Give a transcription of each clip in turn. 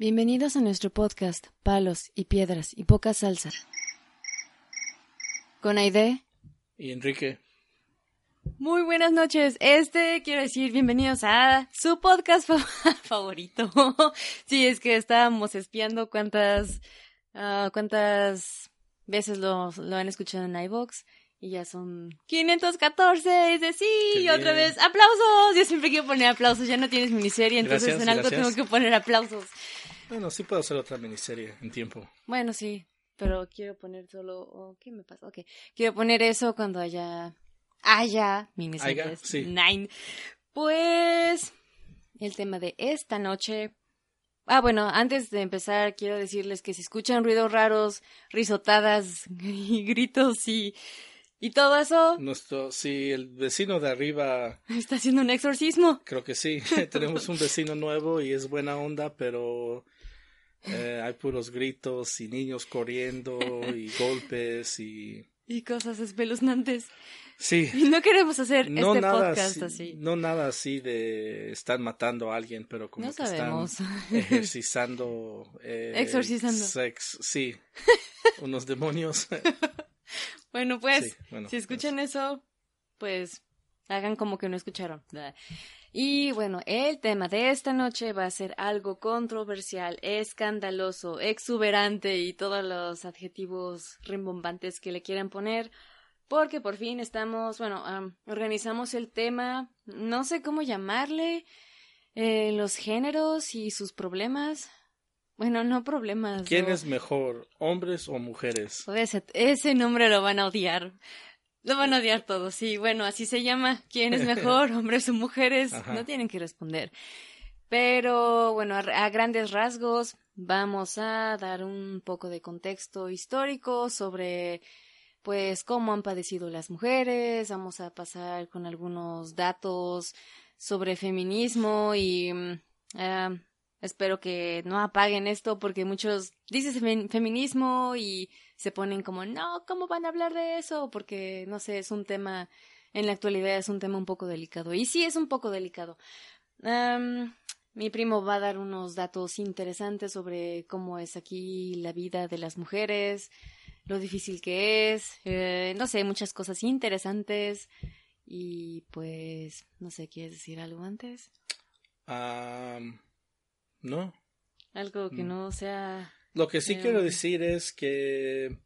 Bienvenidos a nuestro podcast Palos y Piedras y Poca Salsa. Con Aide. Y Enrique. Muy buenas noches. Este, quiero decir, bienvenidos a su podcast favorito. sí, es que estábamos espiando cuántas, ah, cuántas veces lo, lo han escuchado en iVoox. Y ya son 514, es decir, y otra vez, aplausos. Yo siempre quiero poner aplausos, ya no tienes miniserie, entonces en algo tengo que poner aplausos. Bueno, sí puedo hacer otra miniserie en tiempo. Bueno, sí, pero quiero poner solo, oh, ¿qué me pasa? Ok, quiero poner eso cuando haya, haya miniseries. Sí. Nine. Pues, el tema de esta noche Ah, bueno, antes de empezar, quiero decirles que si escuchan ruidos raros, risotadas y gritos y ¿Y todo eso? Nuestro, sí, el vecino de arriba. ¿Está haciendo un exorcismo? Creo que sí. Tenemos un vecino nuevo y es buena onda, pero eh, hay puros gritos y niños corriendo y golpes y. Y cosas espeluznantes. Sí. Y no queremos hacer no este nada podcast así, No nada así de estar matando a alguien, pero como que están ejercizando. Eh, Exorcizando. Sex, sí. unos demonios. Bueno, pues, si escuchan pues. eso, pues hagan como que no escucharon. Y bueno, el tema de esta noche va a ser algo controversial, escandaloso, exuberante y todos los adjetivos rimbombantes que le quieran poner. Porque por fin estamos, bueno, organizamos el tema, no sé cómo llamarle, eh, los géneros y sus problemas. Bueno, no problemas. ¿Quién es mejor, hombres o mujeres? Ese, ese nombre lo van a odiar. Lo van a odiar todos, sí. Bueno, así se llama. ¿Quién es mejor, hombres o mujeres? No tienen que responder. Pero bueno, a, grandes rasgos vamos a dar un poco de contexto histórico sobre pues cómo han padecido las mujeres. Vamos a pasar con algunos datos sobre feminismo y ah, Espero que no apaguen esto porque muchos dicen feminismo y se ponen como, no, ¿cómo van a hablar de eso? Porque, no sé, es un tema, en la actualidad es un tema un poco delicado. Y sí, es un poco delicado. mi primo va a dar unos datos interesantes sobre cómo es aquí la vida de las mujeres, lo difícil que es, eh, no sé, muchas cosas interesantes. Y pues, no sé, ¿quieres decir algo antes? No. Algo que mm. no sea... Lo que sí quiero decir es que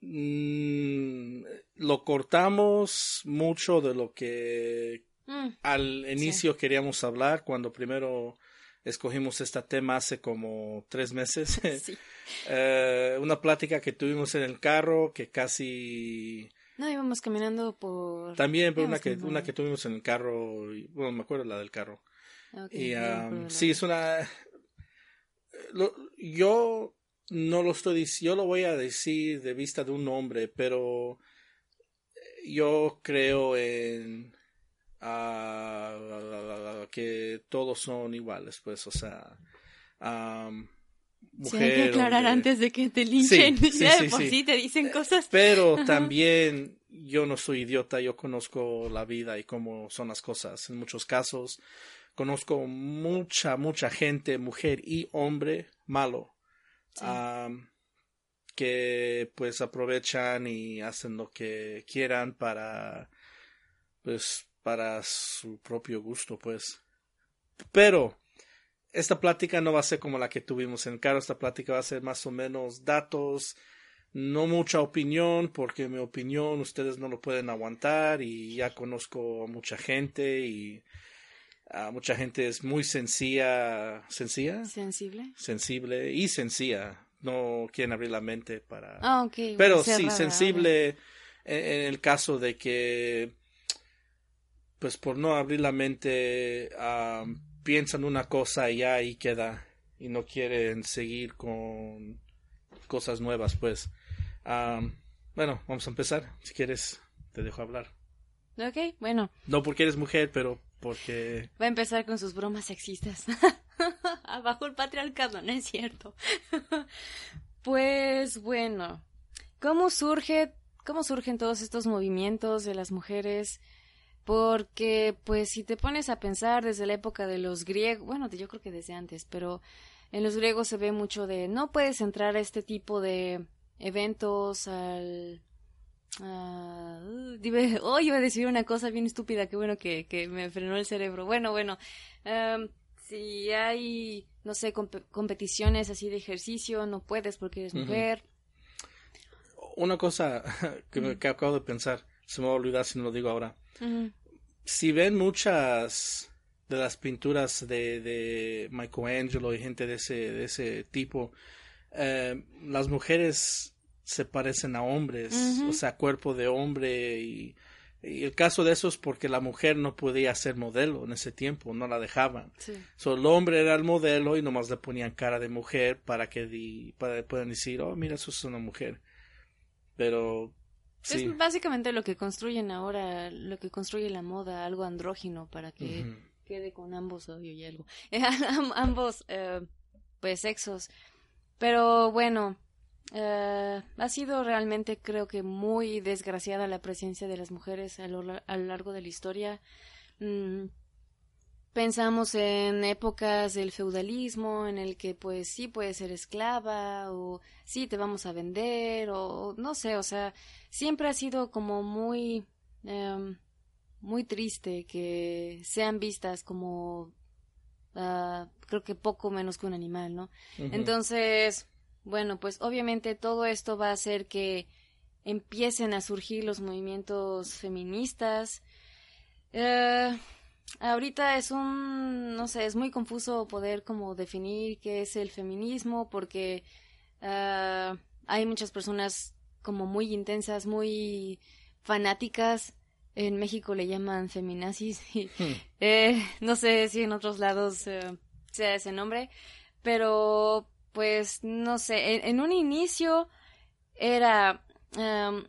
mm, lo cortamos mucho de lo que mm, al inicio queríamos hablar cuando primero escogimos este tema hace como tres meses. Eh, una plática que tuvimos en el carro que casi... No, íbamos caminando por... También, pero una que, una que tuvimos en el carro, bueno, me acuerdo la del carro y sí, es una... yo no lo estoy diciendo, yo lo voy a decir de vista de un hombre, pero yo creo en que todos son iguales, pues, o sea, mujer. hay que aclarar antes de que te linchen, sí, por sí te dicen cosas. Pero también yo no soy idiota, yo conozco la vida y cómo son las cosas. En muchos casos, conozco mucha, mucha gente, mujer y hombre malo, que pues aprovechan y hacen lo que quieran para, pues, para su propio gusto, pues. Pero, esta plática no va a ser como la que tuvimos en Caro, esta plática va a ser más o menos datos, no mucha opinión, porque mi opinión ustedes no lo pueden aguantar y ya conozco a mucha gente y mucha gente es muy sencilla, sencilla, sensible, sensible y sencilla. No quieren abrir la mente para. Ah, Pero sí, sensible en, el caso de que, pues por no abrir la mente, piensan una cosa y ahí queda y no quieren seguir con cosas nuevas, pues. bueno, vamos a empezar. Si quieres, te dejo hablar. Ok, bueno. No porque eres mujer, pero Va a empezar con sus bromas sexistas. Abajo el patriarcado, no es cierto. pues bueno, ¿cómo surge, cómo surgen todos estos movimientos de las mujeres? Porque, pues, si te pones a pensar desde la época de los griegos, bueno, yo creo que desde antes, pero en los griegos se ve mucho de no puedes entrar a este tipo de eventos al Uh, oh, iba a decir una cosa bien estúpida, qué bueno que, que me frenó el cerebro. Bueno, bueno, um, si hay, no sé, competiciones así de ejercicio, no puedes porque eres mujer. Una cosa que, me, acabo de pensar, se me va a olvidar si no lo digo ahora. Si ven muchas de las pinturas de, de Michelangelo y gente de ese, de ese tipo, eh, las mujeres se parecen a hombres, o sea, cuerpo de hombre y, el caso de eso es porque la mujer no podía ser modelo en ese tiempo, no la dejaban. Sí. el hombre era el modelo y nomás le ponían cara de mujer para que di, para puedan decir, oh, mira, eso es una mujer. Pero sí. Es básicamente lo que construyen ahora, lo que construye la moda, algo andrógino para que quede con ambos, obvio, y algo. ambos, eh, pues, sexos. Pero bueno, eh, ha sido realmente, creo que, muy desgraciada la presencia de las mujeres a lo, largo de la historia. Mm, pensamos en épocas del feudalismo, en el que, pues, sí puedes ser esclava, o sí te vamos a vender, o no sé, o sea, siempre ha sido como muy. Em, muy triste que sean vistas como ah, creo que poco menos que un animal, ¿no? Entonces, bueno, pues obviamente todo esto va a hacer que empiecen a surgir los movimientos feministas. Eh, ahorita es un, no sé, es muy confuso poder como definir qué es el feminismo porque eh, hay muchas personas como muy intensas, muy fanáticas. En México le llaman feminazis. Y, hmm. eh, no sé si en otros lados sea ese nombre, pero pues no sé, en, un inicio era em,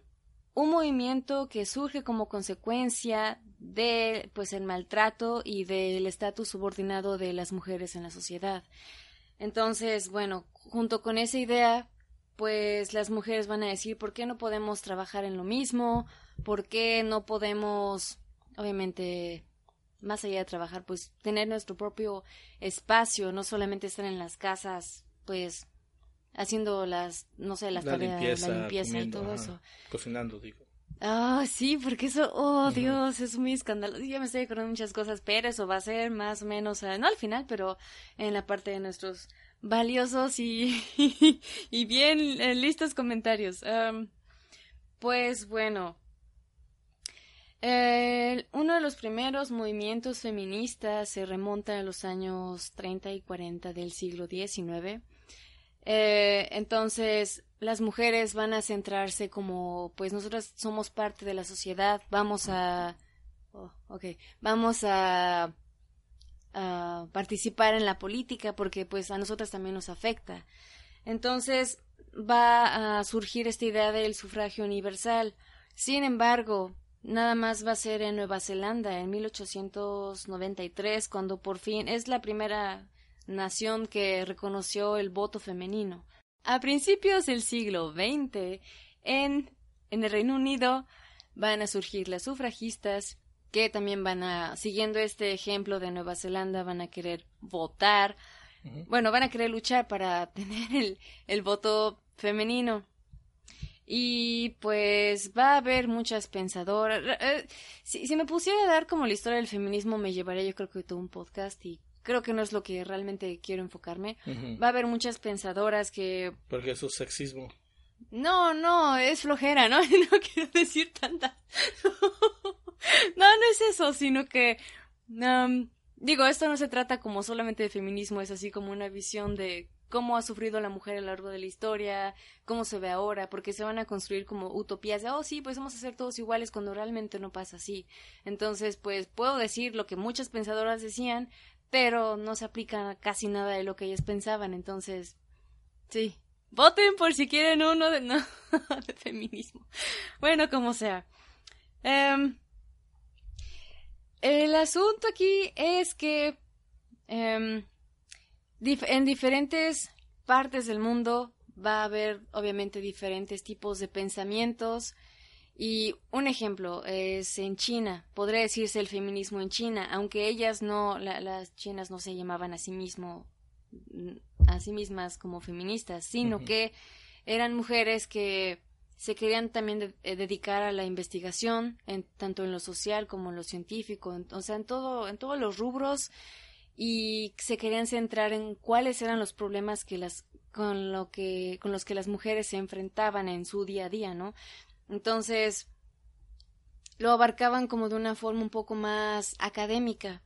un movimiento que surge como consecuencia de pues el maltrato y del estatus subordinado de las mujeres en la sociedad. Entonces, bueno, junto con esa idea, pues las mujeres van a decir, ¿por qué no podemos trabajar en lo mismo? ¿Por qué no podemos, obviamente, más allá de trabajar, pues tener nuestro propio espacio, no solamente estar en las casas pues haciendo las, no sé, las tareas, la limpieza y todo eso. Cocinando, digo. Ah, sí, porque eso, oh Dios, es muy escandaloso. Ya me estoy acordando muchas cosas, pero eso va a ser más o menos, no al final, pero en la parte de nuestros valiosos y, y bien eh, listos comentarios. pues bueno, uno de los primeros movimientos feministas se remonta a los años 30 y 40 del siglo XIX eh, entonces, las mujeres van a centrarse como, pues nosotras somos parte de la sociedad, vamos a, oh, okay, vamos a, a participar en la política porque pues a nosotras también nos afecta. Entonces, va a surgir esta idea del sufragio universal. Sin embargo, nada más va a ser en Nueva Zelanda en 1893 cuando por fin es la primera nación que reconoció el voto femenino. A principios del siglo XX, en, en el Reino Unido, van a surgir las sufragistas, que también van a, siguiendo este ejemplo de Nueva Zelanda, van a querer votar, bueno, van a querer luchar para tener el, el voto femenino. Y pues va a haber muchas pensadoras. Eh, si, si, me pusiera a dar como la historia del feminismo, me llevaría yo creo que todo un podcast y creo que no es lo que realmente quiero enfocarme. Va a haber muchas pensadoras que... Porque eso es sexismo. No, no, es flojera, ¿no? No quiero decir tanta. no, no es eso, sino que... digo, esto no se trata como solamente de feminismo, es así como una visión de cómo ha sufrido la mujer a lo largo de la historia, cómo se ve ahora, porque se van a construir como utopías de, oh sí, pues vamos a ser todos iguales cuando realmente no pasa así. Entonces, pues puedo decir lo que muchas pensadoras decían, pero no se aplica casi nada de lo que ellos pensaban, entonces, sí, voten por si quieren uno de, no, de feminismo. Bueno, como sea. Em, el asunto aquí es que em, en diferentes partes del mundo va a haber obviamente diferentes tipos de pensamientos y un ejemplo es en China, podría decirse el feminismo en China, aunque ellas no, las chinas no se llamaban a sí mismo, a sí mismas como feministas, sino que eran mujeres que se querían también eh, dedicar a la investigación, en, tanto en lo social como en lo científico, o sea, en todo, en todos los rubros, y se querían centrar en cuáles eran los problemas que las, con lo que, con los que las mujeres se enfrentaban en su día a día, ¿no? Entonces, lo abarcaban como de una forma un poco más académica.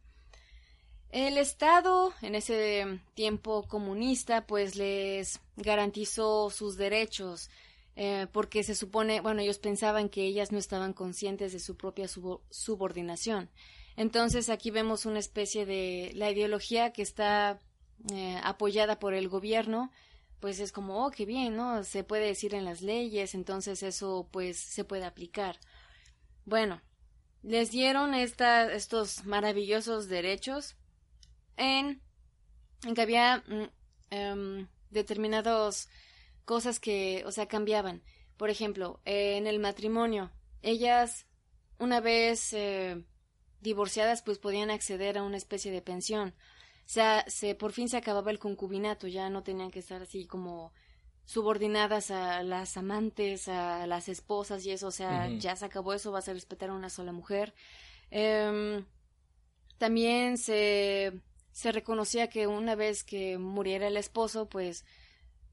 El Estado, en ese tiempo comunista, pues les garantizó sus derechos, eh, porque se supone, bueno, ellos pensaban que ellas no estaban conscientes de su propia subordinación. Entonces aquí vemos una especie de la ideología que está eh, apoyada por el gobierno, pues es como, oh, qué bien, ¿no? Se puede decir en las leyes, entonces eso pues se puede aplicar. Bueno, les dieron esta, estos maravillosos derechos en, en que había mm, em, determinados cosas que, o sea, cambiaban. Por ejemplo, en el matrimonio, ellas, una vez eh, divorciadas, pues podían acceder a una especie de pensión. Sea, se, por fin se acababa el concubinato, ya no tenían que estar así como subordinadas a las amantes, a las esposas y eso, o sea, ya se acabó eso, vas a respetar a una sola mujer. Em, también se, se reconocía que una vez que muriera el esposo, pues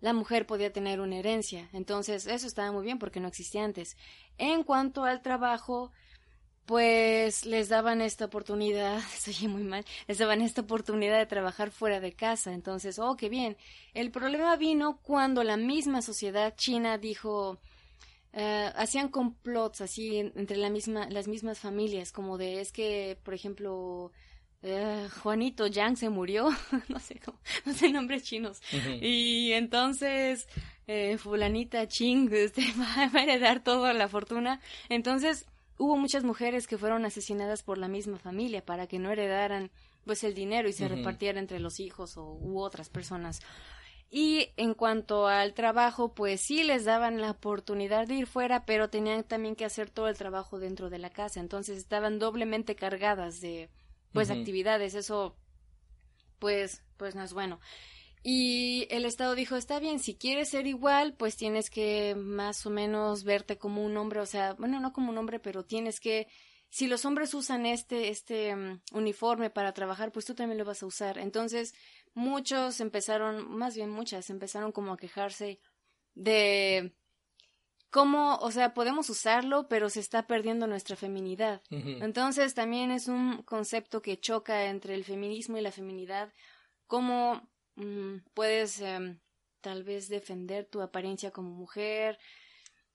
la mujer podía tener una herencia. Entonces, eso estaba muy bien porque no existía antes. En cuanto al trabajo, pues les daban esta oportunidad, se oye muy mal, les daban esta oportunidad de trabajar fuera de casa. Entonces, oh, qué bien. El problema vino cuando la misma sociedad china dijo, eh, hacían complots así entre la misma, las mismas familias, como de, es que, por ejemplo, eh, Juanito Yang se murió, no sé cómo, no sé nombres chinos. Y entonces, eh, fulanita Ching este, va a heredar toda la fortuna. Entonces, hubo muchas mujeres que fueron asesinadas por la misma familia para que no heredaran pues el dinero y se repartiera entre los hijos o u otras personas. Y en cuanto al trabajo, pues sí les daban la oportunidad de ir fuera, pero tenían también que hacer todo el trabajo dentro de la casa. Entonces estaban doblemente cargadas de, pues actividades, eso pues pues no es bueno. Y el Estado dijo, está bien, si quieres ser igual, pues tienes que más o menos verte como un hombre, o sea, bueno, no como un hombre, pero tienes que, si los hombres usan este, este mm, uniforme para trabajar, pues tú también lo vas a usar. Entonces, muchos empezaron, más bien muchas, empezaron como a quejarse de cómo, o sea, podemos usarlo, pero se está perdiendo nuestra feminidad. Entonces también es un concepto que choca entre el feminismo y la feminidad, cómo mm, puedes em, tal vez defender tu apariencia como mujer.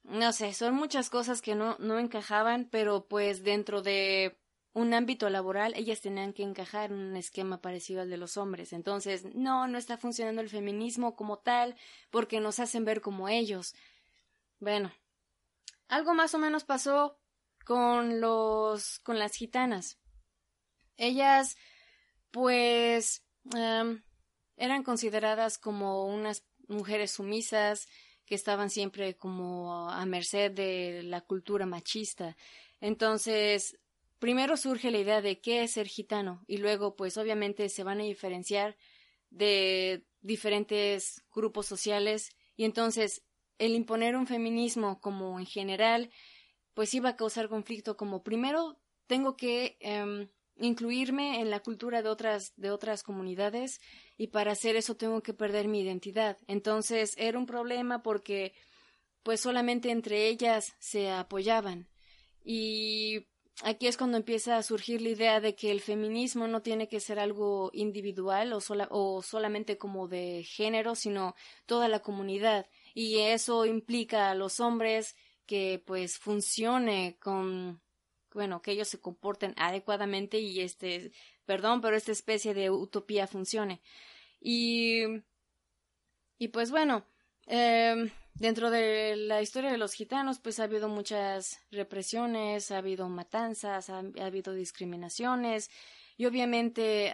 No sé, son muchas cosas que no, no encajaban, pero pues dentro de un ámbito laboral ellas tenían que encajar en un esquema parecido al de los hombres. Entonces, no, no está funcionando el feminismo como tal, porque nos hacen ver como ellos. Bueno, algo más o menos pasó con los con las gitanas. Ellas, pues, em, eran consideradas como unas mujeres sumisas que estaban siempre como a merced de la cultura machista. Entonces, primero surge la idea de qué es ser gitano y luego, pues, obviamente se van a diferenciar de diferentes grupos sociales y entonces el imponer un feminismo como en general, pues iba a causar conflicto como primero tengo que em, incluirme en la cultura de otras, de otras comunidades y para hacer eso tengo que perder mi identidad. Entonces era un problema porque pues solamente entre ellas se apoyaban. Y aquí es cuando empieza a surgir la idea de que el feminismo no tiene que ser algo individual o, o solamente como de género, sino toda la comunidad y eso implica a los hombres que pues funcione con bueno que ellos se comporten adecuadamente y este perdón pero esta especie de utopía funcione. Y y pues bueno eh, dentro de la historia de los gitanos pues ha habido muchas represiones ha habido matanzas ha, habido discriminaciones y obviamente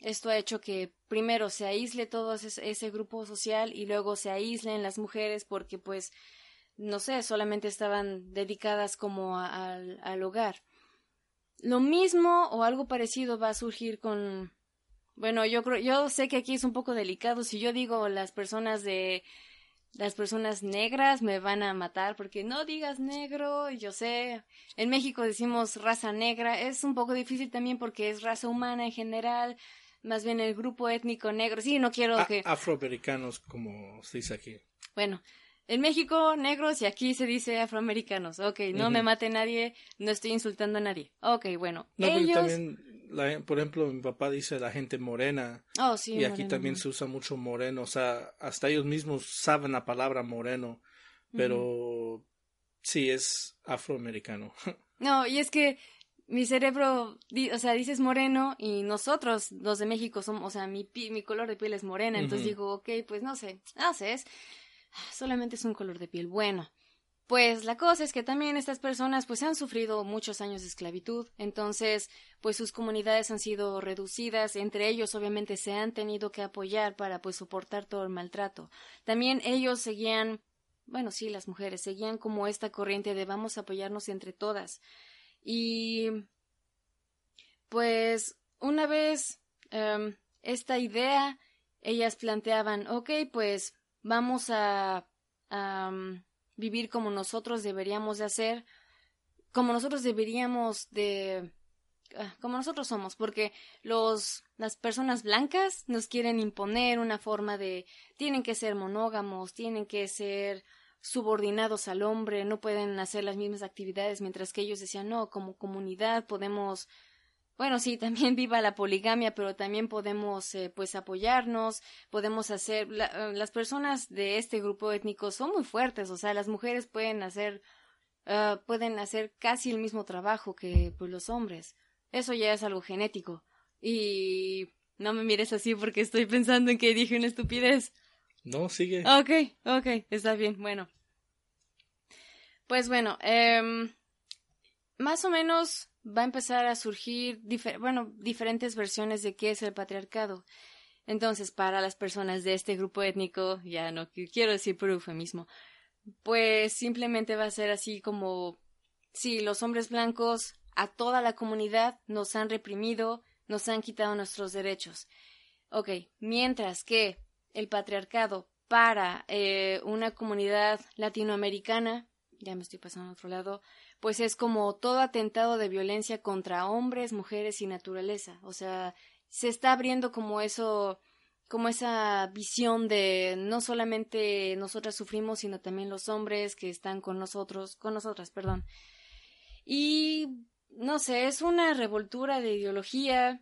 esto ha hecho que primero se aísle todo ese, grupo social y luego se aíslen las mujeres porque pues no sé, solamente estaban dedicadas como al hogar. Lo mismo o algo parecido va a surgir con Bueno, yo creo, yo sé que aquí es un poco delicado. Si yo digo las personas de las personas negras me van a matar porque no digas negro, yo sé. En México decimos raza negra, es un poco difícil también porque es raza humana en general, más bien el grupo étnico negro. Sí, no quiero que afroamericanos como se dice aquí. Bueno, en México negros y aquí se dice afroamericanos. Ok, no me mate nadie, no estoy insultando a nadie. Ok, bueno. No, ellos... también, por ejemplo, mi papá dice la gente morena. Oh, sí. Y aquí también se usa mucho moreno. O sea, hasta ellos mismos saben la palabra moreno. Pero sí, es afroamericano. No, y es que mi cerebro, o sea, dices moreno y nosotros, los de México, somos, o sea, mi, mi color de piel es morena. Entonces digo, ok, pues no sé, no sé, es solamente es un color de piel. Bueno, pues la cosa es que también estas personas pues han sufrido muchos años de esclavitud, entonces pues sus comunidades han sido reducidas, entre ellos obviamente se han tenido que apoyar para pues soportar todo el maltrato. También ellos seguían, bueno sí, las mujeres seguían como esta corriente de vamos a apoyarnos entre todas. Y pues una vez em, esta idea ellas planteaban, ok, pues vamos a, vivir como nosotros deberíamos de hacer, como nosotros deberíamos de ah, como nosotros somos, porque los las personas blancas nos quieren imponer una forma de tienen que ser monógamos, tienen que ser subordinados al hombre, no pueden hacer las mismas actividades, mientras que ellos decían no, como comunidad podemos bueno, sí, también viva la poligamia, pero también podemos, eh, pues, apoyarnos, podemos hacer, eh, las personas de este grupo étnico son muy fuertes, o sea, las mujeres pueden hacer, ah, pueden hacer casi el mismo trabajo que, pues, los hombres. Eso ya es algo genético. Y no me mires así porque estoy pensando en que dije una estupidez. No, sigue. Ok, ok, está bien, bueno. Pues bueno, eh, más o menos va a empezar a surgir, bueno, diferentes versiones de qué es el patriarcado. Entonces, para las personas de este grupo étnico, ya no quiero decir por eufemismo, pues simplemente va a ser así como si los hombres blancos a toda la comunidad nos han reprimido, nos han quitado nuestros derechos. Ok, mientras que el patriarcado para eh, una comunidad latinoamericana, ya me estoy pasando a otro lado, pues es como todo atentado de violencia contra hombres, mujeres y naturaleza. O sea, se está abriendo como eso, como esa visión de no solamente nosotras sufrimos, sino también los hombres que están con nosotros, con nosotras, perdón. Y no sé, es una revoltura de ideología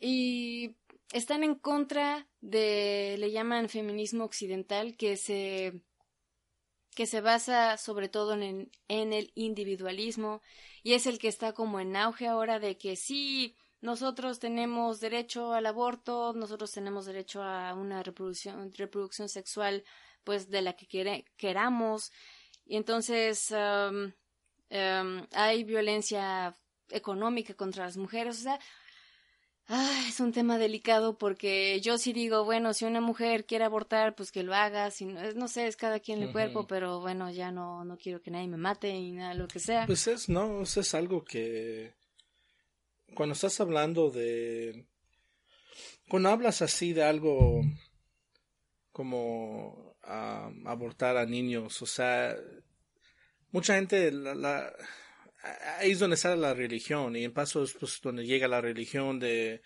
y están en contra de, le llaman feminismo occidental, que se que se basa sobre todo en, el individualismo y es el que está como en auge ahora de que sí, nosotros tenemos derecho al aborto, nosotros tenemos derecho a una reproducción, reproducción sexual pues de la que queramos. Y entonces um, hay violencia económica contra las mujeres, o sea, Ah, es un tema delicado porque yo sí digo, bueno, si una mujer quiere abortar, pues que lo haga, si no, no sé, es cada quien el cuerpo, pero bueno, ya no, no quiero que nadie me mate ni nada, lo que sea. Pues es, no, es algo que cuando estás hablando de, cuando hablas así de algo como abortar a niños, o sea, mucha gente la ahí es donde sale la religión y en paso es pues donde llega la religión de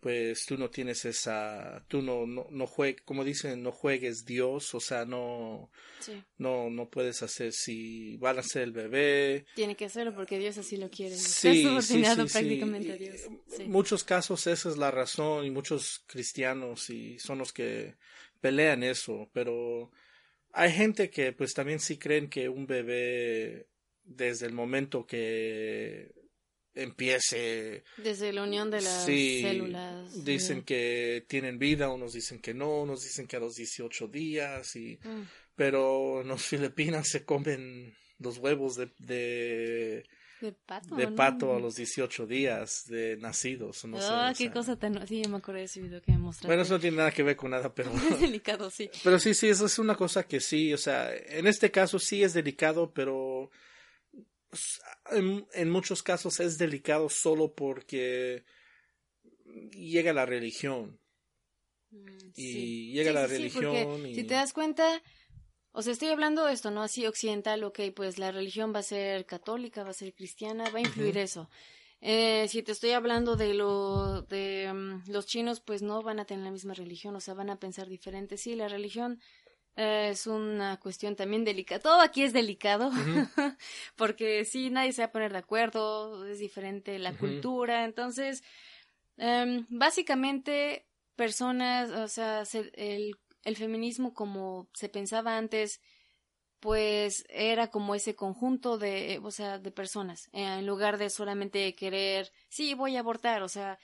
pues tú no tienes esa tú no no, no juegues como dicen no juegues Dios o sea no no no puedes hacer si van a ser el bebé. Tiene que hacerlo porque Dios así lo quiere sí, subordinado prácticamente a Dios en muchos casos esa es la razón y muchos cristianos y son los que pelean eso pero hay gente que pues también sí creen que un bebé desde el momento que empiece. Desde la unión de las células. Dicen que tienen vida, unos dicen que no, unos dicen que a los 18 días, y, mm. pero en las Filipinas se comen los huevos de, de, de pato, a los 18 días de nacidos. No oh, qué cosa tan. Sí, me acuerdo de ese video que me mostraste. Bueno, eso no tiene nada que ver con nada, pero. es delicado, sí. Pero sí, sí, eso es una cosa que sí, o sea, en este caso sí es delicado, pero en, muchos casos es delicado solo porque llega la religión. Mm, y llega la religión. Si te das cuenta, o sea, estoy hablando de esto, ¿no? Así occidental, ok, pues la religión va a ser católica, va a ser cristiana, va a influir eso. Eh, si te estoy hablando de lo de mm, los chinos, pues no van a tener la misma religión, o sea, van a pensar diferente. Sí, la religión es una cuestión también delicada. Todo aquí es delicado, porque sí, nadie se va a poner de acuerdo, es diferente la cultura. Entonces, em, básicamente, personas, o sea, el, el feminismo como se pensaba antes, pues era como ese conjunto de, o sea, de personas, eh, en lugar de solamente querer, sí, voy a abortar, o sea,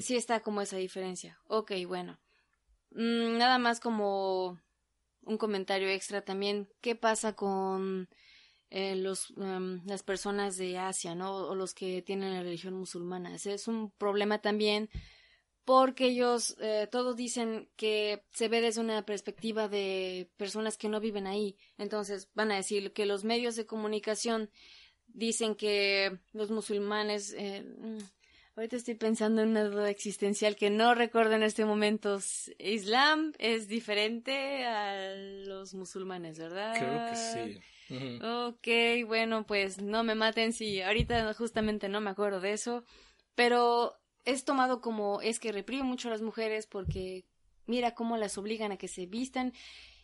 sí está como esa diferencia. Ok, bueno. Mm, nada más como un comentario extra también, ¿qué pasa con eh, los, em, las personas de Asia, ¿no? O los que tienen la religión musulmana? Ese es un problema también porque ellos eh, todos dicen que se ve desde una perspectiva de personas que no viven ahí. Entonces van a decir que los medios de comunicación dicen que los musulmanes. Eh, ahorita estoy pensando en una duda existencial que no recuerdo en este momento. Islam es diferente a los musulmanes, ¿verdad? Creo que sí. Ok, bueno, pues no me maten si ahorita justamente no me acuerdo de eso. Pero es tomado como es que reprime mucho a las mujeres porque mira cómo las obligan a que se vistan.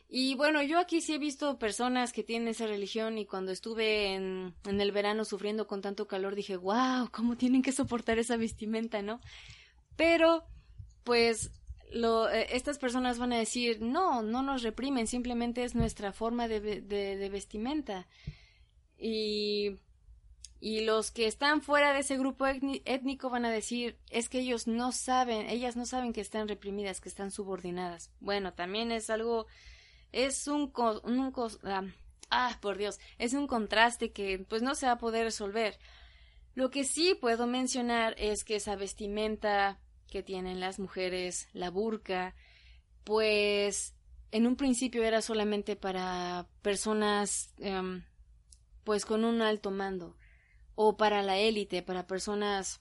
Y bueno, yo aquí sí he visto personas que tienen esa religión y cuando estuve en, en el verano sufriendo con tanto calor dije, wow, cómo tienen que soportar esa vestimenta, ¿no? Pero, pues, lo, eh, estas personas van a decir, no, no nos reprimen, simplemente es nuestra forma de, de, de vestimenta. Y y los que están fuera de ese grupo étnico van a decir, es que ellos no saben, ellas no saben que están reprimidas, que están subordinadas. Bueno, también es algo, es un, un, ah, ah, por Dios, es un contraste que pues no se va a poder resolver. Lo que sí puedo mencionar es que esa vestimenta que tienen las mujeres, la burka, pues en un principio era solamente para personas em, pues con un alto mando o para la élite, para personas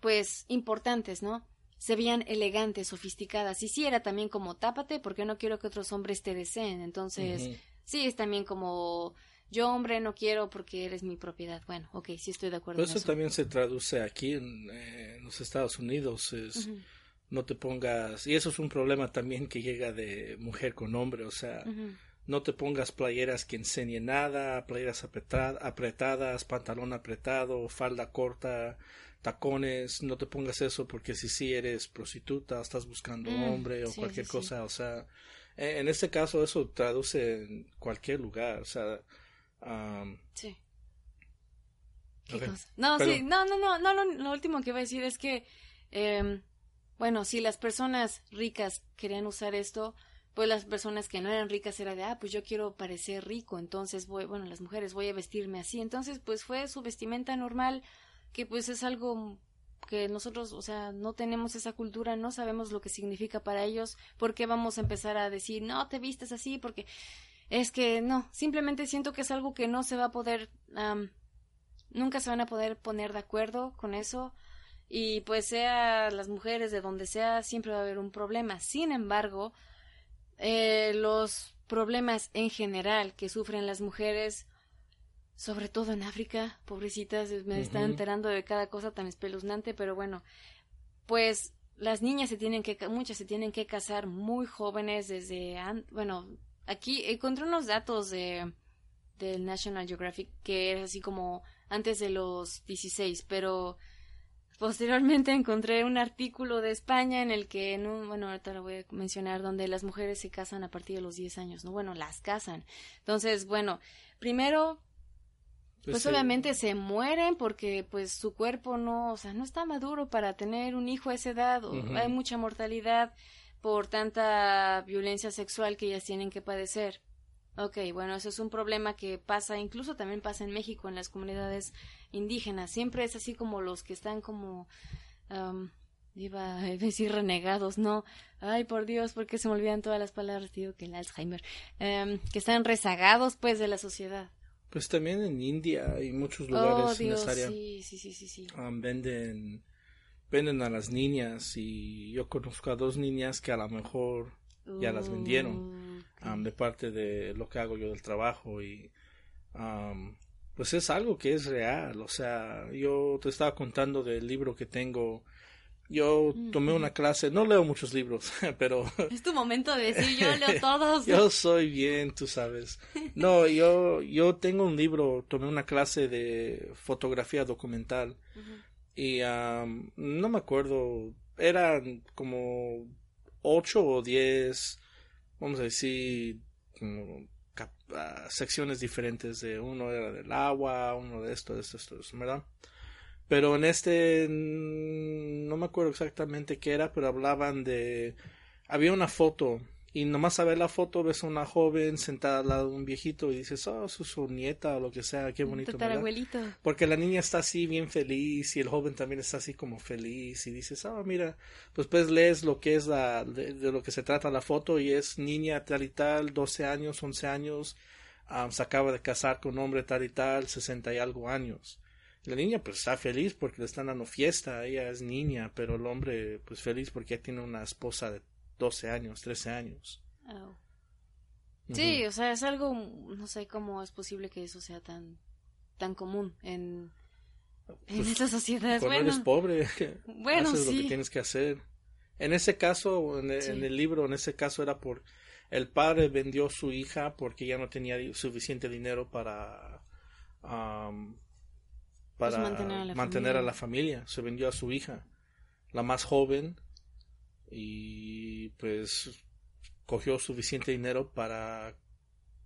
pues importantes, ¿no? Se veían elegantes, sofisticadas. Y sí era también como tápate porque no quiero que otros hombres te deseen. Entonces, sí es también como yo hombre no quiero porque eres mi propiedad. Bueno, ok, sí estoy de acuerdo. eso, también se traduce aquí en, eh, los Estados Unidos. Es, No te pongas... Y eso es un problema también que llega de mujer con hombre. O sea, no te pongas playeras que enseñen nada, playeras apretadas, pantalón apretado, falda corta, tacones, no te pongas eso porque si sí eres prostituta, estás buscando mm, hombre o cualquier cosa, o sea, e, en este caso eso traduce en cualquier lugar, o sea, sí. No, sí, no, no, no, no, lo, último que voy a decir es que, eh, bueno, si las personas ricas querían usar esto, pues las personas que no eran ricas era de, ah, pues yo quiero parecer rico, entonces voy, bueno, las mujeres voy a vestirme así, entonces pues fue su vestimenta normal, que pues es algo que nosotros, o sea, no tenemos esa cultura, no sabemos lo que significa para ellos, ¿por qué vamos a empezar a decir, no, te vistes así? Porque es que no, simplemente siento que es algo que no se va a poder, nunca se van a poder poner de acuerdo con eso, y pues sea las mujeres de donde sea, siempre va a haber un problema. Sin embargo, eh, los problemas en general que sufren las mujeres, sobre todo en África, pobrecitas, me están enterando de cada cosa tan espeluznante, pero bueno, pues las niñas se tienen que, muchas se tienen que casar muy jóvenes desde, bueno, aquí encontré unos datos de del National Geographic que es así como antes de los 16, pero Posteriormente encontré un artículo de España en el que, en un, bueno, ahorita lo voy a mencionar, donde las mujeres se casan a partir de los 10 años, ¿no? Bueno, las casan. Entonces, bueno, primero, pues, pues obviamente se mueren porque pues su cuerpo no, o sea, no está maduro para tener un hijo a esa edad, hay mucha mortalidad por tanta violencia sexual que ellas tienen que padecer. Ok, bueno, eso es un problema que pasa, incluso también pasa en México, en las comunidades indígenas. Siempre es así como los que están como, iba a decir renegados, no. Ay, por Dios, porque se me olvidan todas las palabras, digo que el Alzheimer. que están rezagados, pues, de la sociedad. Pues también en India hay muchos lugares oh, Dios, en esa área. Sí, sí, sí, sí. venden venden a las niñas y yo conozco a dos niñas que a lo mejor ya las vendieron um, de parte de lo que hago yo del trabajo y um, pues es algo que es real o sea yo te estaba contando del libro que tengo yo tomé una clase, no leo muchos libros, pero... Es tu momento de decir, yo leo todos. yo soy bien, tú sabes. No, yo, yo tengo un libro, tomé una clase de fotografía documental y no me acuerdo, eran como ocho o diez, vamos a decir, como ah, secciones diferentes de uno era del agua, uno de esto, de esto, de esto, ¿verdad? Pero en este no me acuerdo exactamente qué era, pero hablaban de había una foto y nomás a ver la foto ves a una joven sentada al lado de un viejito y dices, oh, es su nieta o lo que sea, qué bonito. Porque la niña está así bien feliz y el joven también está así como feliz y dices, oh, mira, pues pues lees lo que es la, de, lo que se trata la foto y es niña tal y tal, 12 años, 11 años, ah, se acaba de casar con un hombre tal y tal, 60 y algo años. La niña pues está feliz porque le están dando fiesta, ella es niña, pero el hombre pues feliz porque ya tiene una esposa de 12 años, 13 años. Oh. Sí, o sea, es algo, no sé cómo es posible que eso sea tan, tan común en, en pues, esta sociedad. Cuando bueno, eres pobre, bueno, haces lo que tienes que hacer. En ese caso, en el, libro, en ese caso era por el padre vendió su hija porque ya no tenía suficiente dinero para para mantener, a la familia. Se vendió a su hija, la más joven, y pues cogió suficiente dinero para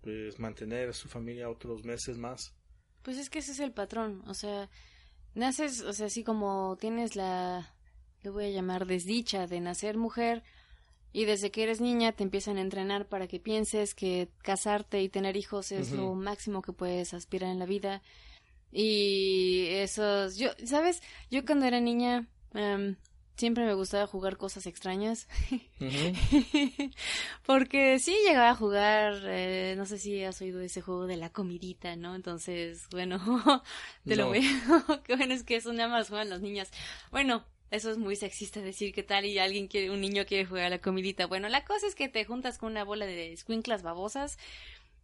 pues mantener a su familia otros meses más. Pues es que ese es el patrón, o sea, naces, o sea, así como tienes la, le voy a llamar desdicha de nacer mujer, y desde que eres niña te empiezan a entrenar para que pienses que casarte y tener hijos es lo máximo que puedes aspirar en la vida. Y esos, yo, ¿sabes? Yo cuando era niña, em, siempre me gustaba jugar cosas extrañas. Porque sí llegaba a jugar, eh, no sé si has oído ese juego de la comidita, ¿no? Entonces, bueno, te lo a... Qué bueno es que eso nada más juegan las niñas. Bueno, eso es muy sexista decir que tal y alguien quiere, un niño quiere jugar a la comidita. Bueno, la cosa es que te juntas con una bola de escuinclas babosas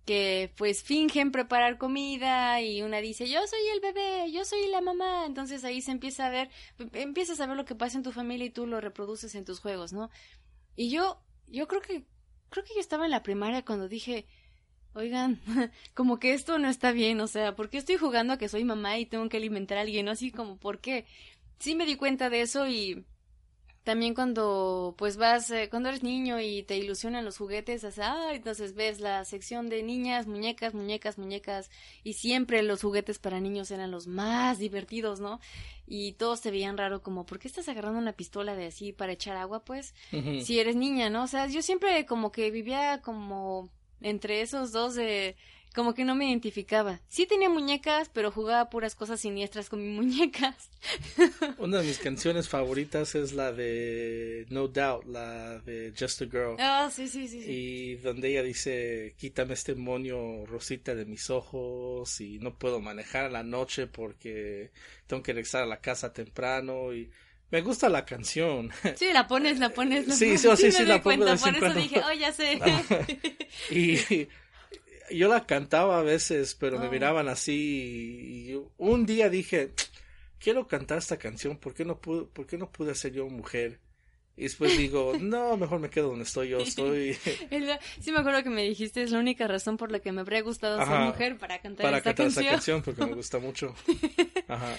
que pues fingen preparar comida y una dice yo soy el bebé, yo soy la mamá, entonces ahí se empieza a ver, empiezas a ver lo que pasa en tu familia y tú lo reproduces en tus juegos, ¿no? Y yo, yo creo que, creo que yo estaba en la primaria cuando dije, oigan, como que esto no está bien, o sea, ¿por qué estoy jugando a que soy mamá y tengo que alimentar a alguien? Así como, ¿por qué? Sí me di cuenta de eso y también cuando pues vas, eh, cuando eres niño y te ilusionan los juguetes, ah, entonces ves la sección de niñas, muñecas, muñecas, muñecas, y siempre los juguetes para niños eran los más divertidos, ¿no? Y todos te veían raro como, ¿por qué estás agarrando una pistola de así para echar agua, pues? Si eres niña, ¿no? O sea, yo siempre como que vivía como entre esos dos de como que no me identificaba. Sí tenía muñecas, pero jugaba puras cosas siniestras con mis muñecas. Una de mis canciones favoritas es la de No Doubt, la de Just a Girl. Ah, sí, sí, sí, Y donde ella dice, quítame este monio rosita de mis ojos y no puedo manejar a la noche porque tengo que regresar a la casa temprano y... Me gusta la canción. Sí, la pones, la pones. La sí, sí, sí, sí, la pongo. Por eso dije, oh, ya sé. y yo la cantaba a veces, pero me oh. miraban así y un día dije, quiero cantar esta canción, ¿por qué no pude, por qué no pude ser yo mujer? Y después digo, no, mejor me quedo donde estoy yo, estoy... sí me acuerdo que me dijiste, es la única razón por la que me habría gustado ser mujer para cantar para esta cantar canción. esta canción porque me gusta mucho. Ajá.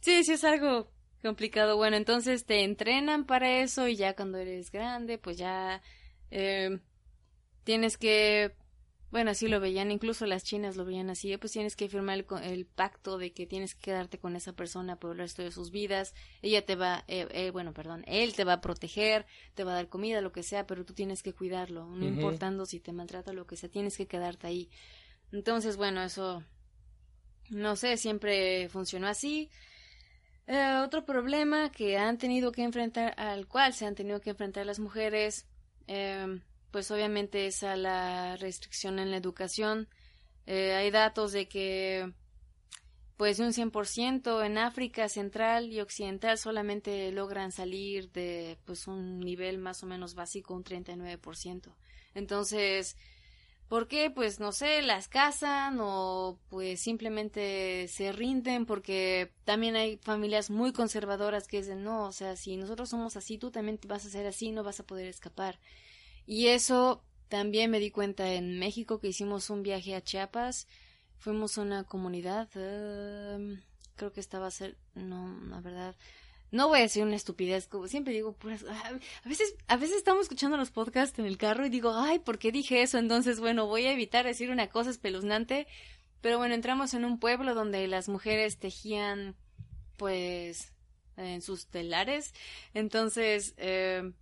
Sí, sí es algo complicado. Bueno, entonces te entrenan para eso y ya cuando eres grande, pues ya eh, tienes que bueno, así lo veían, incluso las chinas lo veían así, pues tienes que firmar el, pacto de que tienes que quedarte con esa persona por el resto de sus vidas, ella te va, eh, eh, bueno, perdón, él te va a proteger, te va a dar comida, lo que sea, pero tú tienes que cuidarlo, no importando si te maltrata lo que sea, tienes que quedarte ahí. Entonces, bueno, eso, no sé, siempre funcionó así. Eh, otro problema que han tenido que enfrentar, al cual se han tenido que enfrentar las mujeres, eh, pues obviamente es a la restricción en la educación. Eh, hay datos de que pues de un 100%, en África Central y Occidental solamente logran salir de pues un nivel más o menos básico, un 39%. Entonces, ¿por qué? Pues no sé, las casan o pues simplemente se rinden porque también hay familias muy conservadoras que dicen, no, o sea, si nosotros somos así, tú también vas a ser así, no vas a poder escapar. Y eso también me di cuenta en México que hicimos un viaje a Chiapas. Fuimos a una comunidad, em, creo que estaba a ser, no, la verdad, no voy a decir una estupidez, como siempre digo, a veces, a veces estamos escuchando los podcasts en el carro y digo, ay, ¿por qué dije eso? Entonces, bueno, voy a evitar decir una cosa espeluznante, pero bueno, entramos en un pueblo donde las mujeres tejían, pues, en sus telares, entonces, eh,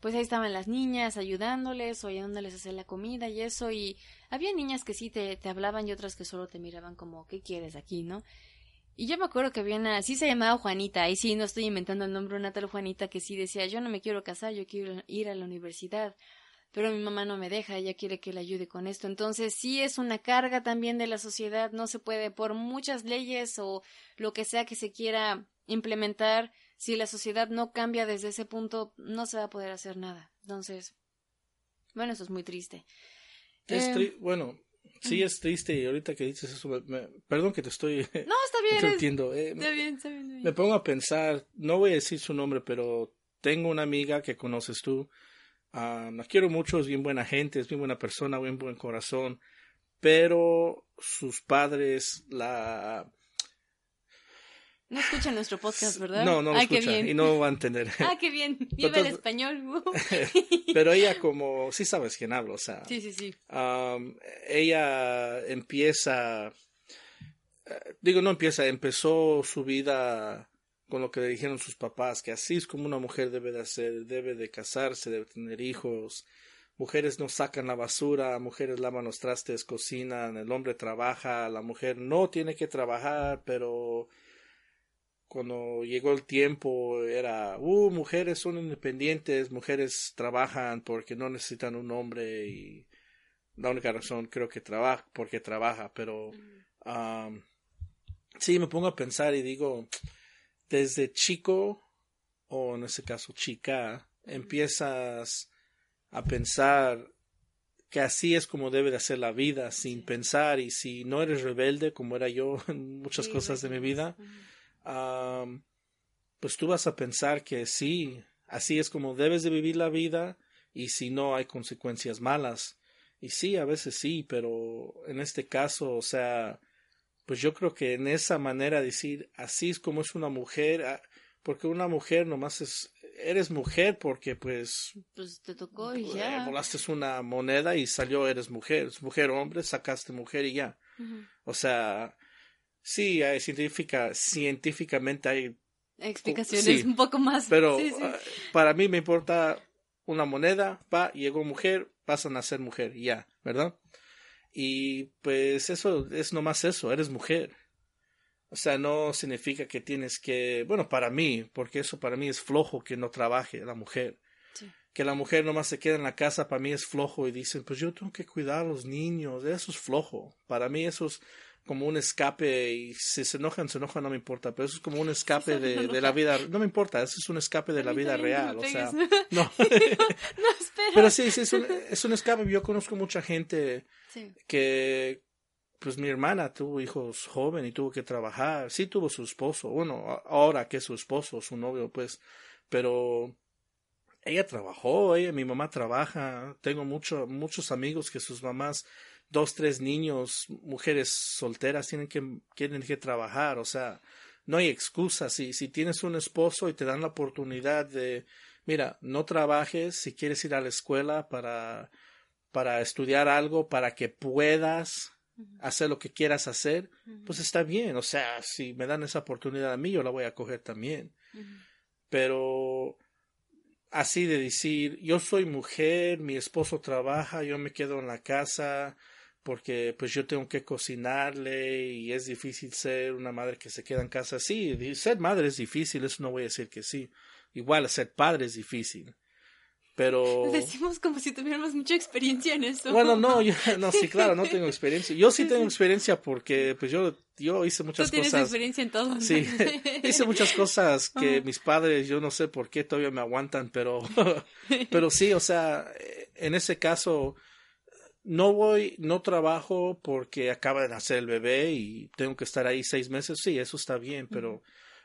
pues ahí estaban las niñas ayudándoles o ayudándoles a hacer la comida y eso y había niñas que sí te, te hablaban y otras que solo te miraban como ¿qué quieres aquí, no? Y yo me acuerdo que había una, sí se llamaba Juanita, ahí sí no estoy inventando el nombre, una tal Juanita que sí decía yo no me quiero casar, yo quiero ir a la universidad, pero mi mamá no me deja, ella quiere que le ayude con esto. Entonces sí es una carga también de la sociedad, no se puede por muchas leyes o lo que sea que se quiera implementar, si la sociedad no cambia desde ese punto, no se va a poder hacer nada. Entonces, bueno, eso es muy triste. Es eh, bueno, sí es triste y ahorita que dices eso, perdón que te estoy... No, está bien. entiendo. Eh, está, bien, está bien, Me pongo a pensar, no voy a decir su nombre, pero tengo una amiga que conoces tú. Uh, la quiero mucho, es bien buena gente, es bien buena persona, bien buen corazón, pero sus padres la no escucha nuestro podcast, ¿verdad? No, no lo escucha y no va a entender. Ah, qué bien. Viva el español. pero ella como, sí sabes quién hablo, o sea. Sí, sí, sí. ella empieza, eh, digo, no empieza, empezó su vida con lo que le dijeron sus papás, que así es como una mujer debe de hacer, debe de casarse, debe tener hijos. Mujeres no sacan la basura, mujeres lavan los trastes, cocinan, el hombre trabaja, la mujer no tiene que trabajar, pero cuando llegó el tiempo era, uh, mujeres son independientes, mujeres trabajan porque no necesitan un hombre y la única razón creo que trabaja porque trabaja, pero sí me pongo a pensar y digo, desde chico o en ese caso chica, empiezas a pensar que así es como debe de ser la vida, sin pensar y si no eres rebelde como era yo en muchas cosas de mi vida, pues tú vas a pensar que sí, así es como debes de vivir la vida y si no hay consecuencias malas. Y sí, a veces sí, pero en este caso, o sea, pues yo creo que en esa manera de decir, así es como es una mujer, ah, porque una mujer nomás es, eres mujer porque pues... Pues te tocó y ya. volaste una moneda y salió, eres mujer, es mujer hombre, sacaste mujer y ya. O sea, Sí, hay científica, científicamente hay explicaciones un poco más. Pero ah, para mí me importa una moneda, va, llegó mujer, pasan a ser mujer, ya, ¿verdad? Y pues eso es nomás eso, eres mujer. O sea, no significa que tienes que, bueno, para mí, porque eso para mí es flojo que no trabaje la mujer. Que la mujer nomás se quede en la casa, para mí es flojo y dicen, pues yo tengo que cuidar a los niños, eso es flojo. Para mí eso es, como un escape y si se enojan, se enojan, no me importa, pero eso es como un escape de, de la vida, no me importa, eso es un escape de la vida real, o sea, no. pero sí, sí, es un, es un escape, yo conozco mucha gente que, pues mi hermana tuvo hijos joven y tuvo que trabajar, sí tuvo su esposo, bueno, ahora que es su esposo, su novio, pues, pero ella trabajó, ella, mi mamá trabaja, tengo mucho, muchos amigos que sus mamás dos, tres niños, mujeres solteras tienen que, tienen que trabajar, o sea, no hay excusa. Si, si tienes un esposo y te dan la oportunidad de, mira, no trabajes si quieres ir a la escuela para, para estudiar algo, para que puedas hacer lo que quieras hacer, pues está bien. O sea, si me dan esa oportunidad a mí, yo la voy a coger también. Pero así de decir, yo soy mujer, mi esposo trabaja, yo me quedo en la casa, porque pues yo tengo que cocinarle y es difícil ser una madre que se queda en casa. Sí, ser madre es difícil, eso no voy a decir que sí. Igual ser padre es difícil. pero... Decimos como si tuviéramos mucha experiencia en eso. Bueno, no, yo, no, sí, claro, no tengo experiencia. Yo sí tengo experiencia porque, pues yo, yo hice muchas Tú tienes cosas. experiencia en todo. Sí, hice muchas cosas que mis padres, yo no sé por qué todavía me aguantan, pero, pero sí, o sea, en ese caso, no voy, no trabajo porque acaba de nacer el bebé y tengo que estar ahí seis meses. Sí, eso está bien, pero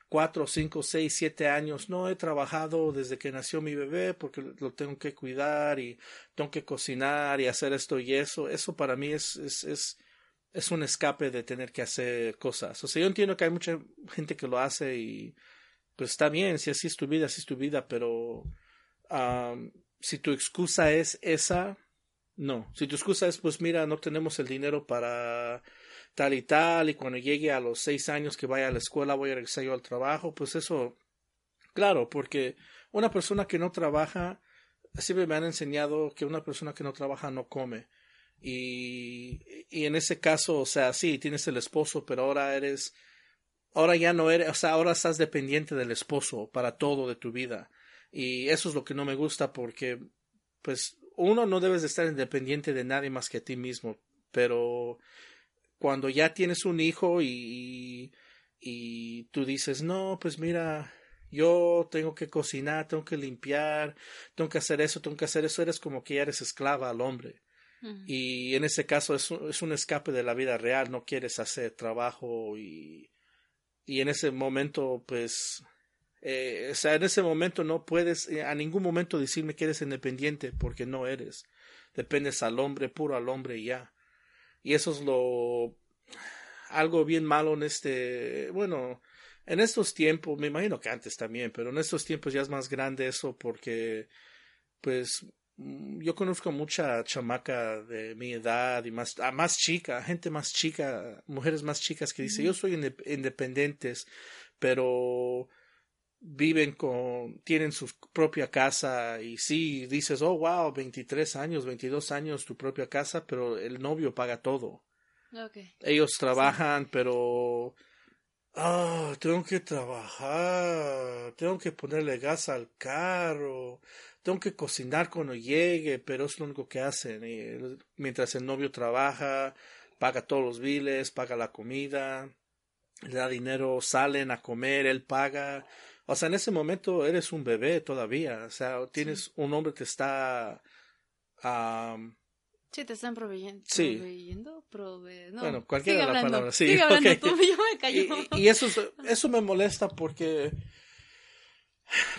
cuatro, cinco, seis, siete años. No he trabajado desde que nació mi bebé porque lo tengo que cuidar y tengo que cocinar y hacer esto y eso. Eso para mí es, es, es, es un escape de tener que hacer cosas. O sea, yo entiendo que hay mucha gente que lo hace y pues está bien, si así es tu vida, así es tu vida, pero um, si tu excusa es esa, no. Si tu excusa es, pues mira, no tenemos el dinero para tal y tal, y cuando llegue a los seis años que vaya a la escuela voy a regresar yo al trabajo, pues eso, claro, porque una persona que no trabaja, siempre me han enseñado que una persona que no trabaja no come. Y, y en ese caso, o sea, sí, tienes el esposo, pero ahora eres, ahora ya no eres, o sea, ahora estás dependiente del esposo para todo de tu vida. Y eso es lo que no me gusta porque, pues, uno no debes de estar independiente de nadie más que a ti mismo, pero cuando ya tienes un hijo y, y tú dices, no, pues mira, yo tengo que cocinar, tengo que limpiar, tengo que hacer eso, tengo que hacer eso, eres como que ya eres esclava al hombre. Y en ese caso es un, es un escape de la vida real, no quieres hacer trabajo y, y en ese momento, pues, eh, o sea, en ese momento no puedes eh, a ningún momento decirme que eres independiente porque no eres. Dependes al hombre, puro al hombre y ya. Y eso es lo algo bien malo en este, bueno, en estos tiempos, me imagino que antes también, pero en estos tiempos ya es más grande eso porque pues mm, yo conozco mucha chamaca de mi edad y más, ah, más chica, gente más chica, mujeres más chicas que dice, yo soy independientes, pero viven con, tienen su propia casa y sí, dices, oh, wow, 23 años, 22 años tu propia casa, pero el novio paga todo. Ellos trabajan, pero, ah, tengo que trabajar, tengo que ponerle gas al carro, tengo que cocinar cuando llegue, pero es lo único que hacen. Y mientras el novio trabaja, paga todos los biles, paga la comida, le da dinero, salen a comer, él paga o sea, en ese momento eres un bebé todavía. O sea, tienes un hombre que está. sí, te están proveyendo. Sí. Proveyendo, prove... no, bueno, cualquiera de las palabras. Sí, sigue hablando tú, yo me callo. Y, y, eso, eso me molesta porque.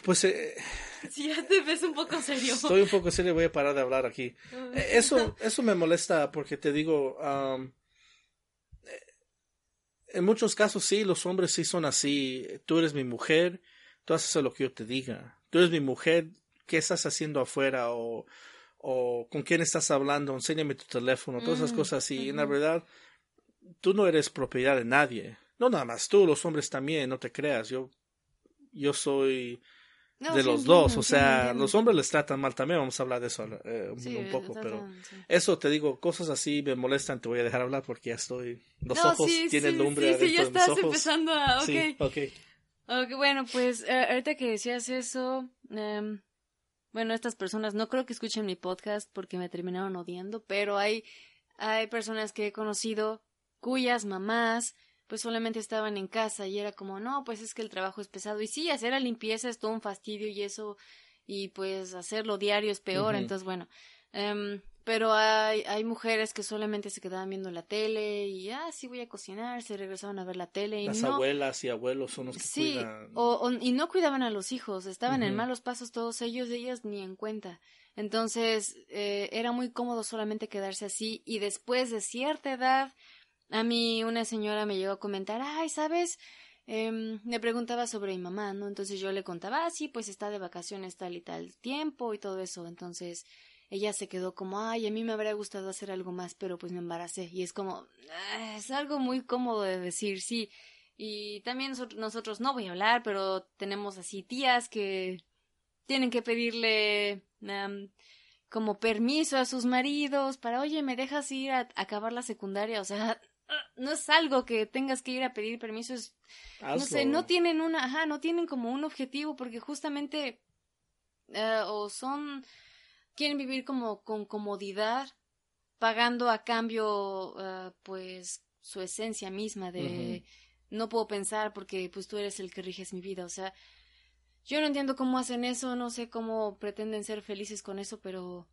Pues. Eh, si ya te ves un poco serio. Estoy un poco serio, voy a parar de hablar aquí. Eh, eso, eso me molesta porque te digo. Um, en muchos casos sí, los hombres sí son así. Tú eres mi mujer tú haces lo que yo te diga. Tú eres mi mujer, ¿qué estás haciendo afuera? O, o con quién estás hablando, enséñame tu teléfono, todas esas cosas Y En la verdad, tú no eres propiedad de nadie. No nada más tú, los hombres también, no te creas. Yo, yo soy de los dos, o sea, los hombres les tratan mal también, vamos a hablar de eso eh, un, poco, pero eso te digo, cosas así me molestan, te voy a dejar hablar porque ya estoy, los ojos tienen lumbre sí, ya estás empezando a, okay. okay. Ok, bueno, pues eh, ahorita que decías eso, em, bueno, estas personas no creo que escuchen mi podcast porque me terminaron odiando, pero hay, hay personas que he conocido cuyas mamás pues solamente estaban en casa y era como, no, pues es que el trabajo es pesado y sí, hacer la limpieza es todo un fastidio y eso, y pues hacerlo diario es peor, entonces bueno, um, pero hay, hay mujeres que solamente se quedaban viendo la tele y, ah, sí voy a cocinar, se regresaban a ver la tele. Y Las abuelas y abuelos son los que sí, cuidan. O, y no cuidaban a los hijos, estaban en malos pasos todos ellos, ellas ni en cuenta. Entonces, eh, era muy cómodo solamente quedarse así y después de cierta edad, a mí una señora me llegó a comentar, ay, ¿sabes? Eh, me preguntaba sobre mi mamá, ¿no? Entonces yo le contaba, ah, sí, pues está de vacaciones tal y tal tiempo y todo eso. Entonces, ella se quedó como, ay, a mí me habría gustado hacer algo más, pero pues me embaracé. Y es como, ah, es algo muy cómodo de decir, sí. Y también nosotros, no voy a hablar, pero tenemos así tías que tienen que pedirle como permiso a sus maridos para, oye, ¿me dejas ir a, acabar la secundaria? O sea, no es algo que tengas que ir a pedir permiso, no sé, no tienen una, ajá, no tienen como un objetivo porque justamente eh, o son quieren vivir como con comodidad, pagando a cambio, eh, pues, su esencia misma de no puedo pensar porque pues tú eres el que riges mi vida, o sea, yo no entiendo cómo hacen eso, no sé cómo pretenden ser felices con eso, pero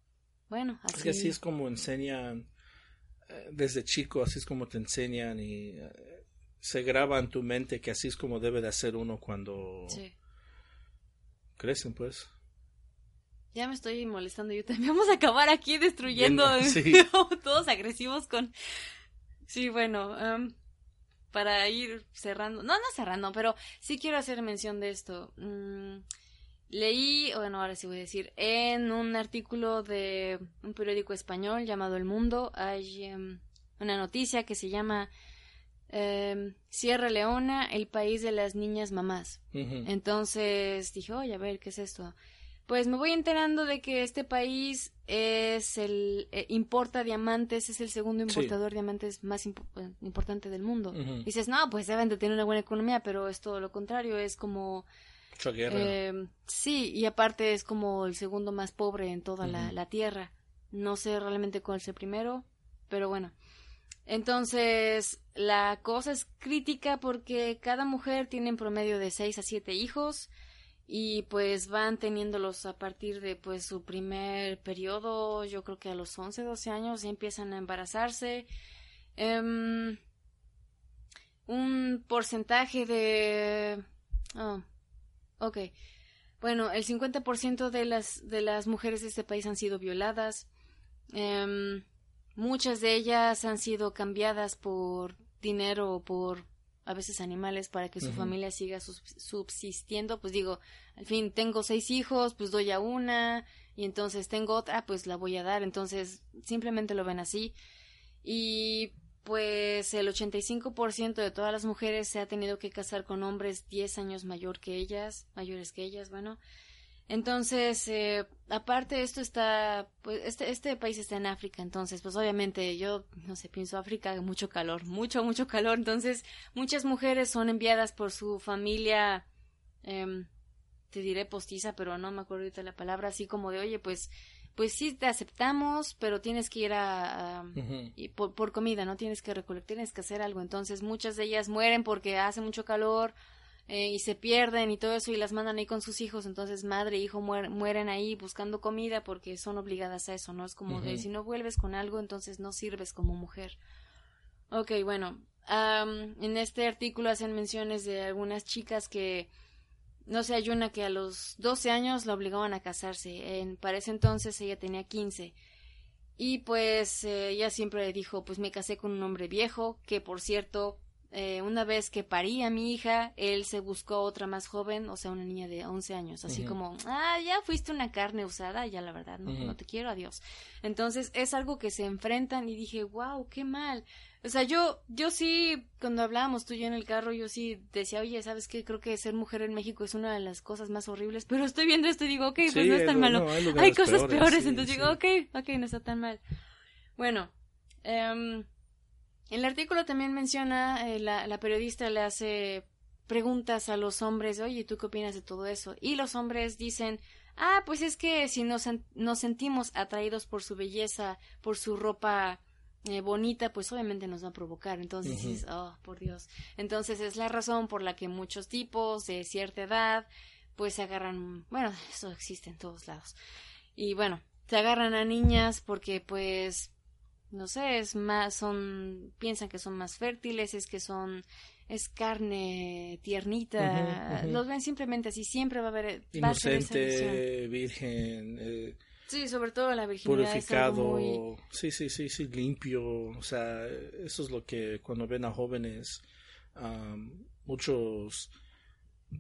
bueno, así. Es que así es como enseñan eh, desde chico, así es como te enseñan y eh, se graba en tu mente que así es como debe de hacer uno cuando crecen, pues. Ya me estoy molestando yo también. Vamos a acabar aquí destruyendo todos agresivos con... Sí, bueno, para ir cerrando, no, no cerrando, pero sí quiero hacer mención de esto. Mm, leí, bueno, ahora sí voy a decir, en un artículo de un periódico español llamado El Mundo, hay em, una noticia que se llama em, Sierra Leona, el país de las niñas mamás. Entonces dije, oye, a ver, ¿qué es esto? Pues me voy enterando de que este país es el eh, importa diamantes, es el segundo importador de diamantes más importante del mundo. Dices, no, pues deben de tener una buena economía, pero es todo lo contrario, es como... Eh, sí, y aparte es como el segundo más pobre en toda la, tierra. No sé realmente cuál es el primero, pero bueno. Entonces, la cosa es crítica porque cada mujer tiene en promedio de 6 a 7 hijos y pues van teniéndolos a partir de pues su primer periodo, yo creo que a los 11, 12 años ya empiezan a embarazarse. Em, un porcentaje de... Oh, ok. Bueno, el 50% de las, de las mujeres de este país han sido violadas. Em, muchas de ellas han sido cambiadas por dinero o por a veces animales para que su familia siga subsistiendo, pues digo, al fin tengo seis hijos, pues doy a una y entonces tengo otra, pues la voy a dar, entonces simplemente lo ven así. Y pues el 85% de todas las mujeres se ha tenido que casar con hombres 10 años mayor que ellas, mayores que ellas, bueno, entonces, eh, aparte esto está, pues este, este país está en África, entonces, pues obviamente yo, no sé, pienso África, mucho calor, mucho, mucho calor, entonces muchas mujeres son enviadas por su familia, eh, te diré postiza, pero no me acuerdo ahorita la palabra, así como de, oye, pues, pues sí te aceptamos, pero tienes que ir a, y por, por, comida, no tienes que recolectar, tienes que hacer algo, entonces muchas de ellas mueren porque hace mucho calor eh, y se pierden y todo eso y las mandan ahí con sus hijos, entonces madre e hijo mueren ahí buscando comida porque son obligadas a eso, ¿no? Es como de si no vuelves con algo, entonces no sirves como mujer. Ok, bueno, en este artículo hacen menciones de algunas chicas que, no sé, hay una que a los 12 años la obligaban a casarse, en, para ese entonces ella tenía 15. Y pues eh, ella siempre dijo, pues me casé con un hombre viejo, que por cierto eh, una vez que parí a mi hija, él se buscó otra más joven, o sea, una niña de 11 años, así como, ah, ya fuiste una carne usada, ya la verdad, no, no te quiero, adiós. Entonces es algo que se enfrentan y dije, wow, qué mal. O sea, yo, yo sí, cuando hablábamos tú y yo en el carro, yo sí decía, oye, ¿sabes qué? Creo que ser mujer en México es una de las cosas más horribles, pero estoy viendo esto y digo, ok, pues no es tan malo. hay, cosas peores, entonces digo, ok, ok, no está tan mal. Bueno, eh, el artículo también menciona, eh, la, la, periodista le hace preguntas a los hombres, oye, ¿tú qué opinas de todo eso? Y los hombres dicen, ah, pues es que si nos, nos sentimos atraídos por su belleza, por su ropa eh, bonita, pues obviamente nos va a provocar. Entonces dices, oh, por Dios. Entonces es la razón por la que muchos tipos de cierta edad, pues se agarran, bueno, eso existe en todos lados. Y bueno, se agarran a niñas porque pues no sé, es más, son, piensan que son más fértiles, es que son, es carne tiernita, los ven simplemente así, siempre va a haber, inocente, virgen, eh, sí, sobre todo la virginidad purificado, sí, sí, sí, sí, limpio, o sea, eso es lo que cuando ven a jóvenes, muchos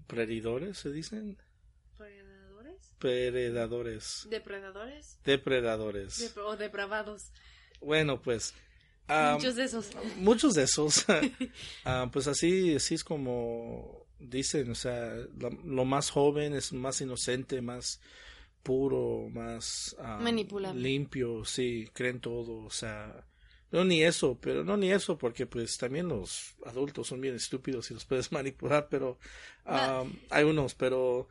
predadores se dicen. ¿Predadores? Predadores. ¿Depredadores? Depredadores. o depravados. Bueno, pues. muchos de esos. Muchos de esos. pues así, así es como dicen, o sea, lo, más joven es más inocente, más puro, más limpio, sí, creen todo, o sea, no ni eso, pero no ni eso, porque pues también los adultos son bien estúpidos y los puedes manipular, pero hay unos, pero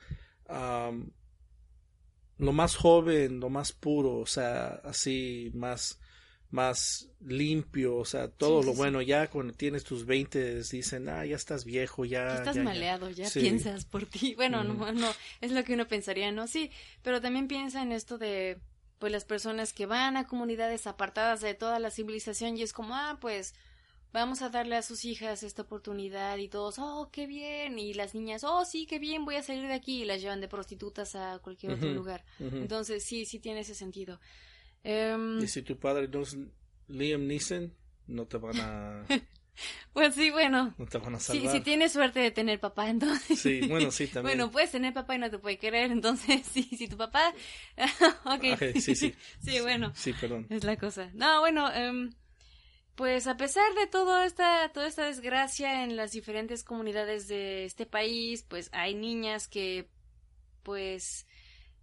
lo más joven, lo más puro, o sea, así más más limpio, o sea, todo lo bueno. Ya cuando tienes tus 20 dicen, ah, ya estás viejo, ya. estás maleado, ya, piensas por ti. Bueno, no, no, es lo que uno pensaría, ¿no? Sí, pero también piensa en esto de, pues, las personas que van a comunidades apartadas de toda la civilización y es como, ah, pues, vamos a darle a sus hijas esta oportunidad y todos, oh, qué bien, y las niñas, oh, sí, qué bien, voy a salir de aquí y las llevan de prostitutas a cualquier otro lugar. Entonces, sí, sí tiene ese sentido. Em, y si tu padre no es Liam Neeson, no te van a... Pues sí, bueno. No te van a salvar. Si, tienes suerte de tener papá, entonces. Sí, bueno, sí, también. bueno, puedes tener papá y no te puede querer, entonces, sí, si tu papá. ok. okay sí, sí. sí, bueno. Sí, perdón. Es la cosa. No, bueno, um, pues a pesar de todo esta, toda esta desgracia en las diferentes comunidades de este país, pues hay niñas que, pues,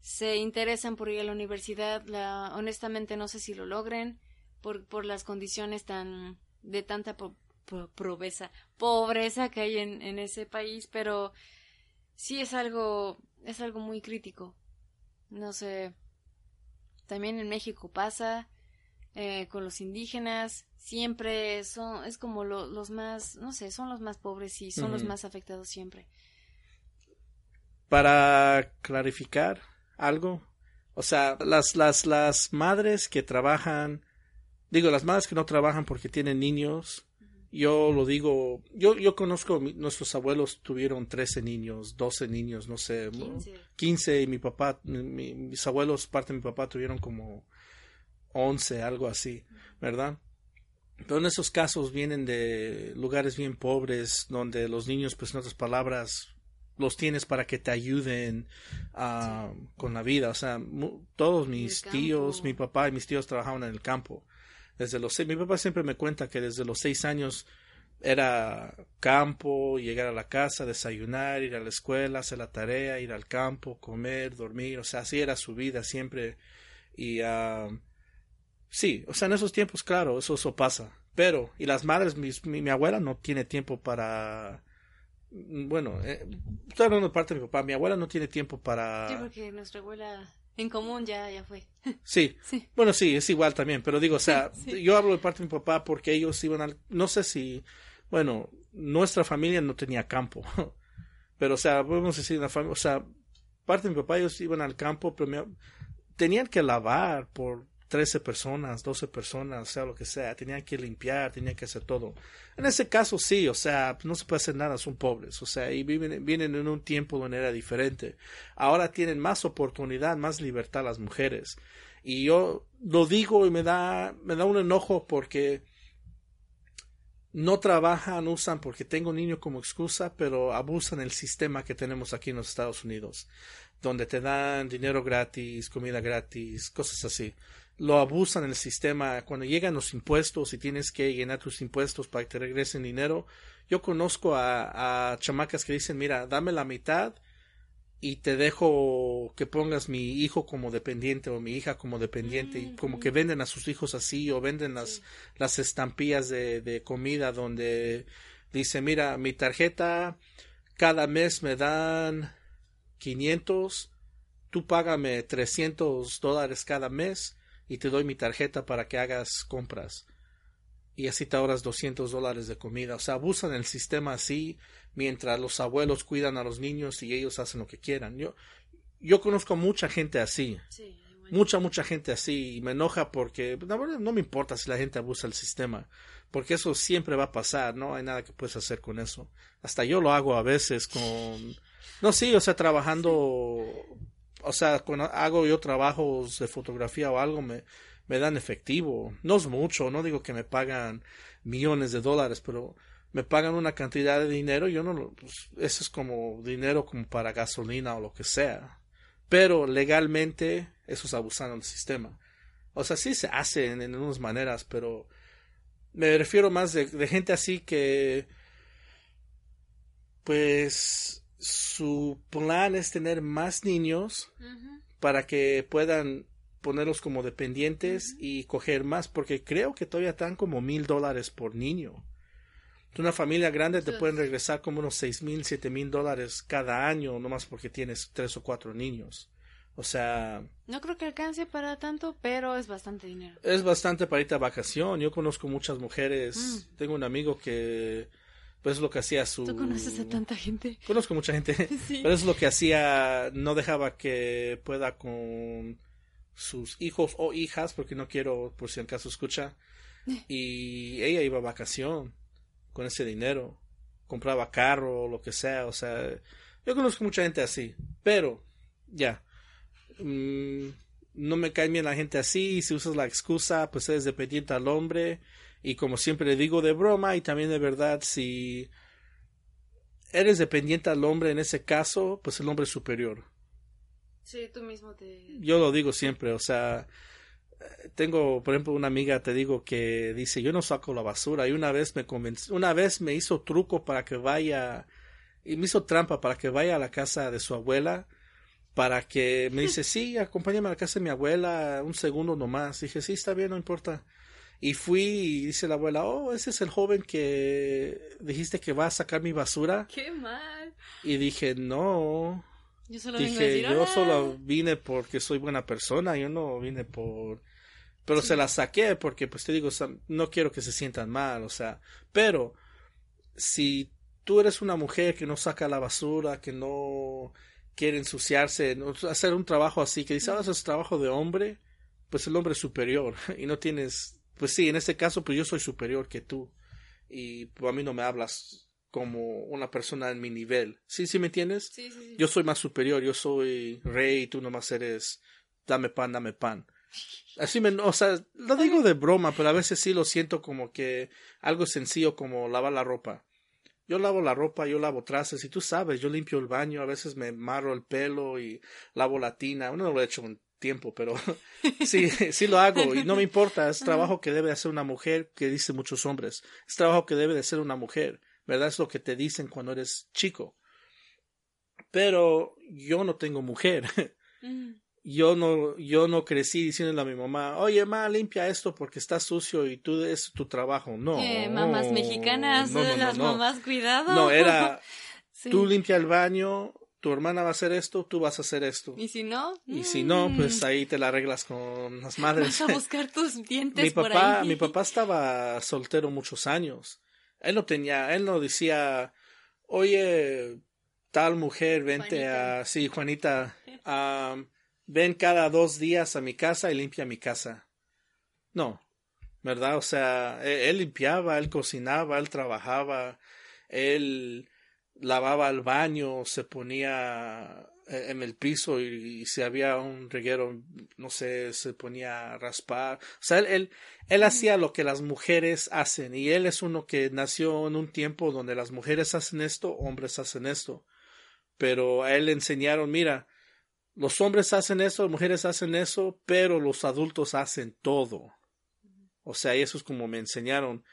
se interesan por ir a la universidad. La, honestamente no sé si lo logren por, por las condiciones tan de tanta pobreza, pobreza que hay en, en ese país, pero sí es algo es algo muy crítico. No sé. También en México pasa eh, con los indígenas siempre son es como los más no sé son los más pobres y son los más afectados siempre. Para clarificar, algo. O sea, las, las, las madres que trabajan, digo, las madres que no trabajan porque tienen niños, yo lo digo, yo, yo conozco, nuestros abuelos tuvieron 13 niños, 12 niños, no sé, 15, y mi papá, mis abuelos, parte de mi papá, tuvieron como 11, algo así, ¿verdad? Pero en esos casos vienen de lugares bien pobres, donde los niños, pues en otras palabras, los tienes para que te ayuden uh, con la vida. O sea, todos mis tíos, mi papá y mis tíos trabajaban en el campo. Desde los seis, mi papá siempre me cuenta que desde los seis años era campo, llegar a la casa, desayunar, ir a la escuela, hacer la tarea, ir al campo, comer, dormir, o sea, así era su vida siempre. Y uh, sí, o sea, en esos tiempos, claro, eso, eso pasa. Pero, y las madres, mi, mi abuela no tiene tiempo para bueno, eh, estoy hablando de parte de mi papá. Mi abuela no tiene tiempo para. Sí, porque nuestra abuela en común ya, ya fue. Sí. sí. Bueno, sí, es igual también. Pero digo, o sea, yo hablo de parte de mi papá porque ellos iban al. No sé si. Bueno, nuestra familia no tenía campo. Pero, o sea, podemos decir, la familia, o sea, parte de mi papá, ellos iban al campo, pero tenían que lavar por 13 personas, 12 personas, o sea, lo que sea, tenían que limpiar, tenían que hacer todo. En ese caso sí, o sea, no se puede hacer nada, son pobres, o sea, y viven, vienen en un tiempo de manera diferente. Ahora tienen más oportunidad, más libertad las mujeres. Y yo lo digo y me da, me da un enojo porque no trabajan, usan porque tengo niño como excusa, pero abusan el sistema que tenemos aquí en los Estados Unidos, donde te dan dinero gratis, comida gratis, cosas así lo abusan en el sistema. Cuando llegan los impuestos y tienes que llenar tus impuestos para que te regresen dinero, yo conozco a, chamacas que dicen, mira, dame la mitad y te dejo que pongas mi hijo como dependiente o mi hija como dependiente y como que venden a sus hijos así o venden las, las estampillas de, de comida donde dice, mira, mi tarjeta cada mes me dan 500, tú págame 300 dólares cada mes y te doy mi tarjeta para que hagas compras. Y así te ahorras 200 dólares de comida. O sea, abusan el sistema así mientras los abuelos cuidan a los niños y ellos hacen lo que quieran. Yo, yo conozco mucha gente así. Mucha, mucha gente así. Y me enoja porque la verdad no me importa si la gente abusa el sistema. Porque eso siempre va a pasar. No hay nada que puedes hacer con eso. Hasta yo lo hago a veces con... No, sí, o sea, trabajando o sea, cuando hago yo trabajos de fotografía o algo, me, me dan efectivo. No es mucho, no digo que me pagan millones de dólares, pero me pagan una cantidad de dinero, yo no, pues, eso es como dinero como para gasolina o lo que sea. Pero legalmente eso es del sistema. O sea, sí se hace en, en unas maneras, pero me refiero más de gente así que, pues, su plan es tener más niños para que puedan ponerlos como dependientes y coger más, porque creo que todavía están como mil dólares por niño. Una familia grande te pueden regresar como unos seis mil, siete mil dólares cada año, nomás porque tienes tres o cuatro niños. O sea... No creo que alcance para tanto, pero es bastante dinero. Es bastante para irte a vacación. Yo conozco muchas mujeres. Mm. Tengo un amigo que pues lo que hacía su... ¿Tú conoces a tanta gente? Conozco mucha gente, sí. pero es lo que hacía, no dejaba que pueda con sus hijos o hijas, porque no quiero, por si acaso escucha, y ella iba a vacación con ese dinero, compraba carro o lo que sea, o sea, yo conozco mucha gente así, pero ya, mm, no me cae bien la gente así, si usas la excusa, pues eres dependiente al hombre, y como siempre digo de broma y también de verdad, si eres dependiente al hombre en ese caso, pues el hombre es superior. Sí, tú mismo te... Yo lo digo siempre, o sea, tengo, por ejemplo, una amiga, te digo, que dice, yo no saco la basura, y una vez me convenció, una vez me hizo truco para que vaya, y me hizo trampa para que vaya a la casa de su abuela, para que me dice, sí, acompáñame a la casa de mi abuela un segundo nomás. dije, sí, está bien, no importa. Y fui y dice la abuela, oh, ese es el joven que dijiste que va a sacar mi basura. Qué mal. Y dije, no. Yo solo dije, yo solo vine porque soy buena persona, yo no vine por... Pero se la saqué porque, pues te digo, no quiero que se sientan mal, o sea, pero si tú eres una mujer que no saca la basura, que no quiere ensuciarse, hacer un trabajo así, que dice, ah, eso es trabajo de hombre, pues el hombre es superior y no tienes pues sí, en este caso, pues yo soy superior que tú. Y pues, a mí no me hablas como una persona en mi nivel. ¿Sí, sí me entiendes? Sí, sí, Yo soy más superior, yo soy rey y tú nomás eres dame pan, dame pan. Así me, o sea, lo digo de broma, pero a veces sí lo siento como que algo sencillo como lavar la ropa. Yo lavo la ropa, yo lavo trastes y tú sabes, yo limpio el baño, a veces me marro el pelo y lavo la tina. Uno no lo he hecho tiempo, pero sí, sí lo hago y no me importa, es trabajo que debe hacer una mujer, que dicen muchos hombres, es trabajo que debe de hacer una mujer, ¿verdad? Es lo que te dicen cuando eres chico. Pero yo no tengo mujer. Yo no, yo no crecí diciéndole a mi mamá, oye, ma, limpia esto porque está sucio y tú es tu trabajo. No. mamás mexicanas, no, las mamás, cuidado. No, era, tú limpia el baño, tu hermana va a hacer esto, tú vas a hacer esto. ¿Y si no? Y si no, pues mm. ahí te la arreglas con las madres. Vas a buscar tus dientes mi papá, Mi papá estaba soltero muchos años. Él no tenía, él no decía, oye, tal mujer, vente a, sí, Juanita, ven cada dos días a mi casa y limpia mi casa. No, ¿verdad? O sea, e, él limpiaba, él cocinaba, él trabajaba, él lavaba el baño, se ponía eh, en el piso y, si había un reguero, no sé, se ponía a raspar. O sea, él, él, hacía lo que las mujeres hacen y él es uno que nació en un tiempo donde las mujeres hacen esto, hombres hacen esto. Pero a él le enseñaron, mira, los hombres hacen eso, las mujeres hacen eso, pero los adultos hacen todo. O sea, y eso es como me enseñaron.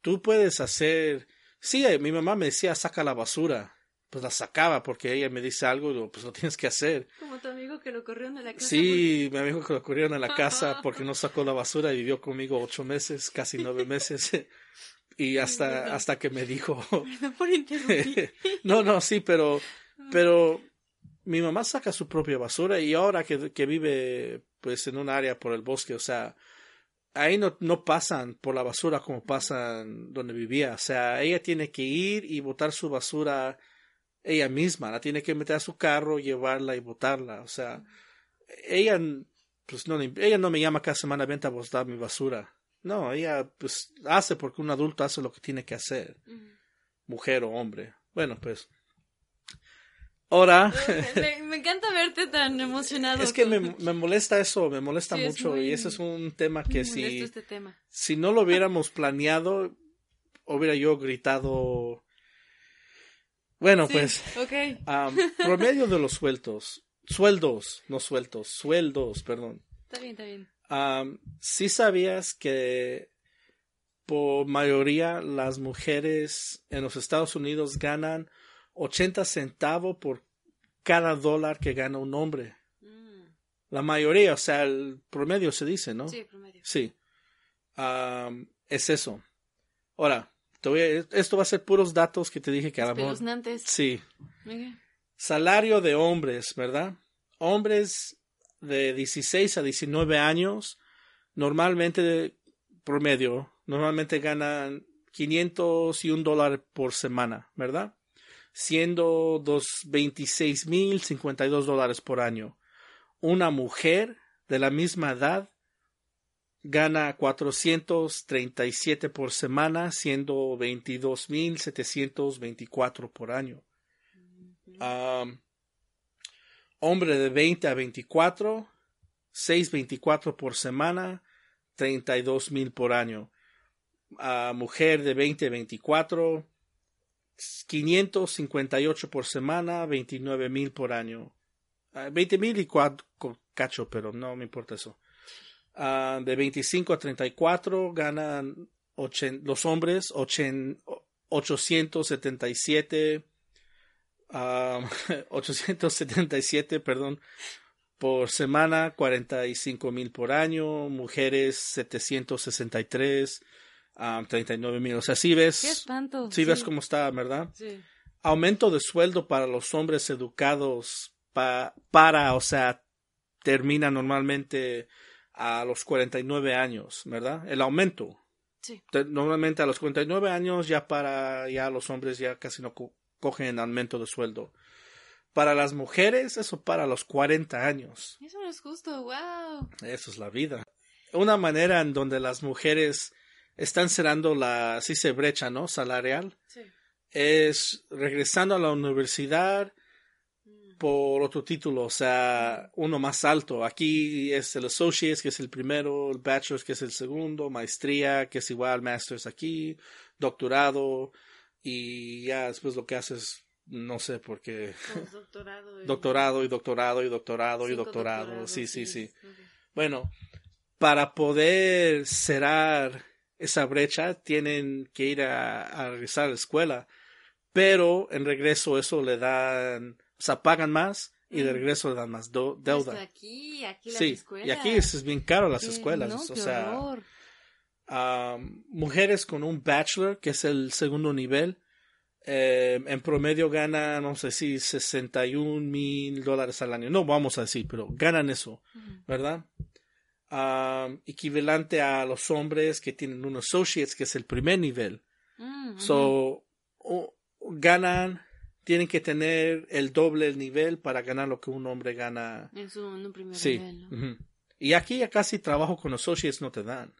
Tú puedes hacer Sí, eh, mi mamá me decía, saca la basura. Pues la sacaba porque ella me dice algo y pues lo tienes que hacer. Como tu amigo que lo corrieron a la casa. Sí, mi amigo que lo corrieron a la casa porque no sacó la basura y vivió conmigo ocho meses, casi nueve meses. y hasta, hasta que me dijo. por no, no, sí, pero, ah. pero mi mamá saca su propia basura y ahora que, que vive pues en un área por el bosque, o sea, ahí no, no pasan por la basura como pasan donde vivía. O sea, ella tiene que ir y botar su basura ella misma. La tiene que meter a su carro, llevarla y botarla. O sea, ella, pues no, ella no me llama cada semana, vente a botar mi basura. No, ella pues hace porque un adulto hace lo que tiene que hacer. Mujer o hombre. Bueno, pues Ahora. Me, encanta verte tan emocionado. Es que me, me, molesta eso, me molesta mucho. y ese es un tema que si, este tema. si no lo hubiéramos planeado, hubiera yo gritado. Bueno, pues. Okay. promedio de los sueltos. Sueldos, no sueltos, sueldos, perdón. Está bien, está bien. Um, sí sabías que por mayoría las mujeres en los Estados Unidos ganan 80 centavos por cada dólar que gana un hombre. Mm. La mayoría, o sea, el promedio se dice, ¿no? Sí, promedio. Sí. es eso. Ahora, te voy esto va a ser puros datos que te dije que a lo Sí. Salario de hombres, ¿verdad? hombres de 16 a 19 años, normalmente promedio, normalmente ganan 500 y un dólar por semana, ¿verdad? Siendo dos 26 mil 52 dólares por año. Una mujer de la misma edad gana 437 por semana, siendo 22 mil 724 por año. hombre de 20 a 24, 624 por semana, 32 mil por año. A mujer de 20 a 24, 558 por semana, 29 mil por año. 20 mil y cuatro, cacho, pero no me importa eso. de 25 a 34 ganan los hombres 877 877 perdón por semana, 45 mil por año, mujeres 763, um, 39 mil. O sea, si ves, ¿Qué sí, ves cómo está, ¿verdad? Sí. Aumento de sueldo para los hombres educados para, o sea, termina normalmente a los 49 años, ¿verdad? El aumento. Sí. Normalmente a los 49 años ya para, ya los hombres ya casi no cogen aumento de sueldo. Para las mujeres, eso para los 40 años. Eso no es justo, wow. Eso es la vida. Una manera en donde las mujeres están cerrando la, así se brecha, ¿no? Salarial. Sí. Es regresando a la universidad mm. por otro título, o sea, uno más alto. Aquí es el Associates, que es el primero, el Bachelor's, que es el segundo, maestría, que es igual, Master's aquí, doctorado, y ya después lo que haces no sé por qué. Doctorado y... doctorado y doctorado y doctorado y doctorado. Sí, sí, sí. Bueno, para poder cerrar esa brecha tienen que ir a, regresar a la escuela, pero en regreso eso le dan, o sea, pagan más y de regreso le dan más deuda. Aquí, aquí las sí, y aquí es, bien caro las escuelas, o sea, mujeres con un bachelor, que es el segundo nivel, eh, en promedio gana, no sé si 61 mil dólares al año. No vamos a decir, pero ganan eso, ¿verdad? Equivalente a los hombres que tienen un associates, que es el primer nivel. Mm, so, ganan, tienen que tener el doble el nivel para ganar lo que un hombre gana. En su primer nivel. Y aquí ya casi trabajo con associates no te dan.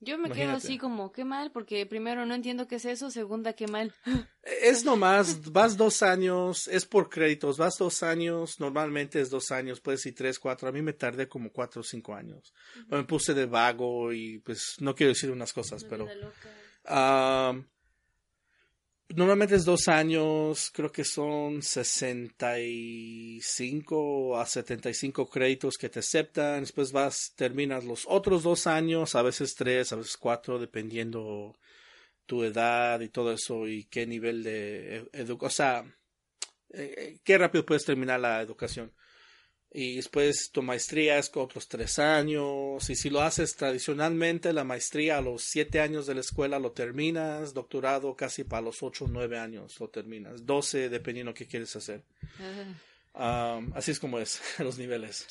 Yo me quedo así como, qué mal, porque primero no entiendo qué es eso, segunda, qué mal. Es nomás, vas dos años, es por créditos, vas dos años, normalmente es dos años, puedes ir tres, cuatro, a mí me tardé como cuatro o cinco años. Me puse de vago y pues no quiero decir unas cosas, pero... Normalmente es dos años, creo que son 65 a 75 créditos que te aceptan, después vas, terminas los otros dos años, a veces tres, a veces cuatro, dependiendo tu edad y todo eso y qué nivel de educación, o sea, eh, eh, qué rápido puedes terminar la educación y después tu maestría es con otros tres años y si lo haces tradicionalmente la maestría a los siete años de la escuela lo terminas doctorado casi para los ocho o nueve años lo terminas doce dependiendo qué quieres hacer. Así es como es los niveles.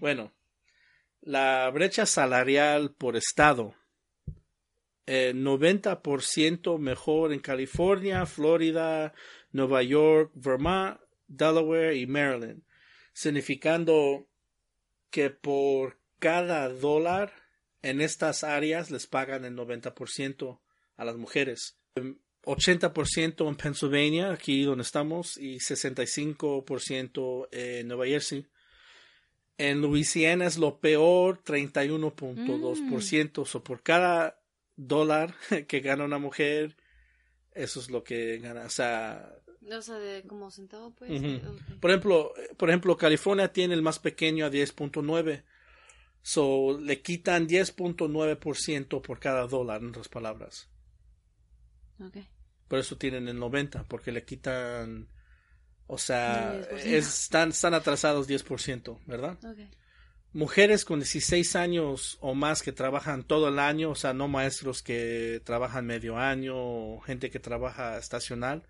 Bueno la brecha salarial por estado. Eh, 90% mejor en California Florida Nueva York Vermont Delaware y Maryland significando que por cada dólar en estas áreas les pagan el 90% a las mujeres. 80% en Pennsylvania, aquí donde estamos, y 65% en Nueva Jersey. En Louisiana es lo peor, 31.2%. Mm. O por cada dólar que gana una mujer, eso es lo que gana. O sea, o sea, de como centavo, pues. Por ejemplo, por ejemplo, California tiene el más pequeño a 10.9. So, le quitan 10.9% por cada dólar, en otras palabras. Okay. Por eso tienen el 90, porque le quitan, o sea, están, están atrasados 10%, ¿verdad? Okay. Mujeres con 16 años o más que trabajan todo el año, o sea, no maestros que trabajan medio año, gente que trabaja estacional,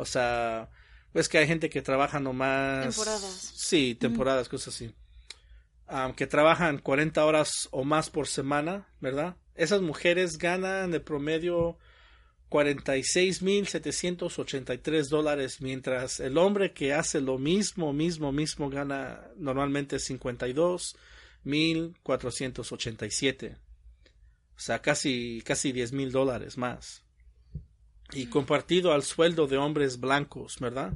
o sea, ves que hay gente que trabaja nomás. Temporadas. Sí, temporadas, cosas así. que trabajan 40 horas o más por semana, ¿verdad? Esas mujeres ganan de promedio 46.783 dólares, mientras el hombre que hace lo mismo, mismo, mismo gana normalmente 52.487. O sea, casi, casi 10.000 dólares más. Y compartido al sueldo de hombres blancos, ¿verdad?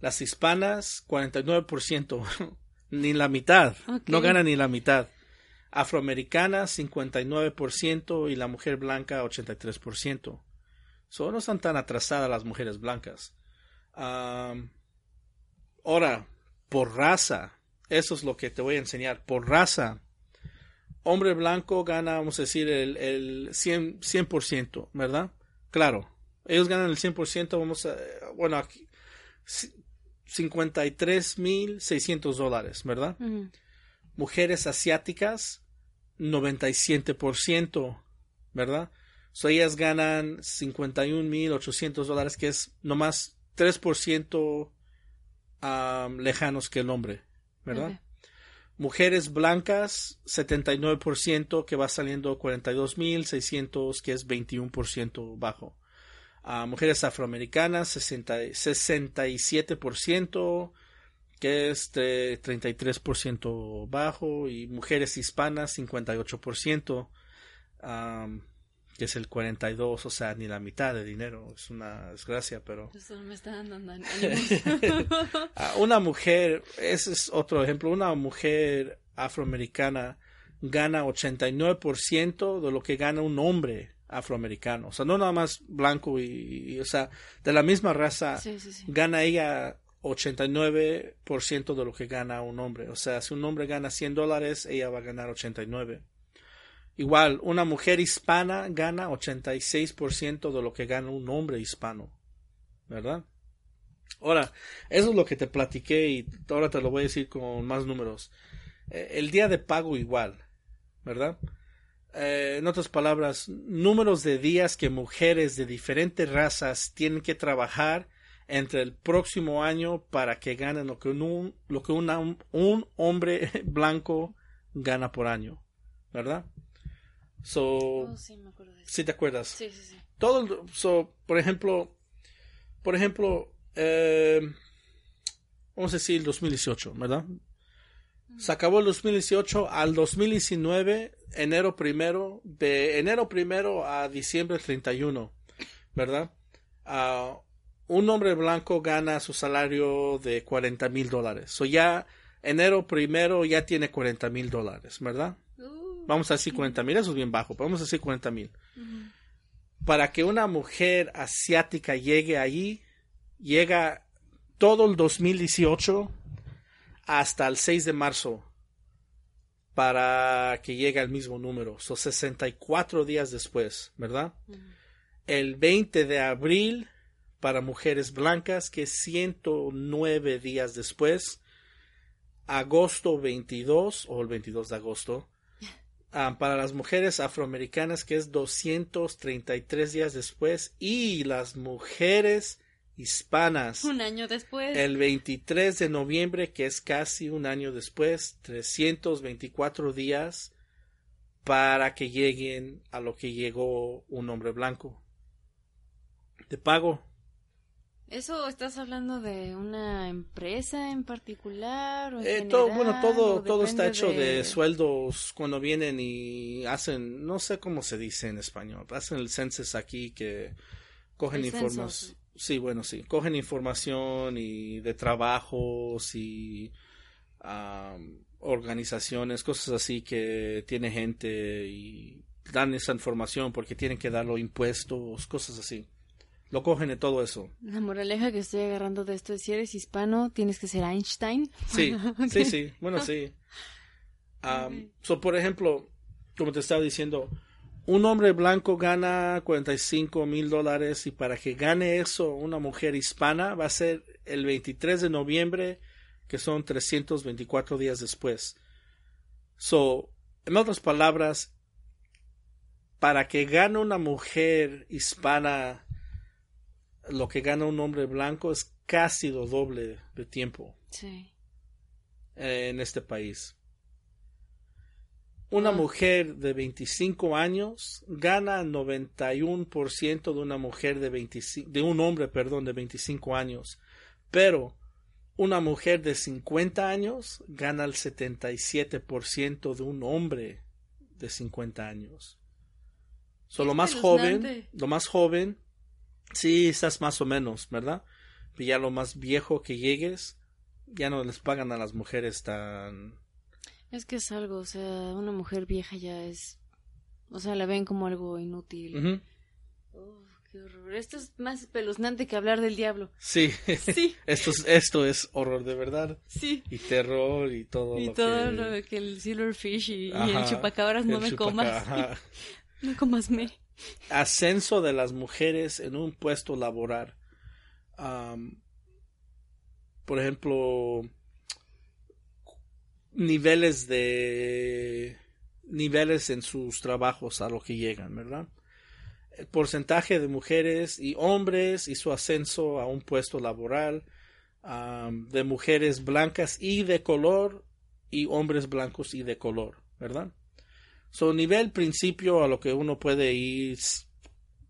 Las hispanas, 49%, ni la mitad, no gana ni la mitad. Afroamericanas, 59% y la mujer blanca, 83%. So, no están tan atrasadas las mujeres blancas. ahora, por raza, eso es lo que te voy a enseñar. Por raza, hombre blanco gana, vamos a decir, el, el 100%, 100%, ¿verdad? Claro, ellos ganan el 100%, vamos a, bueno, aquí, 53.600 dólares, ¿verdad? Mujeres asiáticas, 97%, ¿verdad? So ellas ganan 51.800 dólares, que es nomás 3% lejanos que el hombre, ¿verdad? Mujeres blancas, 79%, que va saliendo 42.600, que es 21% bajo. Mujeres afroamericanas, 60, 67%, que es 33% bajo. Y mujeres hispanas, 58% que es el 42, o sea, ni la mitad de dinero, es una desgracia, pero... Eso me está dando una mujer, ese es otro ejemplo, una mujer afroamericana gana 89% de lo que gana un hombre afroamericano, o sea, no nada más blanco y, o sea, de la misma raza, gana ella 89% de lo que gana un hombre, o sea, si un hombre gana 100 dólares, ella va a ganar 89. Igual, una mujer hispana gana 86% de lo que gana un hombre hispano. ¿Verdad? Ahora, eso es lo que te platiqué y ahora te lo voy a decir con más números. Eh, el día de pago igual, ¿verdad? Eh, en otras palabras, números de días que mujeres de diferentes razas tienen que trabajar entre el próximo año para que ganen lo que un, lo que un hombre blanco gana por año, ¿verdad? So, oh, sí, me acuerdo de ¿Sí te acuerdas? Sí, sí, sí. Todo, so, por ejemplo, por ejemplo, eh, vamos a decir el 2018, ¿verdad? Se acabó el 2018 al 2019, enero primero, de enero primero a diciembre 31, ¿verdad? Uh, un hombre blanco gana su salario de 40 mil dólares. So ya enero primero ya tiene 40 mil dólares, ¿verdad? Vamos a decir 40 mil, eso es bien bajo, pero vamos a decir 40 mil. Para que una mujer asiática llegue allí, llega todo el 2018 hasta el 6 de marzo para que llegue al mismo número. Son 64 días después, ¿verdad? El 20 de abril para mujeres blancas, que es 109 días después. Agosto 22 o el 22 de agosto Ah, para las mujeres afroamericanas que es 233 días después y las mujeres hispanas un año después el 23 de noviembre que es casi un año después 324 días para que lleguen a lo que llegó un hombre blanco de pago ¿Eso estás hablando de una empresa en particular? O eh, todo, bueno, todo, todo está hecho de... sueldos cuando vienen y hacen, no sé cómo se dice en español, hacen el census aquí que cogen información. Sí, bueno, sí, cogen información y de trabajos y organizaciones, cosas así que tiene gente y dan esa información porque tienen que darlo impuestos, cosas así. Lo cogen de todo eso. La moraleja que estoy agarrando de esto es si eres hispano, tienes que ser Einstein. Sí, sí, sí. Bueno, sí. so, por ejemplo, como te estaba diciendo, un hombre blanco gana 45 mil dólares y para que gane eso una mujer hispana va a ser el 23 de noviembre, que son 324 días después. So, en otras palabras, para que gane una mujer hispana lo que gana un hombre blanco es casi lo doble de tiempo Sí. en este país. Una mujer de 25 años gana 91% de una mujer de 25, de un hombre, perdón, de 25 años, pero una mujer de 50 años gana el 77% de un hombre de 50 años. So, lo más joven, lo más joven, sí, estás más o menos, ¿verdad? Pero ya lo más viejo que llegues, ya no les pagan a las mujeres tan Es que es algo, o sea, una mujer vieja ya es. O sea, la ven como algo inútil. Uf, qué horror. Esto es más espeluznante que hablar del diablo. Sí, Sí, esto es, esto es horror de verdad. sí. Y terror y todo Y lo todo que... lo que el silverfish y, y el chupacabras no el me chupaca- comas. No comas me. Ascenso de las mujeres en un puesto laboral. Por ejemplo, niveles de niveles en sus trabajos a lo que llegan, ¿verdad? El porcentaje de mujeres y hombres y su ascenso a un puesto laboral, de mujeres blancas y de color y hombres blancos y de color, ¿verdad? So, nivel principio a lo que uno puede ir,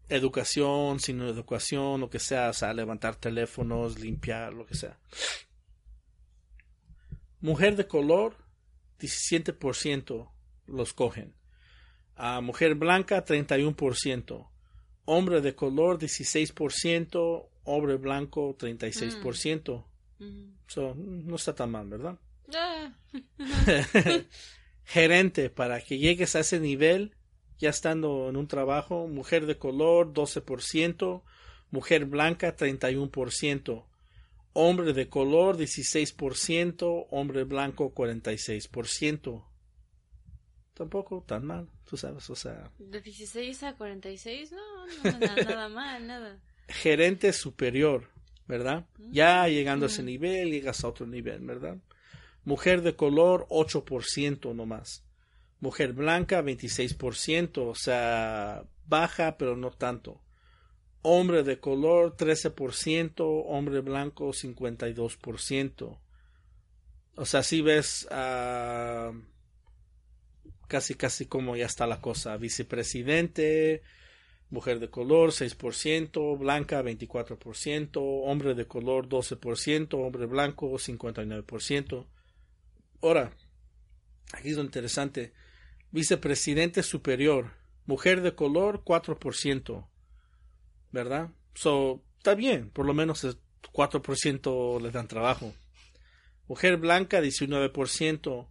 educación, sin educación, lo que sea, o sea, levantar teléfonos, limpiar, lo que sea. Mujer de color, 17% los cogen. A mujer blanca, 31%. Hombre de color, 16%. Hombre blanco, 36%. Ujú. So, no está tan mal, ¿verdad? Ah, gerente para que llegues a ese nivel ya estando en un trabajo mujer de color 12% mujer blanca 31% hombre de color 16% hombre blanco 46% tampoco tan mal tú sabes o sea de 16 a 46, no, no, nada, nada mal, nada. gerente superior verdad ya llegando a ese nivel llegas a otro nivel verdad Mujer de color 8% nomás. Mujer blanca 26%, o sea, baja pero no tanto. Hombre de color 13%, hombre blanco 52%. O sea, si ves ah, casi casi como ya está la cosa. Vicepresidente, mujer de color 6%, blanca 24%, hombre de color 12%, hombre blanco 59%. Ahora, aquí es lo interesante. Vicepresidente superior, mujer de color 4%, ¿verdad? So, está bien, por lo menos el 4% le dan trabajo. Mujer blanca 19%,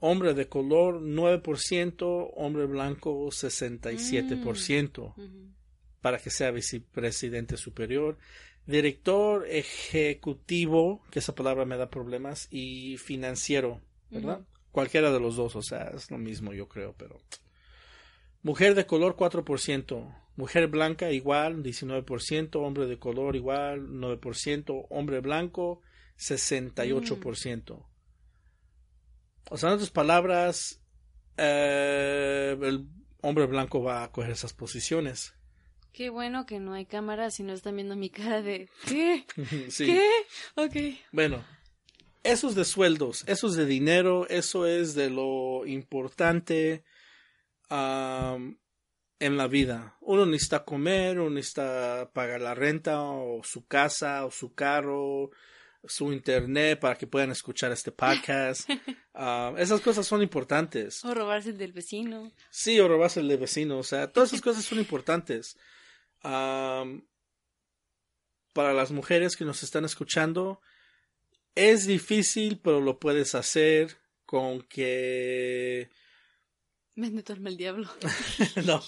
hombre de color 9%, hombre blanco 67% Ujú. para que sea vicepresidente superior, director ejecutivo, que esa palabra me da problemas, y financiero, ¿verdad? Cualquiera de los dos, o sea, es lo mismo yo creo, pero... Mujer de color 4%, mujer blanca igual 19%, hombre de color igual 9%, hombre blanco 68%. O sea, en otras palabras, eh, el hombre blanco va a coger esas posiciones. Qué bueno que no hay cámaras y no están viendo mi cara de ¿qué? Sí. ¿Qué? Ok. Bueno, eso es de sueldos, eso es de dinero, eso es de lo importante am, en la vida. Uno necesita comer, uno necesita pagar la renta o su casa o su carro, su internet para que puedan escuchar este podcast. Am, esas cosas son importantes. O robarse el del vecino. Sí, o robarse el de vecino. O sea, todas esas cosas son importantes. Am, para las mujeres que nos están escuchando, es difícil, pero lo puedes hacer con que... Vende tu alma al diablo. no.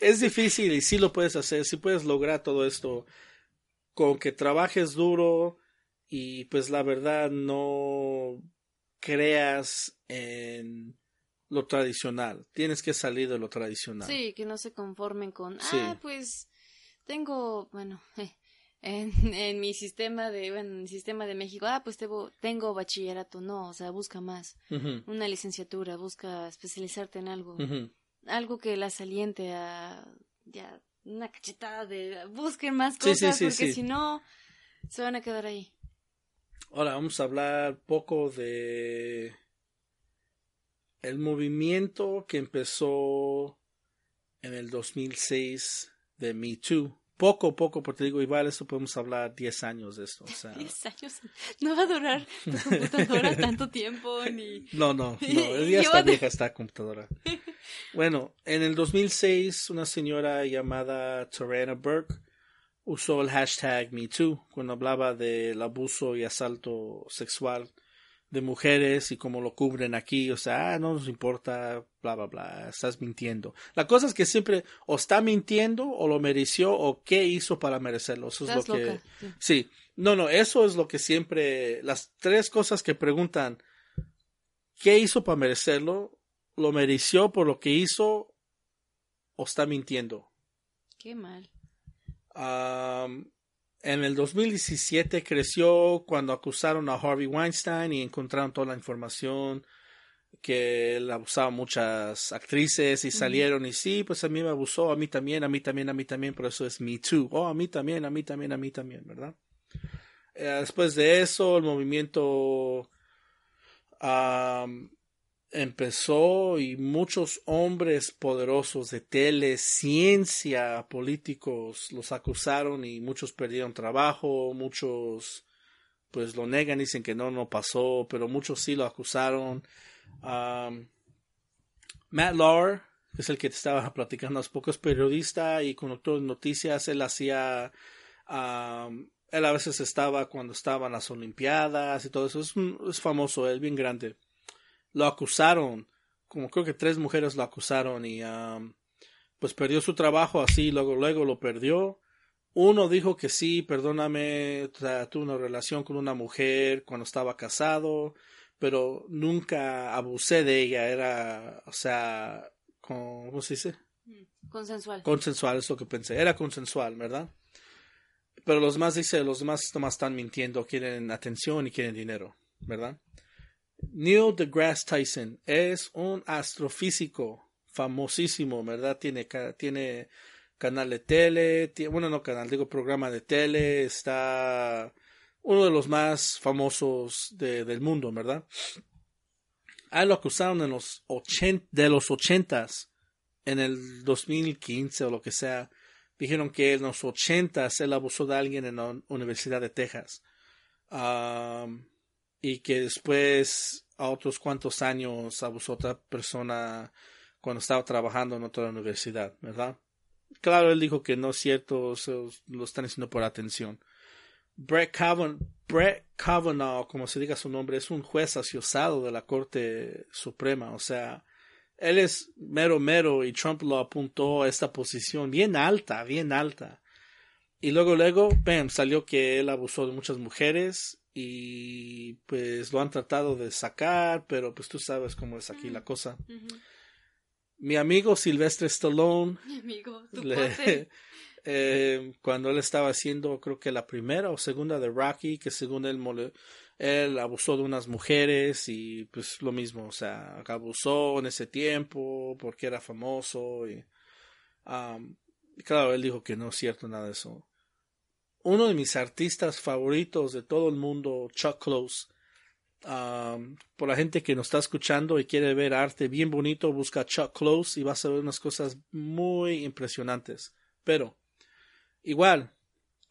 es difícil y sí lo puedes hacer, sí puedes lograr todo esto con que trabajes duro y pues la verdad no creas en lo tradicional. Tienes que salir de lo tradicional. Sí, que no se conformen con, Sí. ah, pues tengo, bueno, en, en mi sistema de, bueno, en el sistema de México, ah, pues tengo, tengo bachillerato, no, o sea, busca más, una licenciatura, busca especializarte en algo, algo que las aliente a ya una cachetada de busquen más cosas porque si no se van a quedar ahí. Ahora vamos a hablar poco de el movimiento que empezó en el 2006 de Me Too poco, poco, porque te digo, igual esto podemos hablar 10 años de esto. O sea... 10 años. No va a durar tu computadora tanto tiempo ni... No, no, no, ya está vieja esta computadora. Bueno, en el 2006 una señora llamada Torena Burke usó el hashtag MeToo cuando hablaba del abuso y asalto sexual de mujeres y cómo lo cubren aquí, o sea, ah, no nos importa, bla, bla, bla, estás mintiendo. La cosa es que siempre o está mintiendo o lo mereció o qué hizo para merecerlo. Eso es lo que... Sí. no, no, eso es lo que siempre, las tres cosas que preguntan, ¿qué hizo para merecerlo? ¿Lo mereció por lo que hizo o está mintiendo? Qué mal. En el 2017 creció cuando acusaron a Harvey Weinstein y encontraron toda la información que él abusaba a muchas actrices y salieron y sí, pues a mí me abusó, a mí también, a mí también, a mí también, por eso es Me Too. Oh, a mí también, a mí también, a mí también, ¿verdad? Eh, después de eso, el movimiento empezó y muchos hombres poderosos de tele, ciencia, políticos los acusaron y muchos perdieron trabajo, muchos pues lo negan, dicen que no, no pasó, pero muchos sí lo acusaron. Matt Lauer, que es el que te estaba platicando es periodista y conductor de noticias, él hacía él a veces estaba cuando estaban las Olimpiadas y todo eso. Es, es famoso, él bien grande lo acusaron, como creo que tres mujeres lo acusaron y pues perdió su trabajo así, luego, luego lo perdió. Uno dijo que sí, perdóname, tuvo una relación con una mujer cuando estaba casado, pero nunca abusé de ella, era, o sea, ¿cómo se dice? Mm, consensual. Consensual, es lo que pensé, era consensual, ¿verdad? Pero los demás dice, los demás nomás están mintiendo, quieren atención y quieren dinero, ¿verdad? Neil deGrasse Tyson es un astrofísico famosísimo, ¿verdad? Tiene, tiene canal de tele, bueno, no canal, digo programa de tele, está uno de los más famosos del mundo, ¿verdad? A lo acusaron en los de los ochentas, en el 2015 o lo que sea. Dijeron que en los ochentas él abusó de alguien en la Universidad de Texas. Y que después a otros cuantos años abusó otra persona cuando estaba trabajando en otra universidad, ¿verdad? Claro, él dijo que no es cierto, lo están haciendo por atención. Brett Kavanaugh, Brett Kavanaugh, como se diga su nombre, es un juez asiosado de la Corte Suprema, o sea, él es mero mero y Trump lo apuntó a esta posición bien alta, bien alta. Y luego, luego, bam, salió que él abusó de muchas mujeres y pues lo han tratado de sacar, pero pues tú sabes cómo es aquí la cosa. Mi amigo Silvestre Stallone, Mi amigo, eh, cuando él estaba haciendo creo que la primera o segunda de Rocky, que según él, él abusó de unas mujeres y pues lo mismo, o sea, abusó en ese tiempo porque era famoso y claro, él dijo que no es cierto nada de eso uno de mis artistas favoritos de todo el mundo, Chuck Close. por la gente que nos está escuchando y quiere ver arte bien bonito, busca Chuck Close y vas a ver unas cosas muy impresionantes. Pero, igual,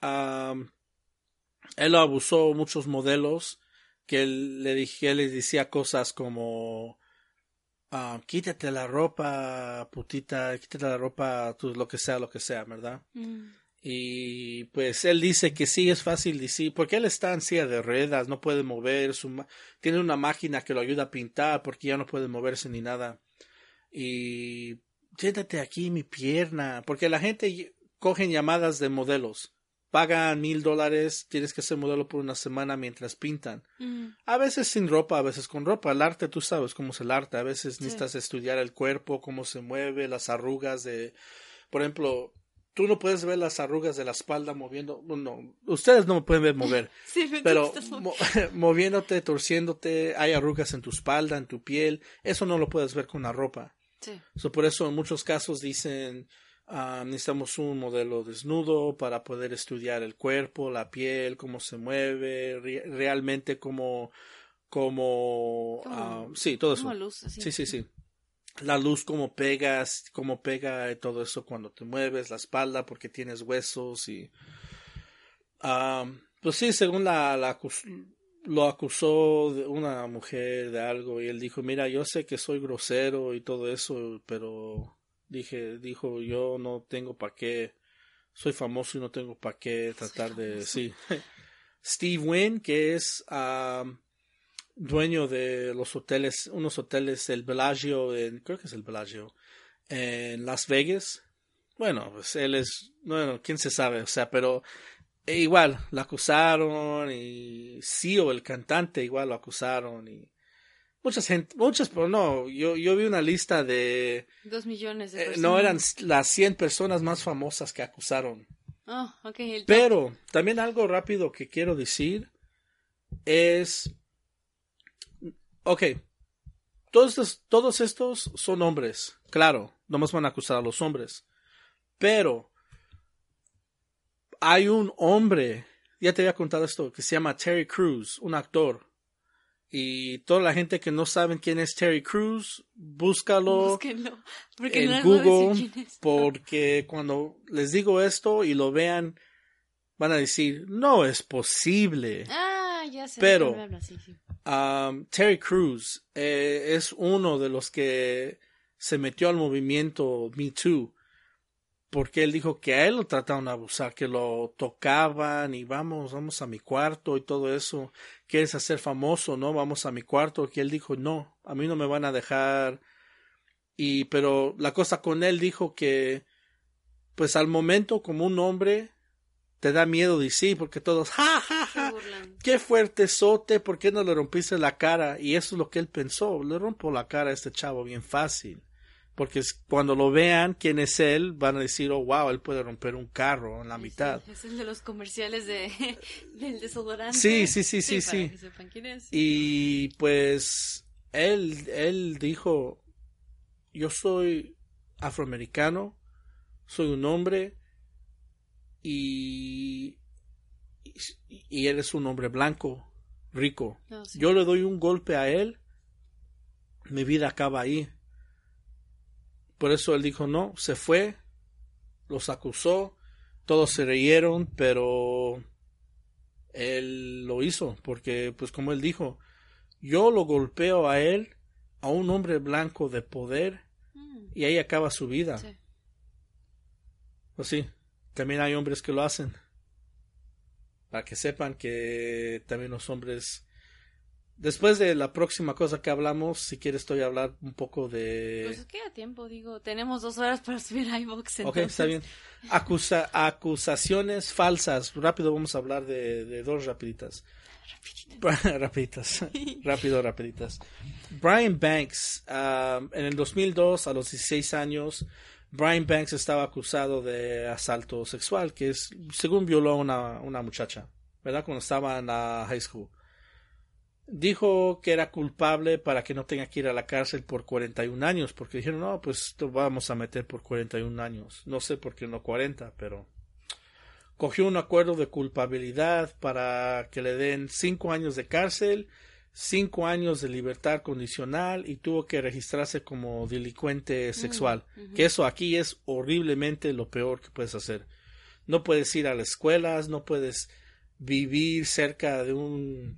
él abusó muchos modelos que él le dije, él les decía cosas como quítate la ropa, putita, quítate la ropa, lo que sea, lo que sea, ¿verdad? Mm. Y pues él dice que sí es fácil decir, porque él está en silla de ruedas, no puede mover, su tiene una máquina que lo ayuda a pintar porque ya no puede moverse ni nada. Y siéntate aquí mi pierna, porque la gente cogen llamadas de modelos, pagan mil dólares, tienes que ser modelo por una semana mientras pintan. Mm. A veces sin ropa, a veces con ropa. El arte, tú sabes cómo es el arte. A veces necesitas estudiar el cuerpo, cómo se mueve, las arrugas de, por ejemplo, tú no puedes ver las arrugas de la espalda moviendo, no, ustedes no me pueden ver mover, pero moviéndote, torciéndote, hay arrugas en tu espalda, en tu piel, eso no lo puedes ver con la ropa. Sí. por eso en muchos casos dicen, Ah, necesitamos un modelo desnudo para poder estudiar el cuerpo, la piel, cómo se mueve, realmente cómo, cómo, ah, sí, todo eso. sí, sí, sí. La luz, cómo pegas, cómo pega todo eso cuando te mueves, la espalda porque tienes huesos y, ah, pues sí, según la, la, lo acusó de una mujer de algo y él dijo, mira, yo sé que soy grosero y todo eso, pero dije, dijo, yo no tengo para qué, soy famoso y no tengo para qué tratar de, sí. Steve Wynn, que es dueño de los hoteles, unos hoteles, el Bellagio, en, creo que es el Bellagio, en Las Vegas. Bueno, pues él es, bueno, quién se sabe, o sea, pero e igual, lo acusaron y o el cantante, igual lo acusaron y muchas gente, muchas, pero no, yo, yo vi una lista de... Dos millones de personas. Eh, no, eran las 100 personas más famosas que acusaron. Oh, okay, pero también algo rápido que quiero decir es... Ok, todos estos, todos estos son hombres, claro, no más van a acusar a los hombres, pero hay un hombre, ya te había contado esto, que se llama Terry Crews, un actor. Y toda la gente que no saben quién es Terry Crews, búscalo en Google, porque cuando les digo esto y lo vean, van a decir, no es posible. Ah, ya sé. Pero um, Terry Crews eh, es uno de los que se metió al movimiento Me Too porque él dijo que a él lo trataban de abusar, que lo tocaban y vamos, vamos a mi cuarto y todo eso. ¿Quieres hacer famoso? No, vamos a mi cuarto. Que él dijo, no, a mí no me van a dejar. Y, pero la cosa con él dijo que, pues al momento como un hombre, te da miedo de sí, porque todos, ja, ja, qué fuerte sote, ¿por qué no le rompiste la cara? Y eso es lo que él pensó, le rompo la cara a este chavo bien fácil porque cuando lo vean quién es él, van a decir, oh, wow, él puede romper un carro en la mitad. es el de los comerciales de, del desodorante. Sí, sí, sí, sí, sí. Y pues él, él dijo, yo soy afroamericano, soy un hombre y, y él es un hombre blanco, rico. Yo le doy un golpe a él, mi vida acaba ahí por eso él dijo no, se fue, los acusó, todos se reyeron, pero él lo hizo, porque pues como él dijo, yo lo golpeo a él, a un hombre blanco de poder, mm. y ahí acaba su vida. Pues sí, también hay hombres que lo hacen. Para que sepan que también los hombres Después de la próxima cosa que hablamos, si quieres estoy a hablar un poco de... Pues queda tiempo, digo, tenemos dos horas para subir iVoox. Ok, está bien. Acusa acusaciones falsas. Rápido vamos a hablar de, de dos rapiditas. rapiditas. Rápido, rapiditas. Brian Banks, um, en el 2002, a los 16 años, Brian Banks estaba acusado de asalto sexual, que es, según violó a una, una muchacha, ¿verdad? Cuando estaba en la high school dijo que era culpable para que no tenga que ir a la cárcel por 41 años, porque dijeron, no, pues lo vamos a meter por 41 años. No sé por qué no 40, pero cogió un acuerdo de culpabilidad para que le den 5 años de cárcel, 5 años de libertad condicional y tuvo que registrarse como delincuente mm, sexual. Que eso aquí es horriblemente lo peor que puedes hacer. No puedes ir a las escuelas, no puedes vivir cerca de un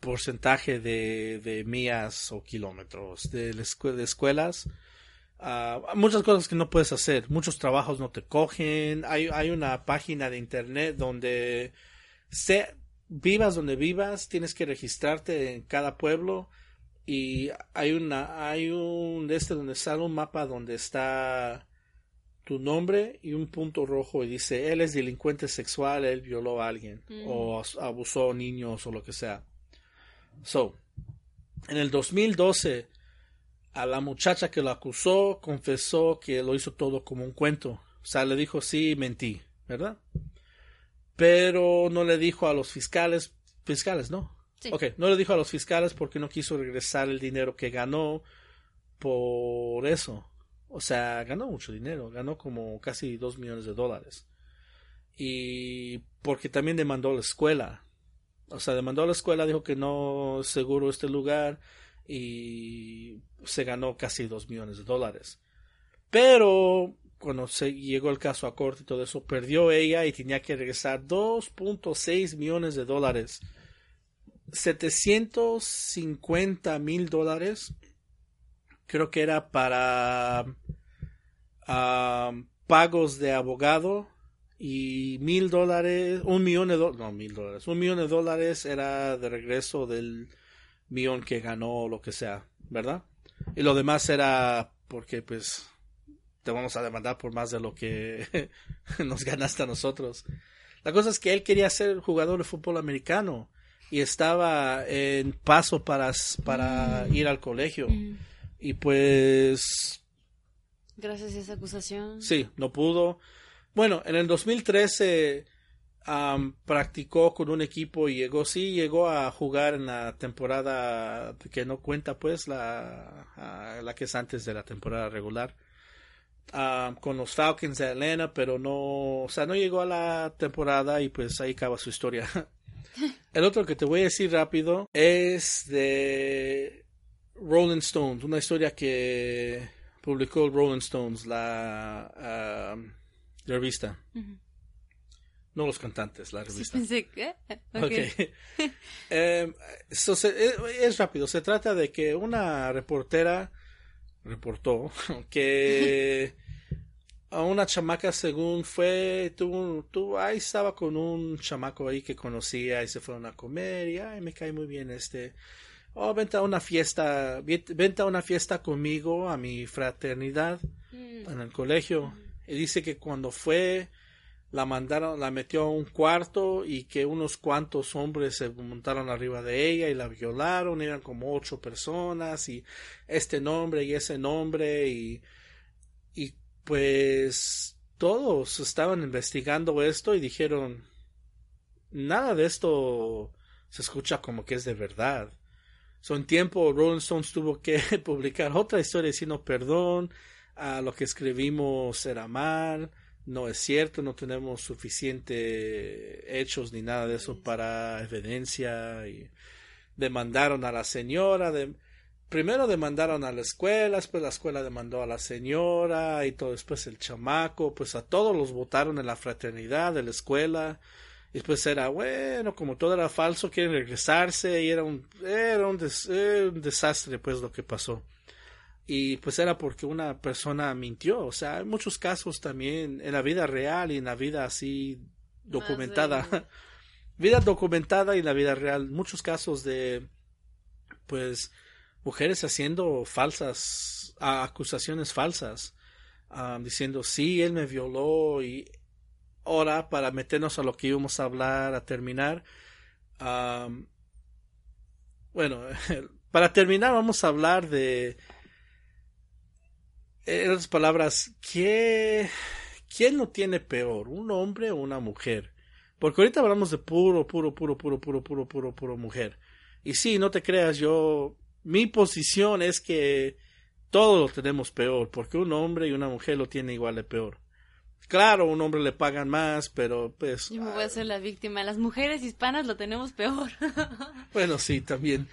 porcentaje de, de millas o kilómetros de, de escuelas. Uh, muchas cosas que no puedes hacer, muchos trabajos no te cogen, hay, hay una página de internet donde se, vivas donde vivas, tienes que registrarte en cada pueblo y hay una, hay un este donde sale un mapa donde está tu nombre y un punto rojo y dice él es delincuente sexual, él violó a alguien mm. o abusó a niños o lo que sea. So, en el 2012, a la muchacha que lo acusó confesó que lo hizo todo como un cuento. O sea, le dijo, sí, mentí, ¿verdad? Pero no le dijo a los fiscales, fiscales, ¿no? Sí. Ok, no le dijo a los fiscales porque no quiso regresar el dinero que ganó por eso. O sea, ganó mucho dinero, ganó como casi dos millones de dólares. Y porque también demandó la escuela. O sea, demandó a la escuela, dijo que no seguro este lugar y se ganó casi dos millones de dólares. Pero cuando se llegó el caso a corte y todo eso, perdió ella y tenía que regresar 2.6 millones de dólares. 750 mil dólares creo que era para pagos de abogado y mil dólares, un millón de dólares, no mil dólares, un millón de dólares era de regreso del millón que ganó o lo que sea, ¿verdad? Y lo demás era porque pues te vamos a demandar por más de lo que nos ganaste a nosotros. La cosa es que él quería ser jugador de fútbol americano y estaba en paso para, para mm. ir al colegio. Mm. Y pues... Gracias a esa acusación. Sí, no pudo. Bueno, en el 2013 practicó con un equipo y llegó, sí, llegó a jugar en la temporada que no cuenta, pues, la, la que es antes de la temporada regular. Con los Falcons de Atlanta, pero no, o sea, no llegó a la temporada y pues ahí acaba su historia. El otro que te voy a decir rápido es de Rolling Stones, una historia que publicó Rolling Stones, la, revista. No los cantantes, la revista. pensé que. Okay. Em, es, rápido. Se trata de que una reportera reportó que a una chamaca según fue tuvo, tuvo ahí estaba con un chamaco ahí que conocía y se fueron a comer y ay me cae muy bien este. Oh vente a una fiesta vente a una fiesta conmigo a mi fraternidad mm. en el colegio y dice que cuando fue la mandaron, la metió a un cuarto y que unos cuantos hombres se montaron arriba de ella y la violaron, eran como ocho personas y este nombre y ese nombre y, y pues todos estaban investigando esto y dijeron nada de esto se escucha como que es de verdad. Son tiempo Rolling Stones tuvo que publicar otra historia diciendo perdón, a lo que escribimos era mal, no es cierto, no tenemos suficiente hechos ni nada de eso para evidencia y demandaron a la señora de primero demandaron a la escuela, después la escuela demandó a la señora y todo después el chamaco, pues a todos los votaron en la fraternidad de la escuela. Y después era, bueno, como todo era falso, quieren regresarse y era un, era un, un desastre pues lo que pasó y pues era porque una persona mintió. O sea, hay muchos casos también en la vida real y en la vida así documentada. vida documentada y en la vida real. Muchos casos de, pues, mujeres haciendo falsas, acusaciones falsas. diciendo, sí, él me violó y ahora para meternos a lo que íbamos a hablar, a terminar. bueno, para terminar vamos a hablar de en otras palabras, ¿qué, ¿quién lo tiene peor? ¿Un hombre o una mujer? Porque ahorita hablamos de puro, puro, puro, puro, puro, puro, puro, puro mujer. Y sí, no te creas, yo, mi posición es que todo lo tenemos peor, porque un hombre y una mujer lo tienen igual de peor. Claro, un hombre le pagan más, pero pues... Yo me voy a ser la víctima. Las mujeres hispanas lo tenemos peor. bueno, sí, también.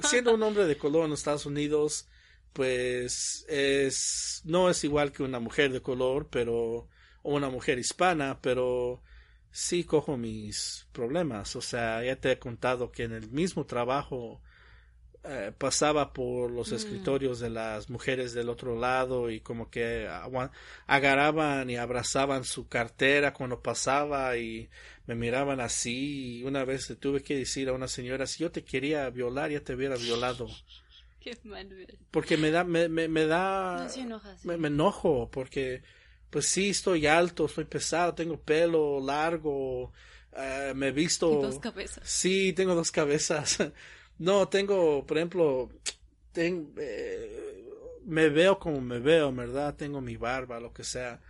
siendo un hombre de color en los Estados Unidos, pues es no es igual que una mujer de color, pero o una mujer hispana, pero sí cojo mis problemas. O sea, ya te he contado que en el mismo trabajo eh, pasaba por los mm. escritorios de las mujeres del otro lado y como que agarraban y abrazaban su cartera cuando pasaba y me miraban así y una vez le tuve que decir a una señora si yo te quería violar ya te hubiera violado porque me da, me, me, da, me, enojo, porque pues sí, estoy alto, estoy pesado, tengo pelo largo, eh, me he visto... dos cabezas. Sí, tengo dos cabezas. no, tengo, por ejemplo, tengo, eh, me veo como me veo, ¿verdad? Tengo mi barba, lo que sea.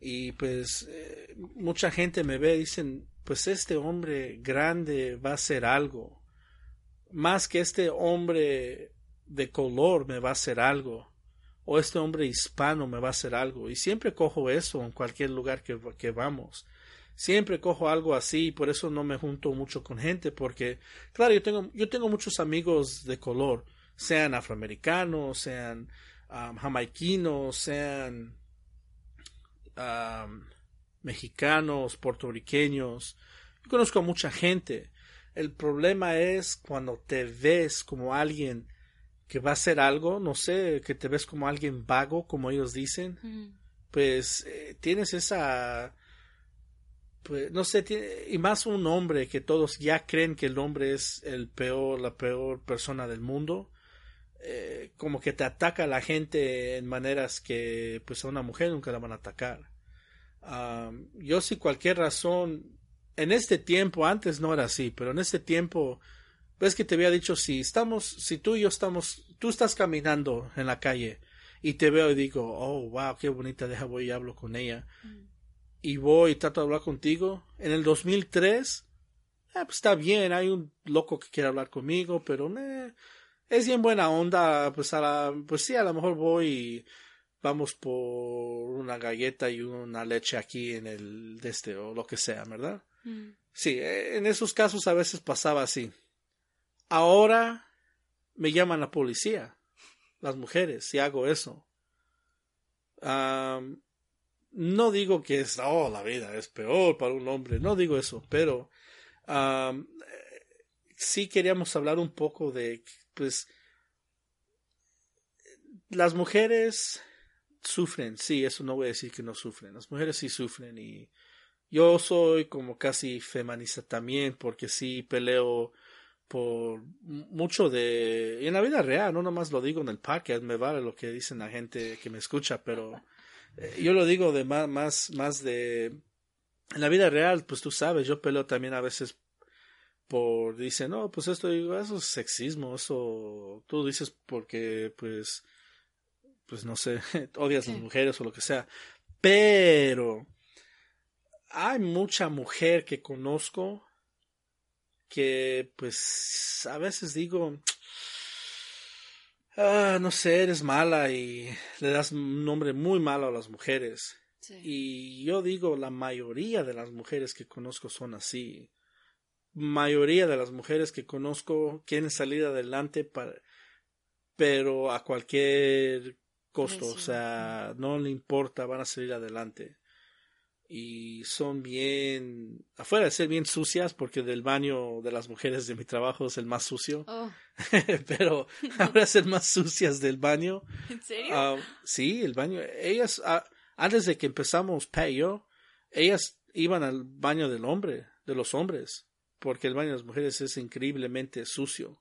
Y pues eh, mucha gente me ve y dicen, pues este hombre grande va a hacer algo. Más que este hombre de color me va a hacer algo. o este hombre hispano me va a hacer algo. Y siempre cojo eso en cualquier lugar que, vamos. Siempre cojo algo así, por eso no me junto mucho con gente, porque, claro, yo tengo, yo tengo muchos amigos de color, sean afroamericanos, sean um, jamaiquinos, sean um, mexicanos, puertorriqueños. Yo conozco a mucha gente. El problema es cuando te ves como alguien que va a hacer algo, no sé, que te ves como alguien vago, como ellos dicen, pues eh, tienes esa, pues no sé, y más un hombre que todos ya creen que el hombre es el peor, la peor persona del mundo, eh, como que te ataca a la gente en maneras que pues a una mujer nunca la van a atacar. yo si cualquier razón, en este tiempo, antes no era así, pero en este tiempo ves que te había dicho si estamos, si tú y yo estamos, tú estás caminando en la calle y te veo y digo, oh, wow, qué bonita, deja voy y hablo con ella. Mm. Y voy y trato de hablar contigo. En el 2003, eh, pues está bien, hay un loco que quiere hablar conmigo, pero es bien buena onda, pues a la, pues sí, a lo mejor voy y vamos por una galleta y una leche aquí en el de este o lo que sea, ¿verdad? Mm. Sí, eh, en esos casos a veces pasaba así. Ahora me llaman la policía, las mujeres, si hago eso. no digo que es, oh, la vida es peor para un hombre, no digo eso, pero sí queríamos hablar un poco de, pues, las mujeres sufren, sí, eso no voy a decir que no sufren, las mujeres sí sufren y yo soy como casi feminista también porque sí peleo por mucho de y en la vida real no nomás lo digo en el podcast me vale lo que dicen la gente que me escucha pero eh, yo lo digo de más más más de en la vida real pues tú sabes yo peleo también a veces por dice no pues esto digo eso es sexismo eso tú dices porque pues pues no sé odias a las mujeres o lo que sea pero hay mucha mujer que conozco que pues a veces digo, ah, no sé, eres mala y le das un nombre muy malo a las mujeres. Y yo digo, la mayoría de las mujeres que conozco son así. Mayoría de las mujeres que conozco quieren salir adelante para, pero a cualquier costo, o sea, no le importa, van a salir adelante y son bien, afuera de ser bien sucias, porque del baño de las mujeres de mi trabajo es el más sucio, oh. pero ahora ser más sucias del baño. ¿En serio? Ah, sí, el baño, ellas, ah, antes de que empezamos Pat y yo, ellas iban al baño del hombre, de los hombres, porque el baño de las mujeres es increíblemente sucio.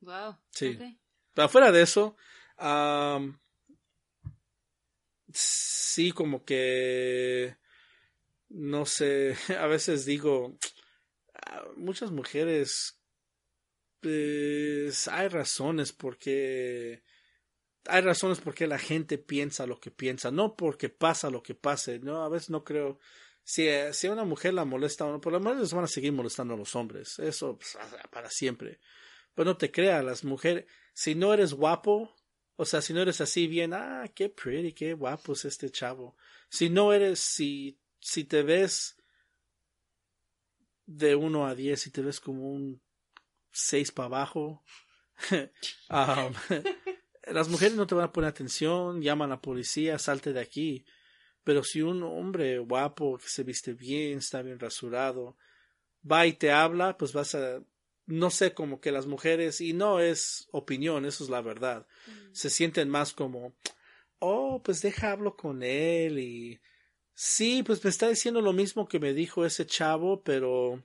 Wow. Sí. Pero afuera de eso, sí como que no sé, a veces digo, ah, muchas mujeres, pues hay razones porque hay razones porque la gente piensa lo que piensa, no porque pasa lo que pase, no, a veces no creo, si, si a una mujer la molesta o por las mujeres van a seguir molestando a los hombres, eso pues, para siempre. Pero no te creas, las mujeres, si no eres guapo, o sea, si no eres así bien, ah, qué pretty, qué guapo es este chavo. Si no eres, si, si te ves de uno a diez, si te ves como un seis para abajo, las mujeres no te van a poner atención, llaman a la policía, salte de aquí. Pero si un hombre guapo que se viste bien, está bien rasurado, va y te habla, pues vas a no sé, como que las mujeres, y no es opinión, eso es la verdad, mm. se sienten más como, oh, pues deja hablo con él y sí, pues me está diciendo lo mismo que me dijo ese chavo, pero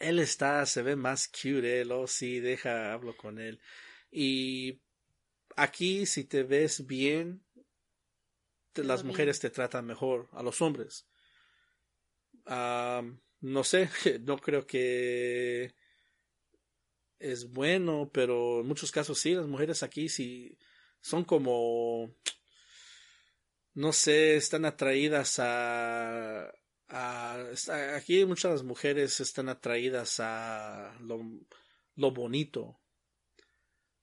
él está, se ve más cute, él, oh, sí, deja hablo con él. Y aquí, si te ves bien, las mujeres te tratan mejor a los hombres. no sé, no creo que es bueno, pero en muchos casos sí, las mujeres aquí sí son como, no sé, están atraídas a, a aquí muchas mujeres están atraídas a lo, lo bonito.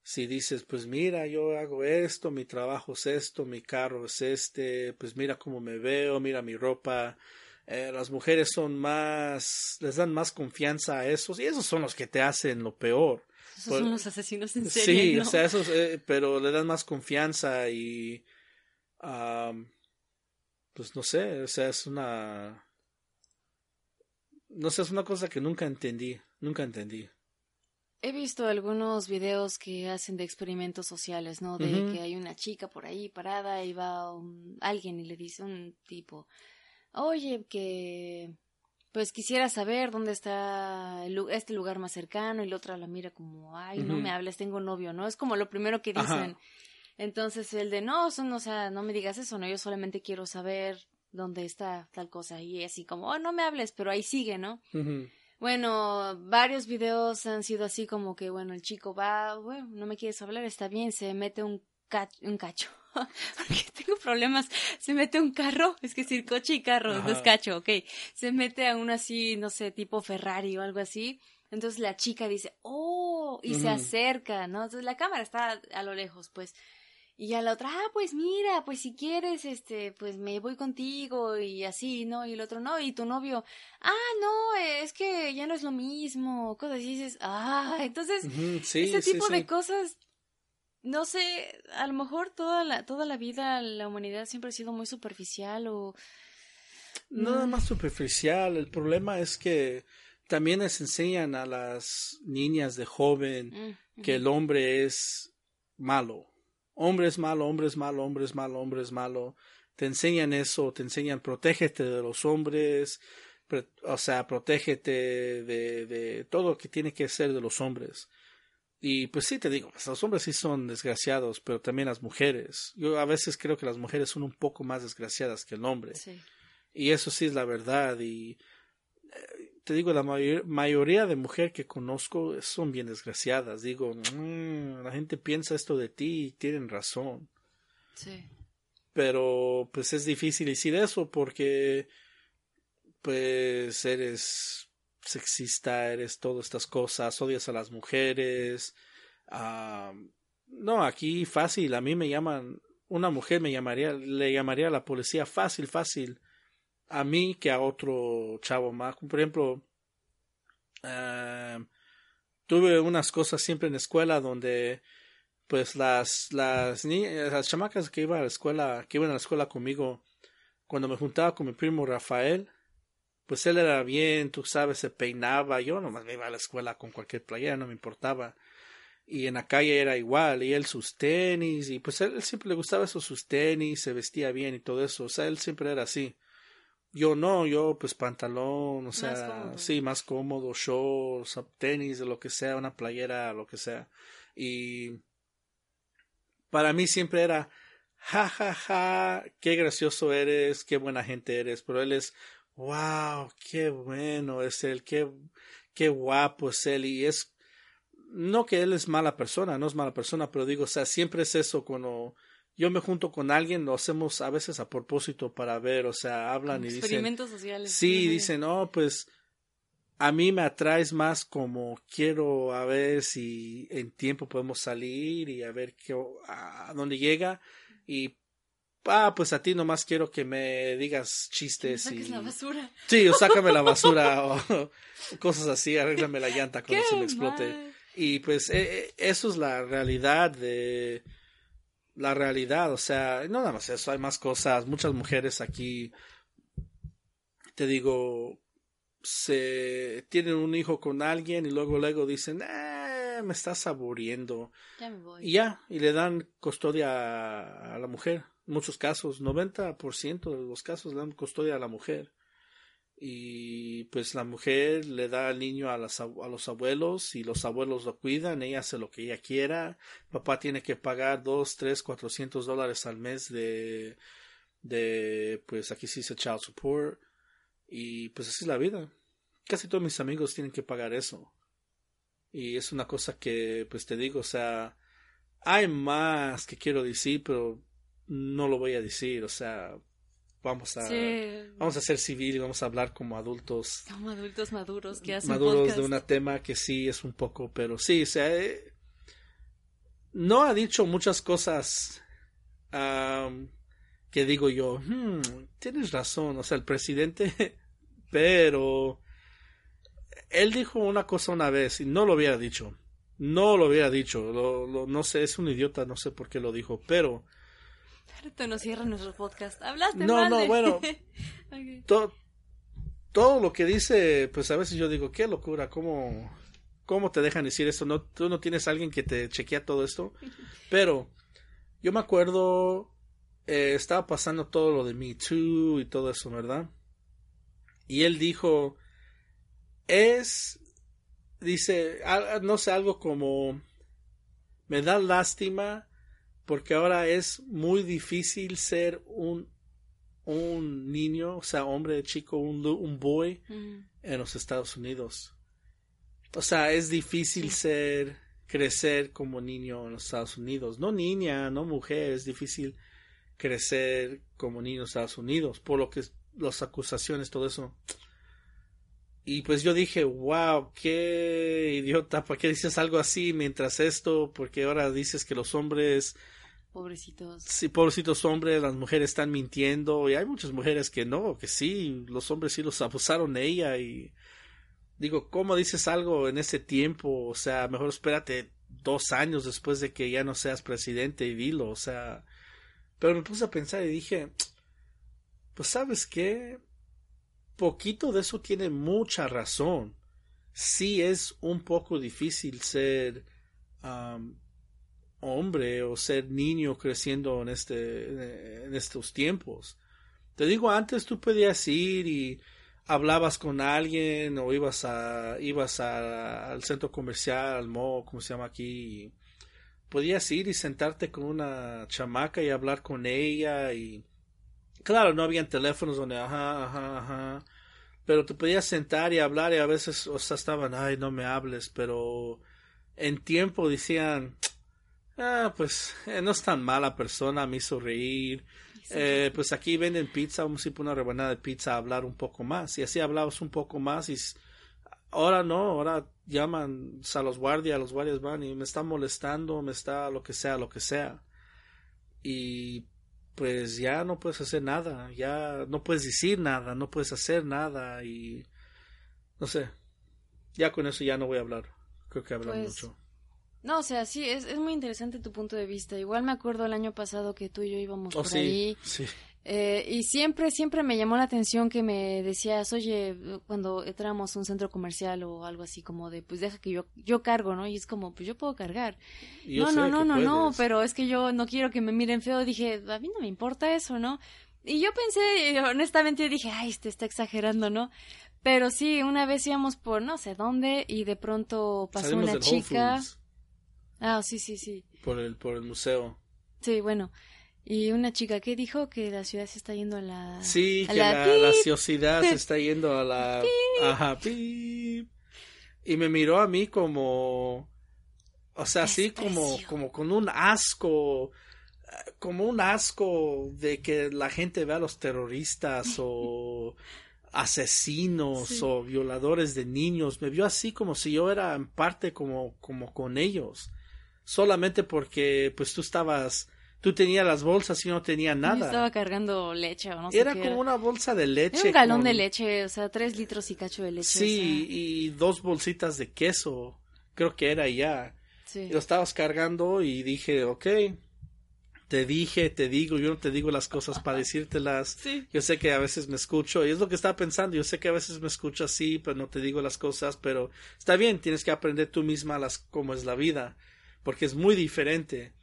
si dices, pues mira, yo hago esto, mi trabajo es esto, mi carro es este, pues mira cómo me veo, mira mi ropa, eh, las mujeres son más, les dan más confianza a esos y esos son los que te hacen lo peor. Esos son los asesinos en serie. Sí, o sea, esos, eh, pero le dan más confianza y, pues no sé, o sea, es una, no sé, es una cosa que nunca entendí, nunca entendí. He visto algunos videos que hacen de experimentos sociales, ¿no? De que hay una chica por ahí parada y va alguien y le dice un tipo, oye, que pues quisiera saber dónde está este lugar más cercano y la otra la mira como, ay, no me hables, tengo novio, ¿no? Es como lo primero que dicen. Entonces el de, no, son, o sea, no me digas eso, ¿no? Yo solamente quiero saber dónde está tal cosa y así como, oh, no me hables, pero ahí sigue, ¿no? Bueno, varios videos han sido así como que, bueno, el chico va, bueno, no me quieres hablar, está bien, se mete un, cacho, un cacho, porque tengo problemas, se mete un carro, es que decir coche y carro, no es cacho, ok, se mete a un así, no sé, tipo Ferrari o algo así, entonces la chica dice, oh, y se acerca, ¿no? Entonces la cámara está a lo lejos, pues, y a la otra, ah, pues mira, pues si quieres, este, pues me voy contigo y así, ¿no? Y el otro, no, y tu novio, ah, no, es que ya no es lo mismo, cosas así, dices, ah, entonces, ese tipo de cosas, no sé, a lo mejor toda la, toda la vida la humanidad siempre ha sido muy superficial o... Nada mm. más superficial, el problema es que también les enseñan a las niñas de joven mm, que el hombre es malo hombre es malo, hombre es malo, hombre es malo, hombre es malo. Te enseñan eso, te enseñan protégete de los hombres, o sea, protégete de, de todo lo que tiene que ser de los hombres. Y pues sí, te digo, pues, los hombres sí son desgraciados, pero también las mujeres. Yo a veces creo que las mujeres son un poco más desgraciadas que el hombre. Sí. Y eso sí es la verdad. Y te digo, la mayoría de mujeres que conozco son bien desgraciadas. Digo, mm, la gente piensa esto de ti y tienen razón. Sí. Pero pues es difícil decir eso porque pues eres sexista, eres todas estas cosas, odias a las mujeres. Ah, no, aquí fácil, a mí me llaman, una mujer me llamaría, le llamaría a la policía fácil, fácil a mí que a otro chavo más. Por ejemplo, eh, tuve unas cosas siempre en la escuela donde pues las las las chamacas que iban a la escuela, que iban a la escuela conmigo, cuando me juntaba con mi primo Rafael, pues él era bien, tú sabes, se peinaba, yo nomás me iba a la escuela con cualquier playera, no me importaba. Y en la calle era igual, y él sus tenis, y pues él, él siempre le gustaba eso, sus tenis, se vestía bien y todo eso, o sea, él siempre era así. Yo no, yo pues pantalón, o sea, sí, más cómodo, shorts, tenis, de lo que sea, una playera, lo que sea. Y para mí siempre era, ja, ja, ja, qué gracioso eres, qué buena gente eres, pero él es, wow, qué bueno es él, qué, qué guapo es él, y es, no que él es mala persona, no es mala persona, pero digo, o sea, siempre es eso cuando yo me junto con alguien, lo hacemos a veces a propósito para ver, o sea, hablan y dicen. Experimentos sociales. Sí, dicen, no, pues a mí me atraes más como quiero a ver si en tiempo podemos salir y a ver qué, a dónde llega y ah, pues a ti nomás quiero que me digas chistes y la basura. Sí, o sácame la basura o, cosas así, arréglame la llanta cuando se me explote. Y pues e, e, eso es la realidad de la realidad, o sea, no nada más eso, hay más cosas, muchas mujeres aquí, te digo, se tienen un hijo con alguien y luego luego dicen, eh, me estás aburriendo. Ya me voy. Y ya, y le dan custodia a la mujer. Muchos casos, 90% de los casos le dan custodia a la mujer y pues la mujer le da al niño a, las, a los abuelos y los abuelos lo cuidan, ella hace lo que ella quiera, papá tiene que pagar dos, tres, cuatrocientos dólares al mes de, de, pues aquí sí dice child support y pues así es la vida. Casi todos mis amigos tienen que pagar eso. Y es una cosa que, pues te digo, o sea, hay más que quiero decir, pero no lo voy a decir, o sea, vamos a vamos a ser civil y vamos a hablar como adultos. Como adultos maduros que hacen maduros de un tema que sí es un poco pero sí o sea eh, no ha dicho muchas cosas que digo yo, hmm, tienes razón, o sea, el presidente, pero él dijo una cosa una vez y no lo hubiera dicho, no lo hubiera dicho, lo, no sé, es un idiota, no sé por qué lo dijo, pero... Ahorita no cierra nuestro podcast, hablaste No, no, bueno, todo lo que dice, pues a veces yo digo, qué locura, cómo, cómo te dejan decir esto, no, tú no tienes alguien que te chequea todo esto, pero yo me acuerdo, eh, estaba pasando todo lo de Me Too y todo eso, ¿verdad? Y él dijo, es, dice, no sé, algo como, me da lástima porque ahora es muy difícil ser un, un niño, o sea, hombre, chico, un, un boy en los Estados Unidos. O sea, es difícil ser crecer como niño en los Estados Unidos. No niña, no mujer, es difícil crecer como niño en los Estados Unidos, por lo que las acusaciones, todo eso. Y pues yo dije, wow, qué idiota, ¿por qué dices algo así mientras esto? Porque ahora dices que los hombres... Pobrecitos. Sí, pobrecitos hombres, las mujeres están mintiendo y hay muchas mujeres que no, que sí, los hombres sí los abusaron de ella y digo, ¿cómo dices algo en ese tiempo? O sea, mejor espérate dos años después de que ya no seas presidente y dilo, o sea. Pero me puse a pensar y dije, pues sabes qué, poquito de eso tiene mucha razón. Sí es un poco difícil ser hombre o ser niño creciendo en este en estos tiempos. Te digo, antes tú podías ir y hablabas con alguien o ibas a ibas al centro comercial, al mall, como se llama aquí, podías ir y sentarte con una chamaca y hablar con ella y claro, no habían teléfonos donde ajá, ajá, ajá, pero te podías sentar y hablar y a veces o sea, estaban, ay, no me hables, pero en tiempo decían, ah, pues eh, no es tan mala persona, me hizo reír, eh, pues aquí venden pizza, vamos a ir por una rebanada de pizza a hablar un poco más. Y así hablamos un poco más y ahora no, ahora llaman a los guardias, los guardias van y me están molestando, me está lo que sea, lo que sea. Y pues ya no puedes hacer nada, ya no puedes decir nada, no puedes hacer nada y no sé. Ya con eso ya no voy a hablar. Creo que hablan pues, mucho. No, o sea, sí, es, es muy interesante tu punto de vista. Igual me acuerdo el año pasado que tú y yo íbamos oh, por ahí. Sí. Eh, y siempre, siempre me llamó la atención que me decías, oye, cuando entramos a un centro comercial o algo así, como de, pues deja que yo, yo cargo, ¿no? Y es como, pues yo puedo cargar. no, no, no, no, no, pero es que yo no quiero que me miren feo. Dije, a mí no me importa eso, ¿no? Y yo pensé, honestamente, dije, ay, este está exagerando, ¿no? Pero sí, una vez íbamos por no sé dónde y de pronto pasó una chica. Ah, sí, sí, sí. Por el, por el museo. Sí, bueno. Y una chica que dijo que la ciudad se está yendo a la... Sí, que la, la, ciudad se está yendo a la... Ajá, pip. Y me miró a mí como... O sea, así como, como con un asco, como un asco de que la gente vea a los terroristas o asesinos o violadores de niños. Me vio así como si yo era en parte como, como con ellos solamente porque pues tú estabas tú tenías las bolsas y no tenía nada. Yo estaba cargando leche o no sé Era como una bolsa de leche. Era un galón de leche, o sea, tres litros y cacho de leche. Sí, y dos bolsitas de queso, creo que era ya. Sí. Lo estabas cargando y dije, ok, te dije, te digo, yo no te digo las cosas para decírtelas. Sí. Yo sé que a veces me escucho, y es lo que estaba pensando, yo sé que a veces me escucho así, pero no te digo las cosas, pero está bien, tienes que aprender tú misma las cómo es la vida porque es muy diferente.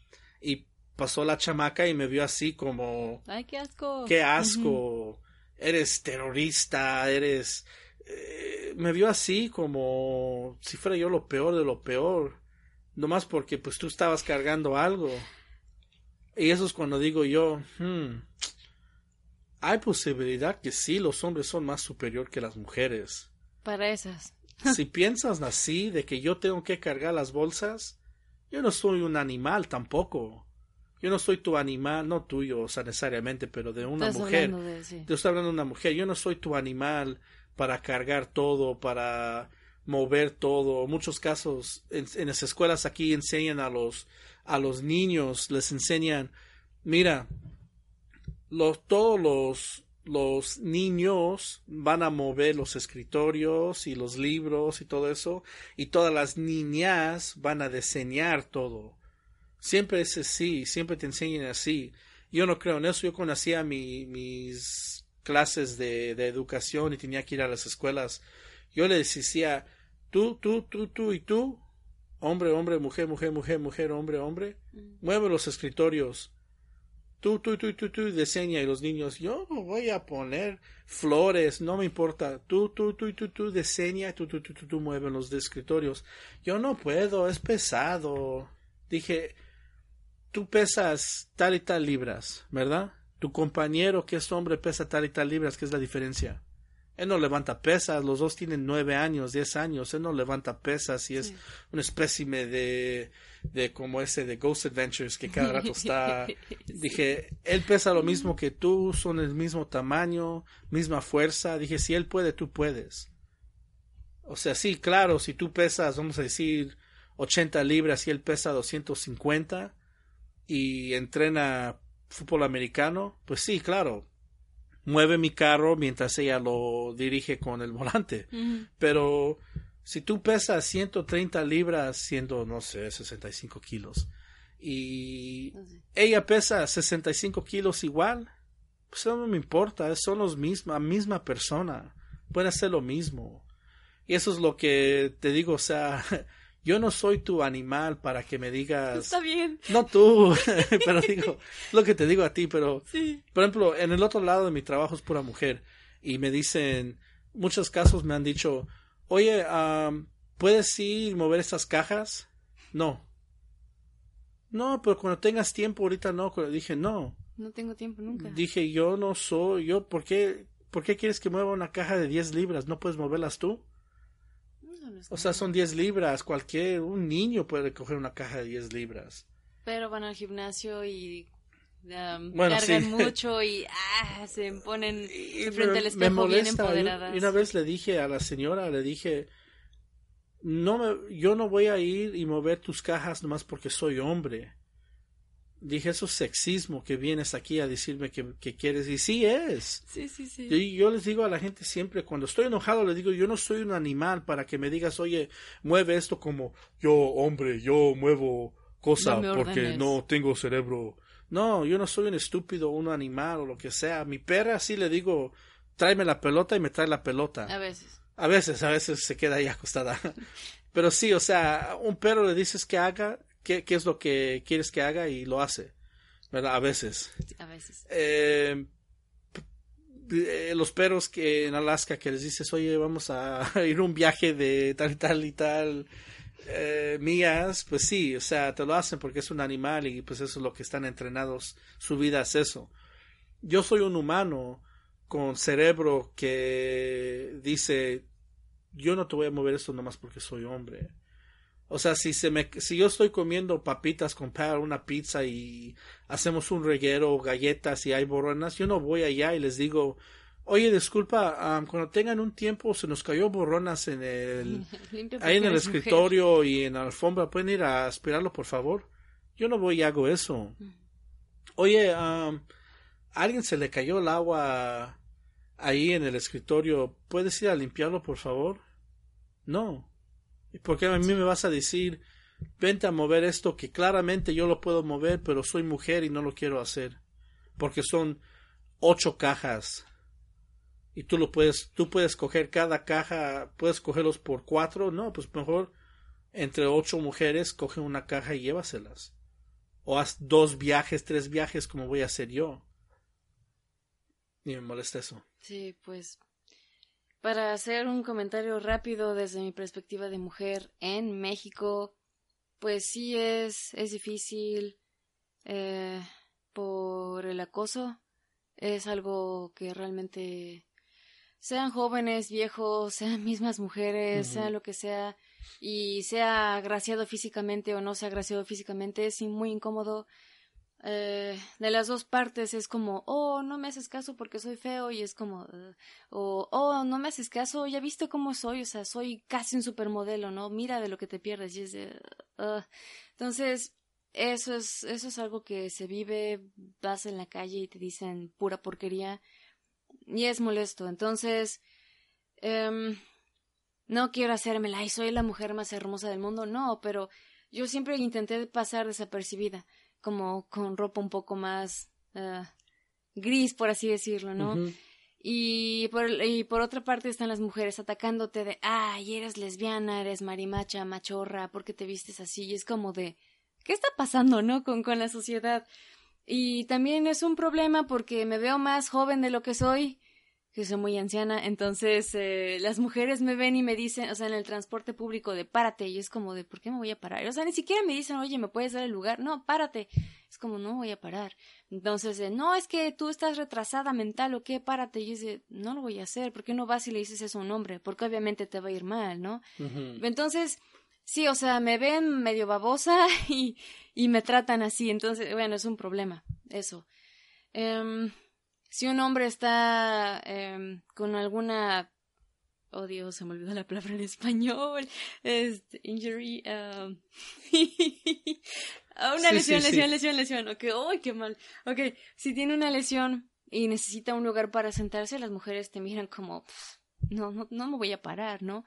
Y pasó la chamaca y me vio así como... ¡Ay, qué asco! ¡Qué asco! Eres terrorista, eres... Eh, me vio así como si fuera yo lo peor de lo peor. Nomás porque pues tú estabas cargando algo. Y eso es cuando digo yo, hmm, hay posibilidad que sí, los hombres son más superior que las mujeres. Para esas. si piensas así, de que yo tengo que cargar las bolsas, yo no soy un animal tampoco. Yo no soy tu animal, no tuyo, o sea, necesariamente, pero de una mujer. Yo estoy hablando de una mujer. Yo no soy tu animal para cargar todo, para, mover todo. muchos casos en, las escuelas aquí enseñan a los a los niños, les enseñan, mira, los, todos los los niños van a mover los escritorios y los libros y todo eso, y todas las niñas van a diseñar todo. Siempre es así, siempre te enseñan así. Yo no creo en eso. Yo conocía mi, mis clases de, de educación y tenía que ir a las escuelas. Yo les decía, tú, tú, tú, tú y tú, hombre, hombre, mujer, mujer, mujer, mujer, hombre, hombre, mm. mueve los escritorios. Tú, tú, tú, tú, tú, diseña y los niños, yo voy a poner flores, no me importa. Tú, tú, tú, tú, tú, diseña, tú, tú, tú, tú, tú, mueve los escritorios. Yo no puedo, es pesado. Dije, tú pesas tal y tal libras, ¿verdad? Tu compañero que es hombre pesa tal y tal libras, ¿qué es la diferencia? Él no levanta pesas, los dos tienen nueve años, diez años, él no levanta pesas y es un espécime de, de como ese de Ghost Adventures que cada rato está. Dije, él pesa lo mismo que tú, son el mismo tamaño, misma fuerza. Dije, si él puede, tú puedes. O sea, sí, claro, si tú pesas, vamos a decir, 80 libras y él pesa 250, y entrena fútbol americano, pues sí, claro, mueve mi carro mientras ella lo dirige con el volante. Pero si tú pesas 130 libras siendo, no sé, 65 kilos y ella pesa 65 kilos igual, pues no me importa, son los mismos, la misma persona, pueden hacer lo mismo. Y eso es lo que te digo, o sea, yo no soy tu animal para que me digas. Está bien. No tú, pero digo, lo que te digo a ti, pero. Sí. Por ejemplo, en el otro lado de mi trabajo es pura mujer. Y me dicen, muchos casos me han dicho, oye, ¿puedes ir y mover estas cajas? No. No, pero cuando tengas tiempo, ahorita no. Dije, no. No tengo tiempo nunca. Dije, yo no soy, yo, ¿por qué, ¿por qué quieres que mueva una caja de 10 libras? ¿No puedes moverlas tú? O sea, son 10 libras. Cualquier, un niño puede coger una caja de 10 libras. Pero van al gimnasio y um, cargan mucho y ah, se ponen frente al espejo bien empoderadas. Y una vez le dije a la señora, le dije, no me, yo no voy a ir y mover tus cajas nomás porque soy hombre dije, eso es sexismo que vienes aquí a decirme que, quieres. Y sí es. Sí, sí, sí. Y yo les digo a la gente siempre, cuando estoy enojado, les digo, yo no soy un animal para que me digas, oye, mueve esto como yo, hombre, yo muevo cosa porque no tengo cerebro. No, yo no soy un estúpido, un animal o lo que sea. Mi perra sí le digo, tráeme la pelota y me trae la pelota. A veces. A veces, a veces se queda ahí acostada. Pero sí, o sea, un perro le dices que haga qué, qué es lo que quieres que haga y lo hace. ¿Verdad? A veces. A veces. Eh, eh, los perros que en Alaska que les dices, oye, vamos a ir un viaje de tal y tal y tal eh, mías, pues sí, o sea, te lo hacen porque es un animal y pues eso es lo que están entrenados, su vida es eso. Yo soy un humano con cerebro que dice, yo no te voy a mover esto nomás porque soy hombre. O sea, si, se me, si yo estoy comiendo papitas con una pizza y hacemos un reguero, galletas y hay borronas, yo no voy allá y les digo, oye, disculpa, cuando tengan un tiempo se nos cayó borronas en el, ahí en el escritorio y en la alfombra, ¿pueden ir a aspirarlo, por favor? Yo no voy y hago eso. Oye, a alguien se le cayó el agua ahí en el escritorio, ¿puedes ir a limpiarlo, por favor? No. Porque a mí me vas a decir, vente a mover esto que claramente yo lo puedo mover, pero soy mujer y no lo quiero hacer. Porque son ocho cajas. Y tú lo puedes, tú puedes coger cada caja, puedes cogerlos por cuatro, no, pues mejor entre ocho mujeres coge una caja y llévaselas. O haz dos viajes, tres viajes como voy a hacer yo. Ni me molesta eso. Sí, pues para hacer un comentario rápido desde mi perspectiva de mujer en México, pues sí es, es difícil eh, por el acoso. Es algo que realmente sean jóvenes, viejos, sean mismas mujeres, sea lo que sea, y sea agraciado físicamente o no sea agraciado físicamente, es muy incómodo eh, de las dos partes es como, oh, no me haces caso porque soy feo y es como, o, oh, no me haces caso, ya viste cómo soy, o sea, soy casi un supermodelo, ¿no? Mira de lo que te pierdes y es de, entonces, eso es, eso es algo que se vive, vas en la calle y te dicen pura porquería y es molesto, entonces, em, no quiero hacérmela y soy la mujer más hermosa del mundo, no, pero yo siempre intenté pasar desapercibida como con ropa un poco más uh, gris, por así decirlo, ¿no? y, por, y por otra parte están las mujeres atacándote de, ay, eres lesbiana, eres marimacha, machorra, ¿por qué te vistes así? Y es como de, ¿qué está pasando, no? Con, con la sociedad. Y también es un problema porque me veo más joven de lo que soy que soy muy anciana, entonces eh, las mujeres me ven y me dicen, o sea, en el transporte público de párate, y es como de, ¿por qué me voy a parar? O sea, ni siquiera me dicen, oye, ¿me puedes dar el lugar? No, párate. Es como, no voy a parar. Entonces, no, es que tú estás retrasada mental o qué, párate. Y dice, no lo voy a hacer, ¿por qué no vas y le dices eso a un hombre? Porque obviamente te va a ir mal, ¿no? Entonces, sí, o sea, me ven medio babosa y, y me tratan así, entonces, bueno, es un problema, eso. Eh, si un hombre está eh, con alguna oh Dios, se me olvidó la palabra en español, este, injury, um... una lesión, lesión, lesión, lesión, ok, ¡ay, qué mal! Ok, si tiene una lesión y necesita un lugar para sentarse, las mujeres te miran como, no, no, no me voy a parar, ¿no?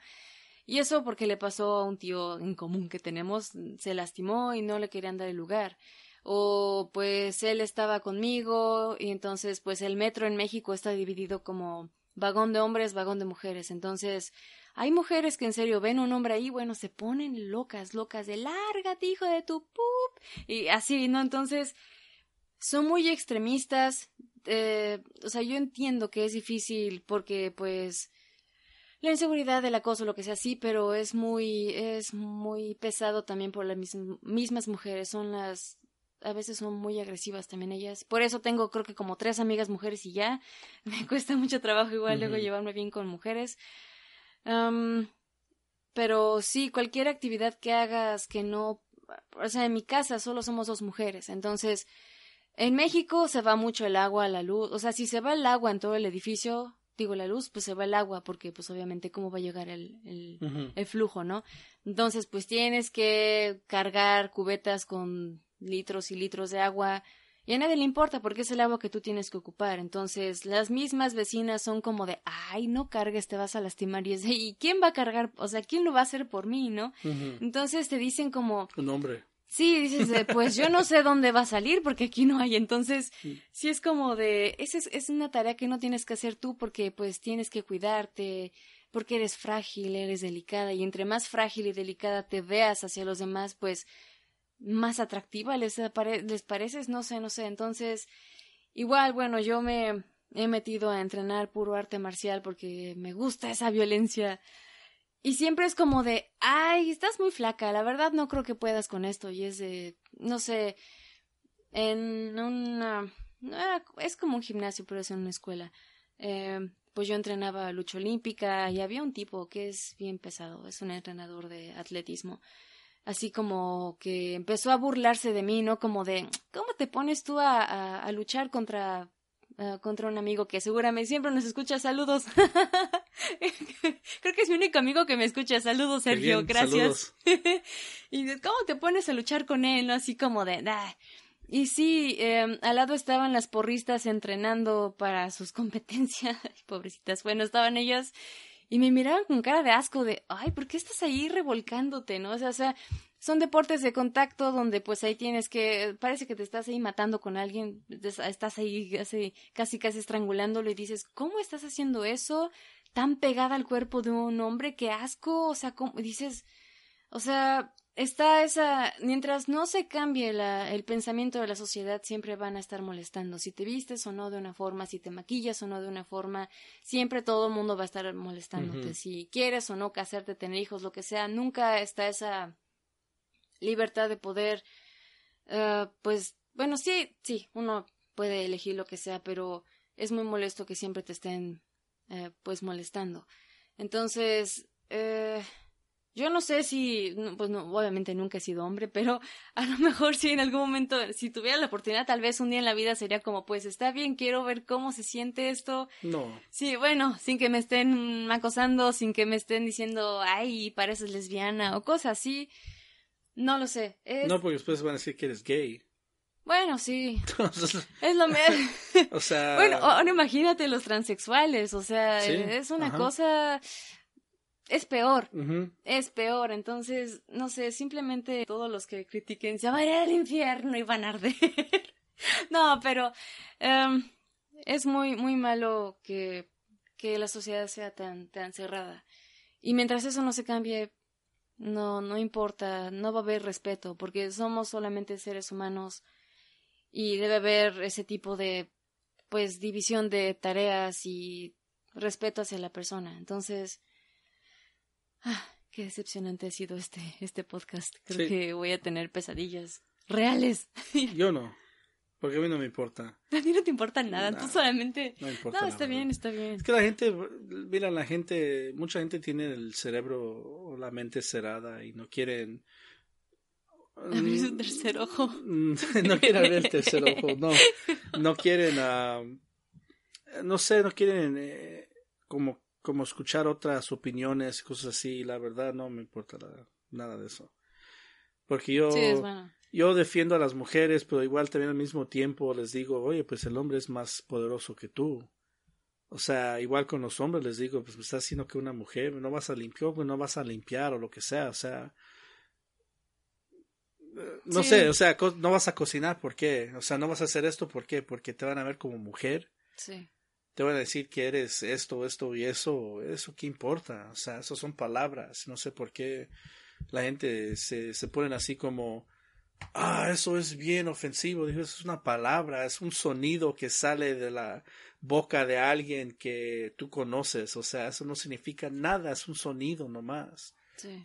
Y eso porque le pasó a un tío en común que tenemos, se lastimó y no le querían dar el lugar o pues él estaba conmigo y entonces pues el metro en México está dividido como vagón de hombres, vagón de mujeres. Entonces, hay mujeres que en serio ven un hombre ahí, bueno, se ponen locas, locas de lárgate, hijo de tu pup. Y así, ¿no? Entonces, son muy extremistas. Eh, o sea, yo entiendo que es difícil porque, pues, la inseguridad, el acoso, lo que sea, sí, pero es muy, es muy pesado también por las mismas mujeres. Son las a veces son muy agresivas también ellas. Por eso tengo creo que como tres amigas mujeres y ya. Me cuesta mucho trabajo igual luego llevarme bien con mujeres. pero sí, cualquier actividad que hagas que no... O sea, en mi casa solo somos dos mujeres. Entonces, en México se va mucho el agua, la luz. O sea, si se va el agua en todo el edificio, digo la luz, pues se va el agua porque pues obviamente cómo va a llegar el, el, el flujo, ¿no? Entonces, pues tienes que cargar cubetas con litros y litros de agua y a nadie le importa porque es el agua que tú tienes que ocupar. Entonces, las mismas vecinas son como de, ay, no cargues, te vas a lastimar. Y es de, ¿y quién va a cargar? O sea, ¿quién lo va a hacer por mí, no? Entonces te dicen como... Un hombre. Sí, dices, pues yo no sé dónde va a salir porque aquí no hay. Entonces, sí, es como de, esa es, es una tarea que no tienes que hacer tú porque pues tienes que cuidarte, porque eres frágil, eres delicada y entre más frágil y delicada te veas hacia los demás, pues más atractiva les, les pareces, no sé, no sé. Entonces, igual, bueno, yo me he metido a entrenar puro arte marcial porque me gusta esa violencia. Y siempre es como de, ay, estás muy flaca, la verdad no creo que puedas con esto. Y es de, no sé, en una... es como un gimnasio, pero es en una escuela. Eh, pues yo entrenaba lucha olímpica y había un tipo que es bien pesado, es un entrenador de atletismo así como que empezó a burlarse de mí, ¿no? Como de, ¿cómo te pones tú a, a, luchar contra, uh, contra un amigo que seguramente siempre nos escucha? Saludos. Creo que es mi único amigo que me escucha. Saludos, Sergio, gracias. y ¿cómo te pones a luchar con él, no? Así como de, nah. Y sí, eh, al lado estaban las porristas entrenando para sus competencias. Pobrecitas. Bueno, estaban ellas y me miraban con cara de asco de, ay, ¿por qué estás ahí revolcándote, no? O sea, o sea, son deportes de contacto donde pues ahí tienes que, parece que te estás ahí matando con alguien, estás ahí casi, casi, estrangulándolo y dices, ¿cómo estás haciendo eso? Tan pegada al cuerpo de un hombre, qué asco, o sea, ¿cómo? dices, o sea, está esa, mientras no se cambie la, el pensamiento de la sociedad, siempre van a estar molestando. Si te vistes o no de una forma, si te maquillas o no de una forma, siempre todo el mundo va a estar molestándote. Si quieres o no casarte, tener hijos, lo que sea, nunca está esa libertad de poder, uh, pues, bueno, sí, sí, uno puede elegir lo que sea, pero es muy molesto que siempre te estén, uh, pues, molestando. Entonces, eh, yo no sé si, pues no, obviamente nunca he sido hombre, pero a lo mejor si en algún momento, si tuviera la oportunidad, tal vez un día en la vida sería como, pues está bien, quiero ver cómo se siente esto. No. Sí, bueno, sin que me estén acosando, sin que me estén diciendo, ay, pareces lesbiana o cosas así. No lo sé. No, porque después van a decir que eres gay. Bueno, sí. es lo mismo. o sea. Bueno, ahora imagínate los transexuales, o sea, es una cosa es peor, es peor. Entonces, no sé, simplemente todos los que critiquen se van a ir al infierno y van a arder. no, pero em, es muy, muy malo que, que la sociedad sea tan, tan cerrada. Y mientras eso no se cambie, no, no importa, no va a haber respeto, porque somos solamente seres humanos y debe haber ese tipo de, pues, división de tareas y respeto hacia la persona. Entonces, Ah, qué decepcionante ha sido este, este podcast. Creo que voy a tener pesadillas reales. Yo no. Porque a mí no me importa. A mí no te importa nada, tú solamente... No importa. No, está bien, está bien. Es que la gente, mira, la gente, mucha gente tiene el cerebro o la mente cerrada y no quieren... Abrir su tercer ojo. no quieren abrir el tercer ojo, no. No quieren, uh, no sé, no quieren eh, como como escuchar otras opiniones, cosas así, la verdad no me importa nada de eso. Porque yo, yo defiendo a las mujeres, pero igual también al mismo tiempo les digo, oye, pues el hombre es más poderoso que tú. O sea, igual con los hombres les digo, pues me estás diciendo que una mujer no vas a limpiar, pues no vas a limpiar o lo que sea, o sea, eh, no sé, o sea, no vas a cocinar, ¿por qué? O sea, no vas a hacer esto, ¿por qué? Porque te van a ver como mujer. Sí te van a decir que eres esto, esto y eso, eso qué importa, o sea, eso son palabras, no sé por qué la gente se, se ponen así como, ah, eso es bien ofensivo, digo, eso es una palabra, es un sonido que sale de la boca de alguien que tú conoces, o sea, eso no significa nada, es un sonido nomás.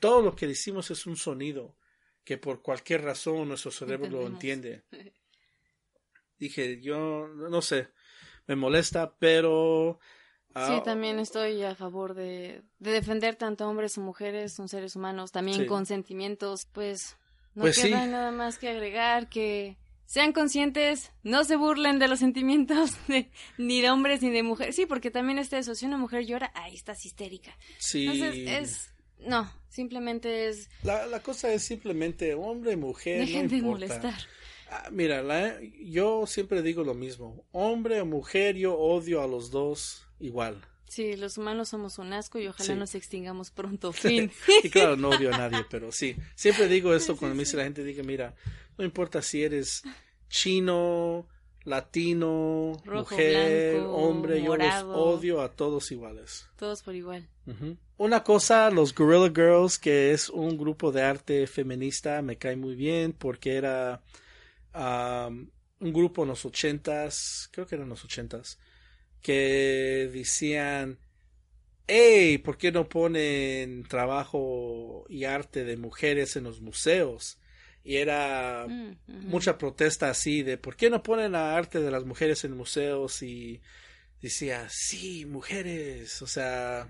Todo lo que decimos es un sonido que por cualquier razón nuestro cerebro lo entiende. Dije, yo no sé, me molesta, pero... sí, ah, también estoy a favor de, de, defender tanto hombres o mujeres, son seres humanos, también con sentimientos, pues no pues queda nada más que agregar que sean conscientes, no se burlen de los sentimientos de, ni de hombres ni de mujeres. Sí, porque también está eso, si una mujer llora, ahí estás histérica. Sí. Entonces es... No, simplemente es... La, la cosa es simplemente hombre, mujer, Dejen de molestar. Ah, mira, yo siempre digo lo mismo. Hombre o mujer, yo odio a los dos igual. Sí, los humanos somos un asco y ojalá nos extingamos pronto. Fin. y claro, no odio a nadie, pero sí. Siempre digo esto cuando me dice la gente, diga, mira, no importa si eres chino, latino, mujer, hombre, yo los odio a todos iguales. Todos por igual. Una cosa, los Gorilla Girls, que es un grupo de arte feminista, me cae muy bien porque era un grupo en los ochentas, creo que eran los ochentas, que decían, hey, ¿por qué no ponen trabajo y arte de mujeres en los museos? Y era mm, mucha protesta así de, ¿por qué no ponen la arte de las mujeres en museos? Y decía, sí, mujeres, o sea...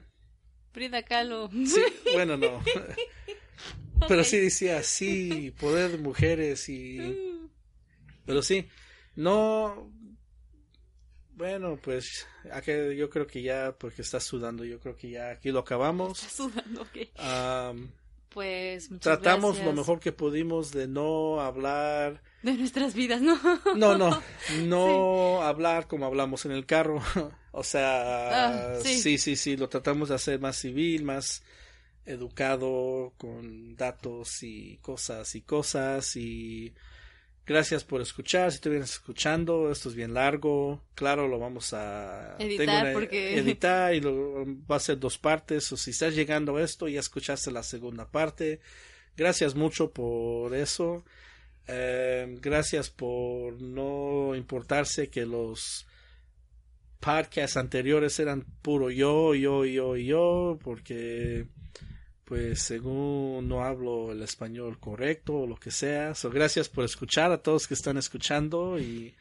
Frida Kahlo. Sí, bueno, no. Pero sí decía, sí, poder de mujeres y mm. Pero sí, no. Bueno, pues yo creo que ya, porque estás sudando, yo creo que ya aquí lo acabamos. Estás sudando, ok. pues tratamos lo mejor que pudimos de no hablar de nuestras vidas, ¿no? No, no, no hablar como hablamos en el carro. o sea, ah, sí, sí, sí, lo tratamos de hacer más civil, más educado, con datos y cosas y cosas y Gracias por escuchar. Si vienes escuchando, esto es bien largo. Claro, lo vamos a editar porque editar y lo, va a ser dos partes. O si estás llegando a esto, ya escuchaste la segunda parte. Gracias mucho por eso. Eh, gracias por no importarse que los podcasts anteriores eran puro yo, yo, yo, yo, porque pues según no hablo el español correcto o lo que sea. So, gracias por escuchar a todos que están escuchando y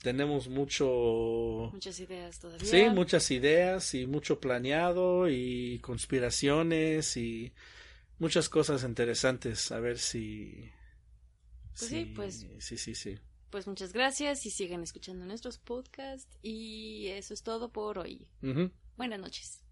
tenemos mucho... Muchas ideas todavía. Sí, muchas ideas y mucho planeado y conspiraciones y muchas cosas interesantes. A ver si... Pues sí, pues... Sí, sí, sí. Pues muchas gracias y sigan escuchando nuestros podcasts y eso es todo por hoy. Buenas noches.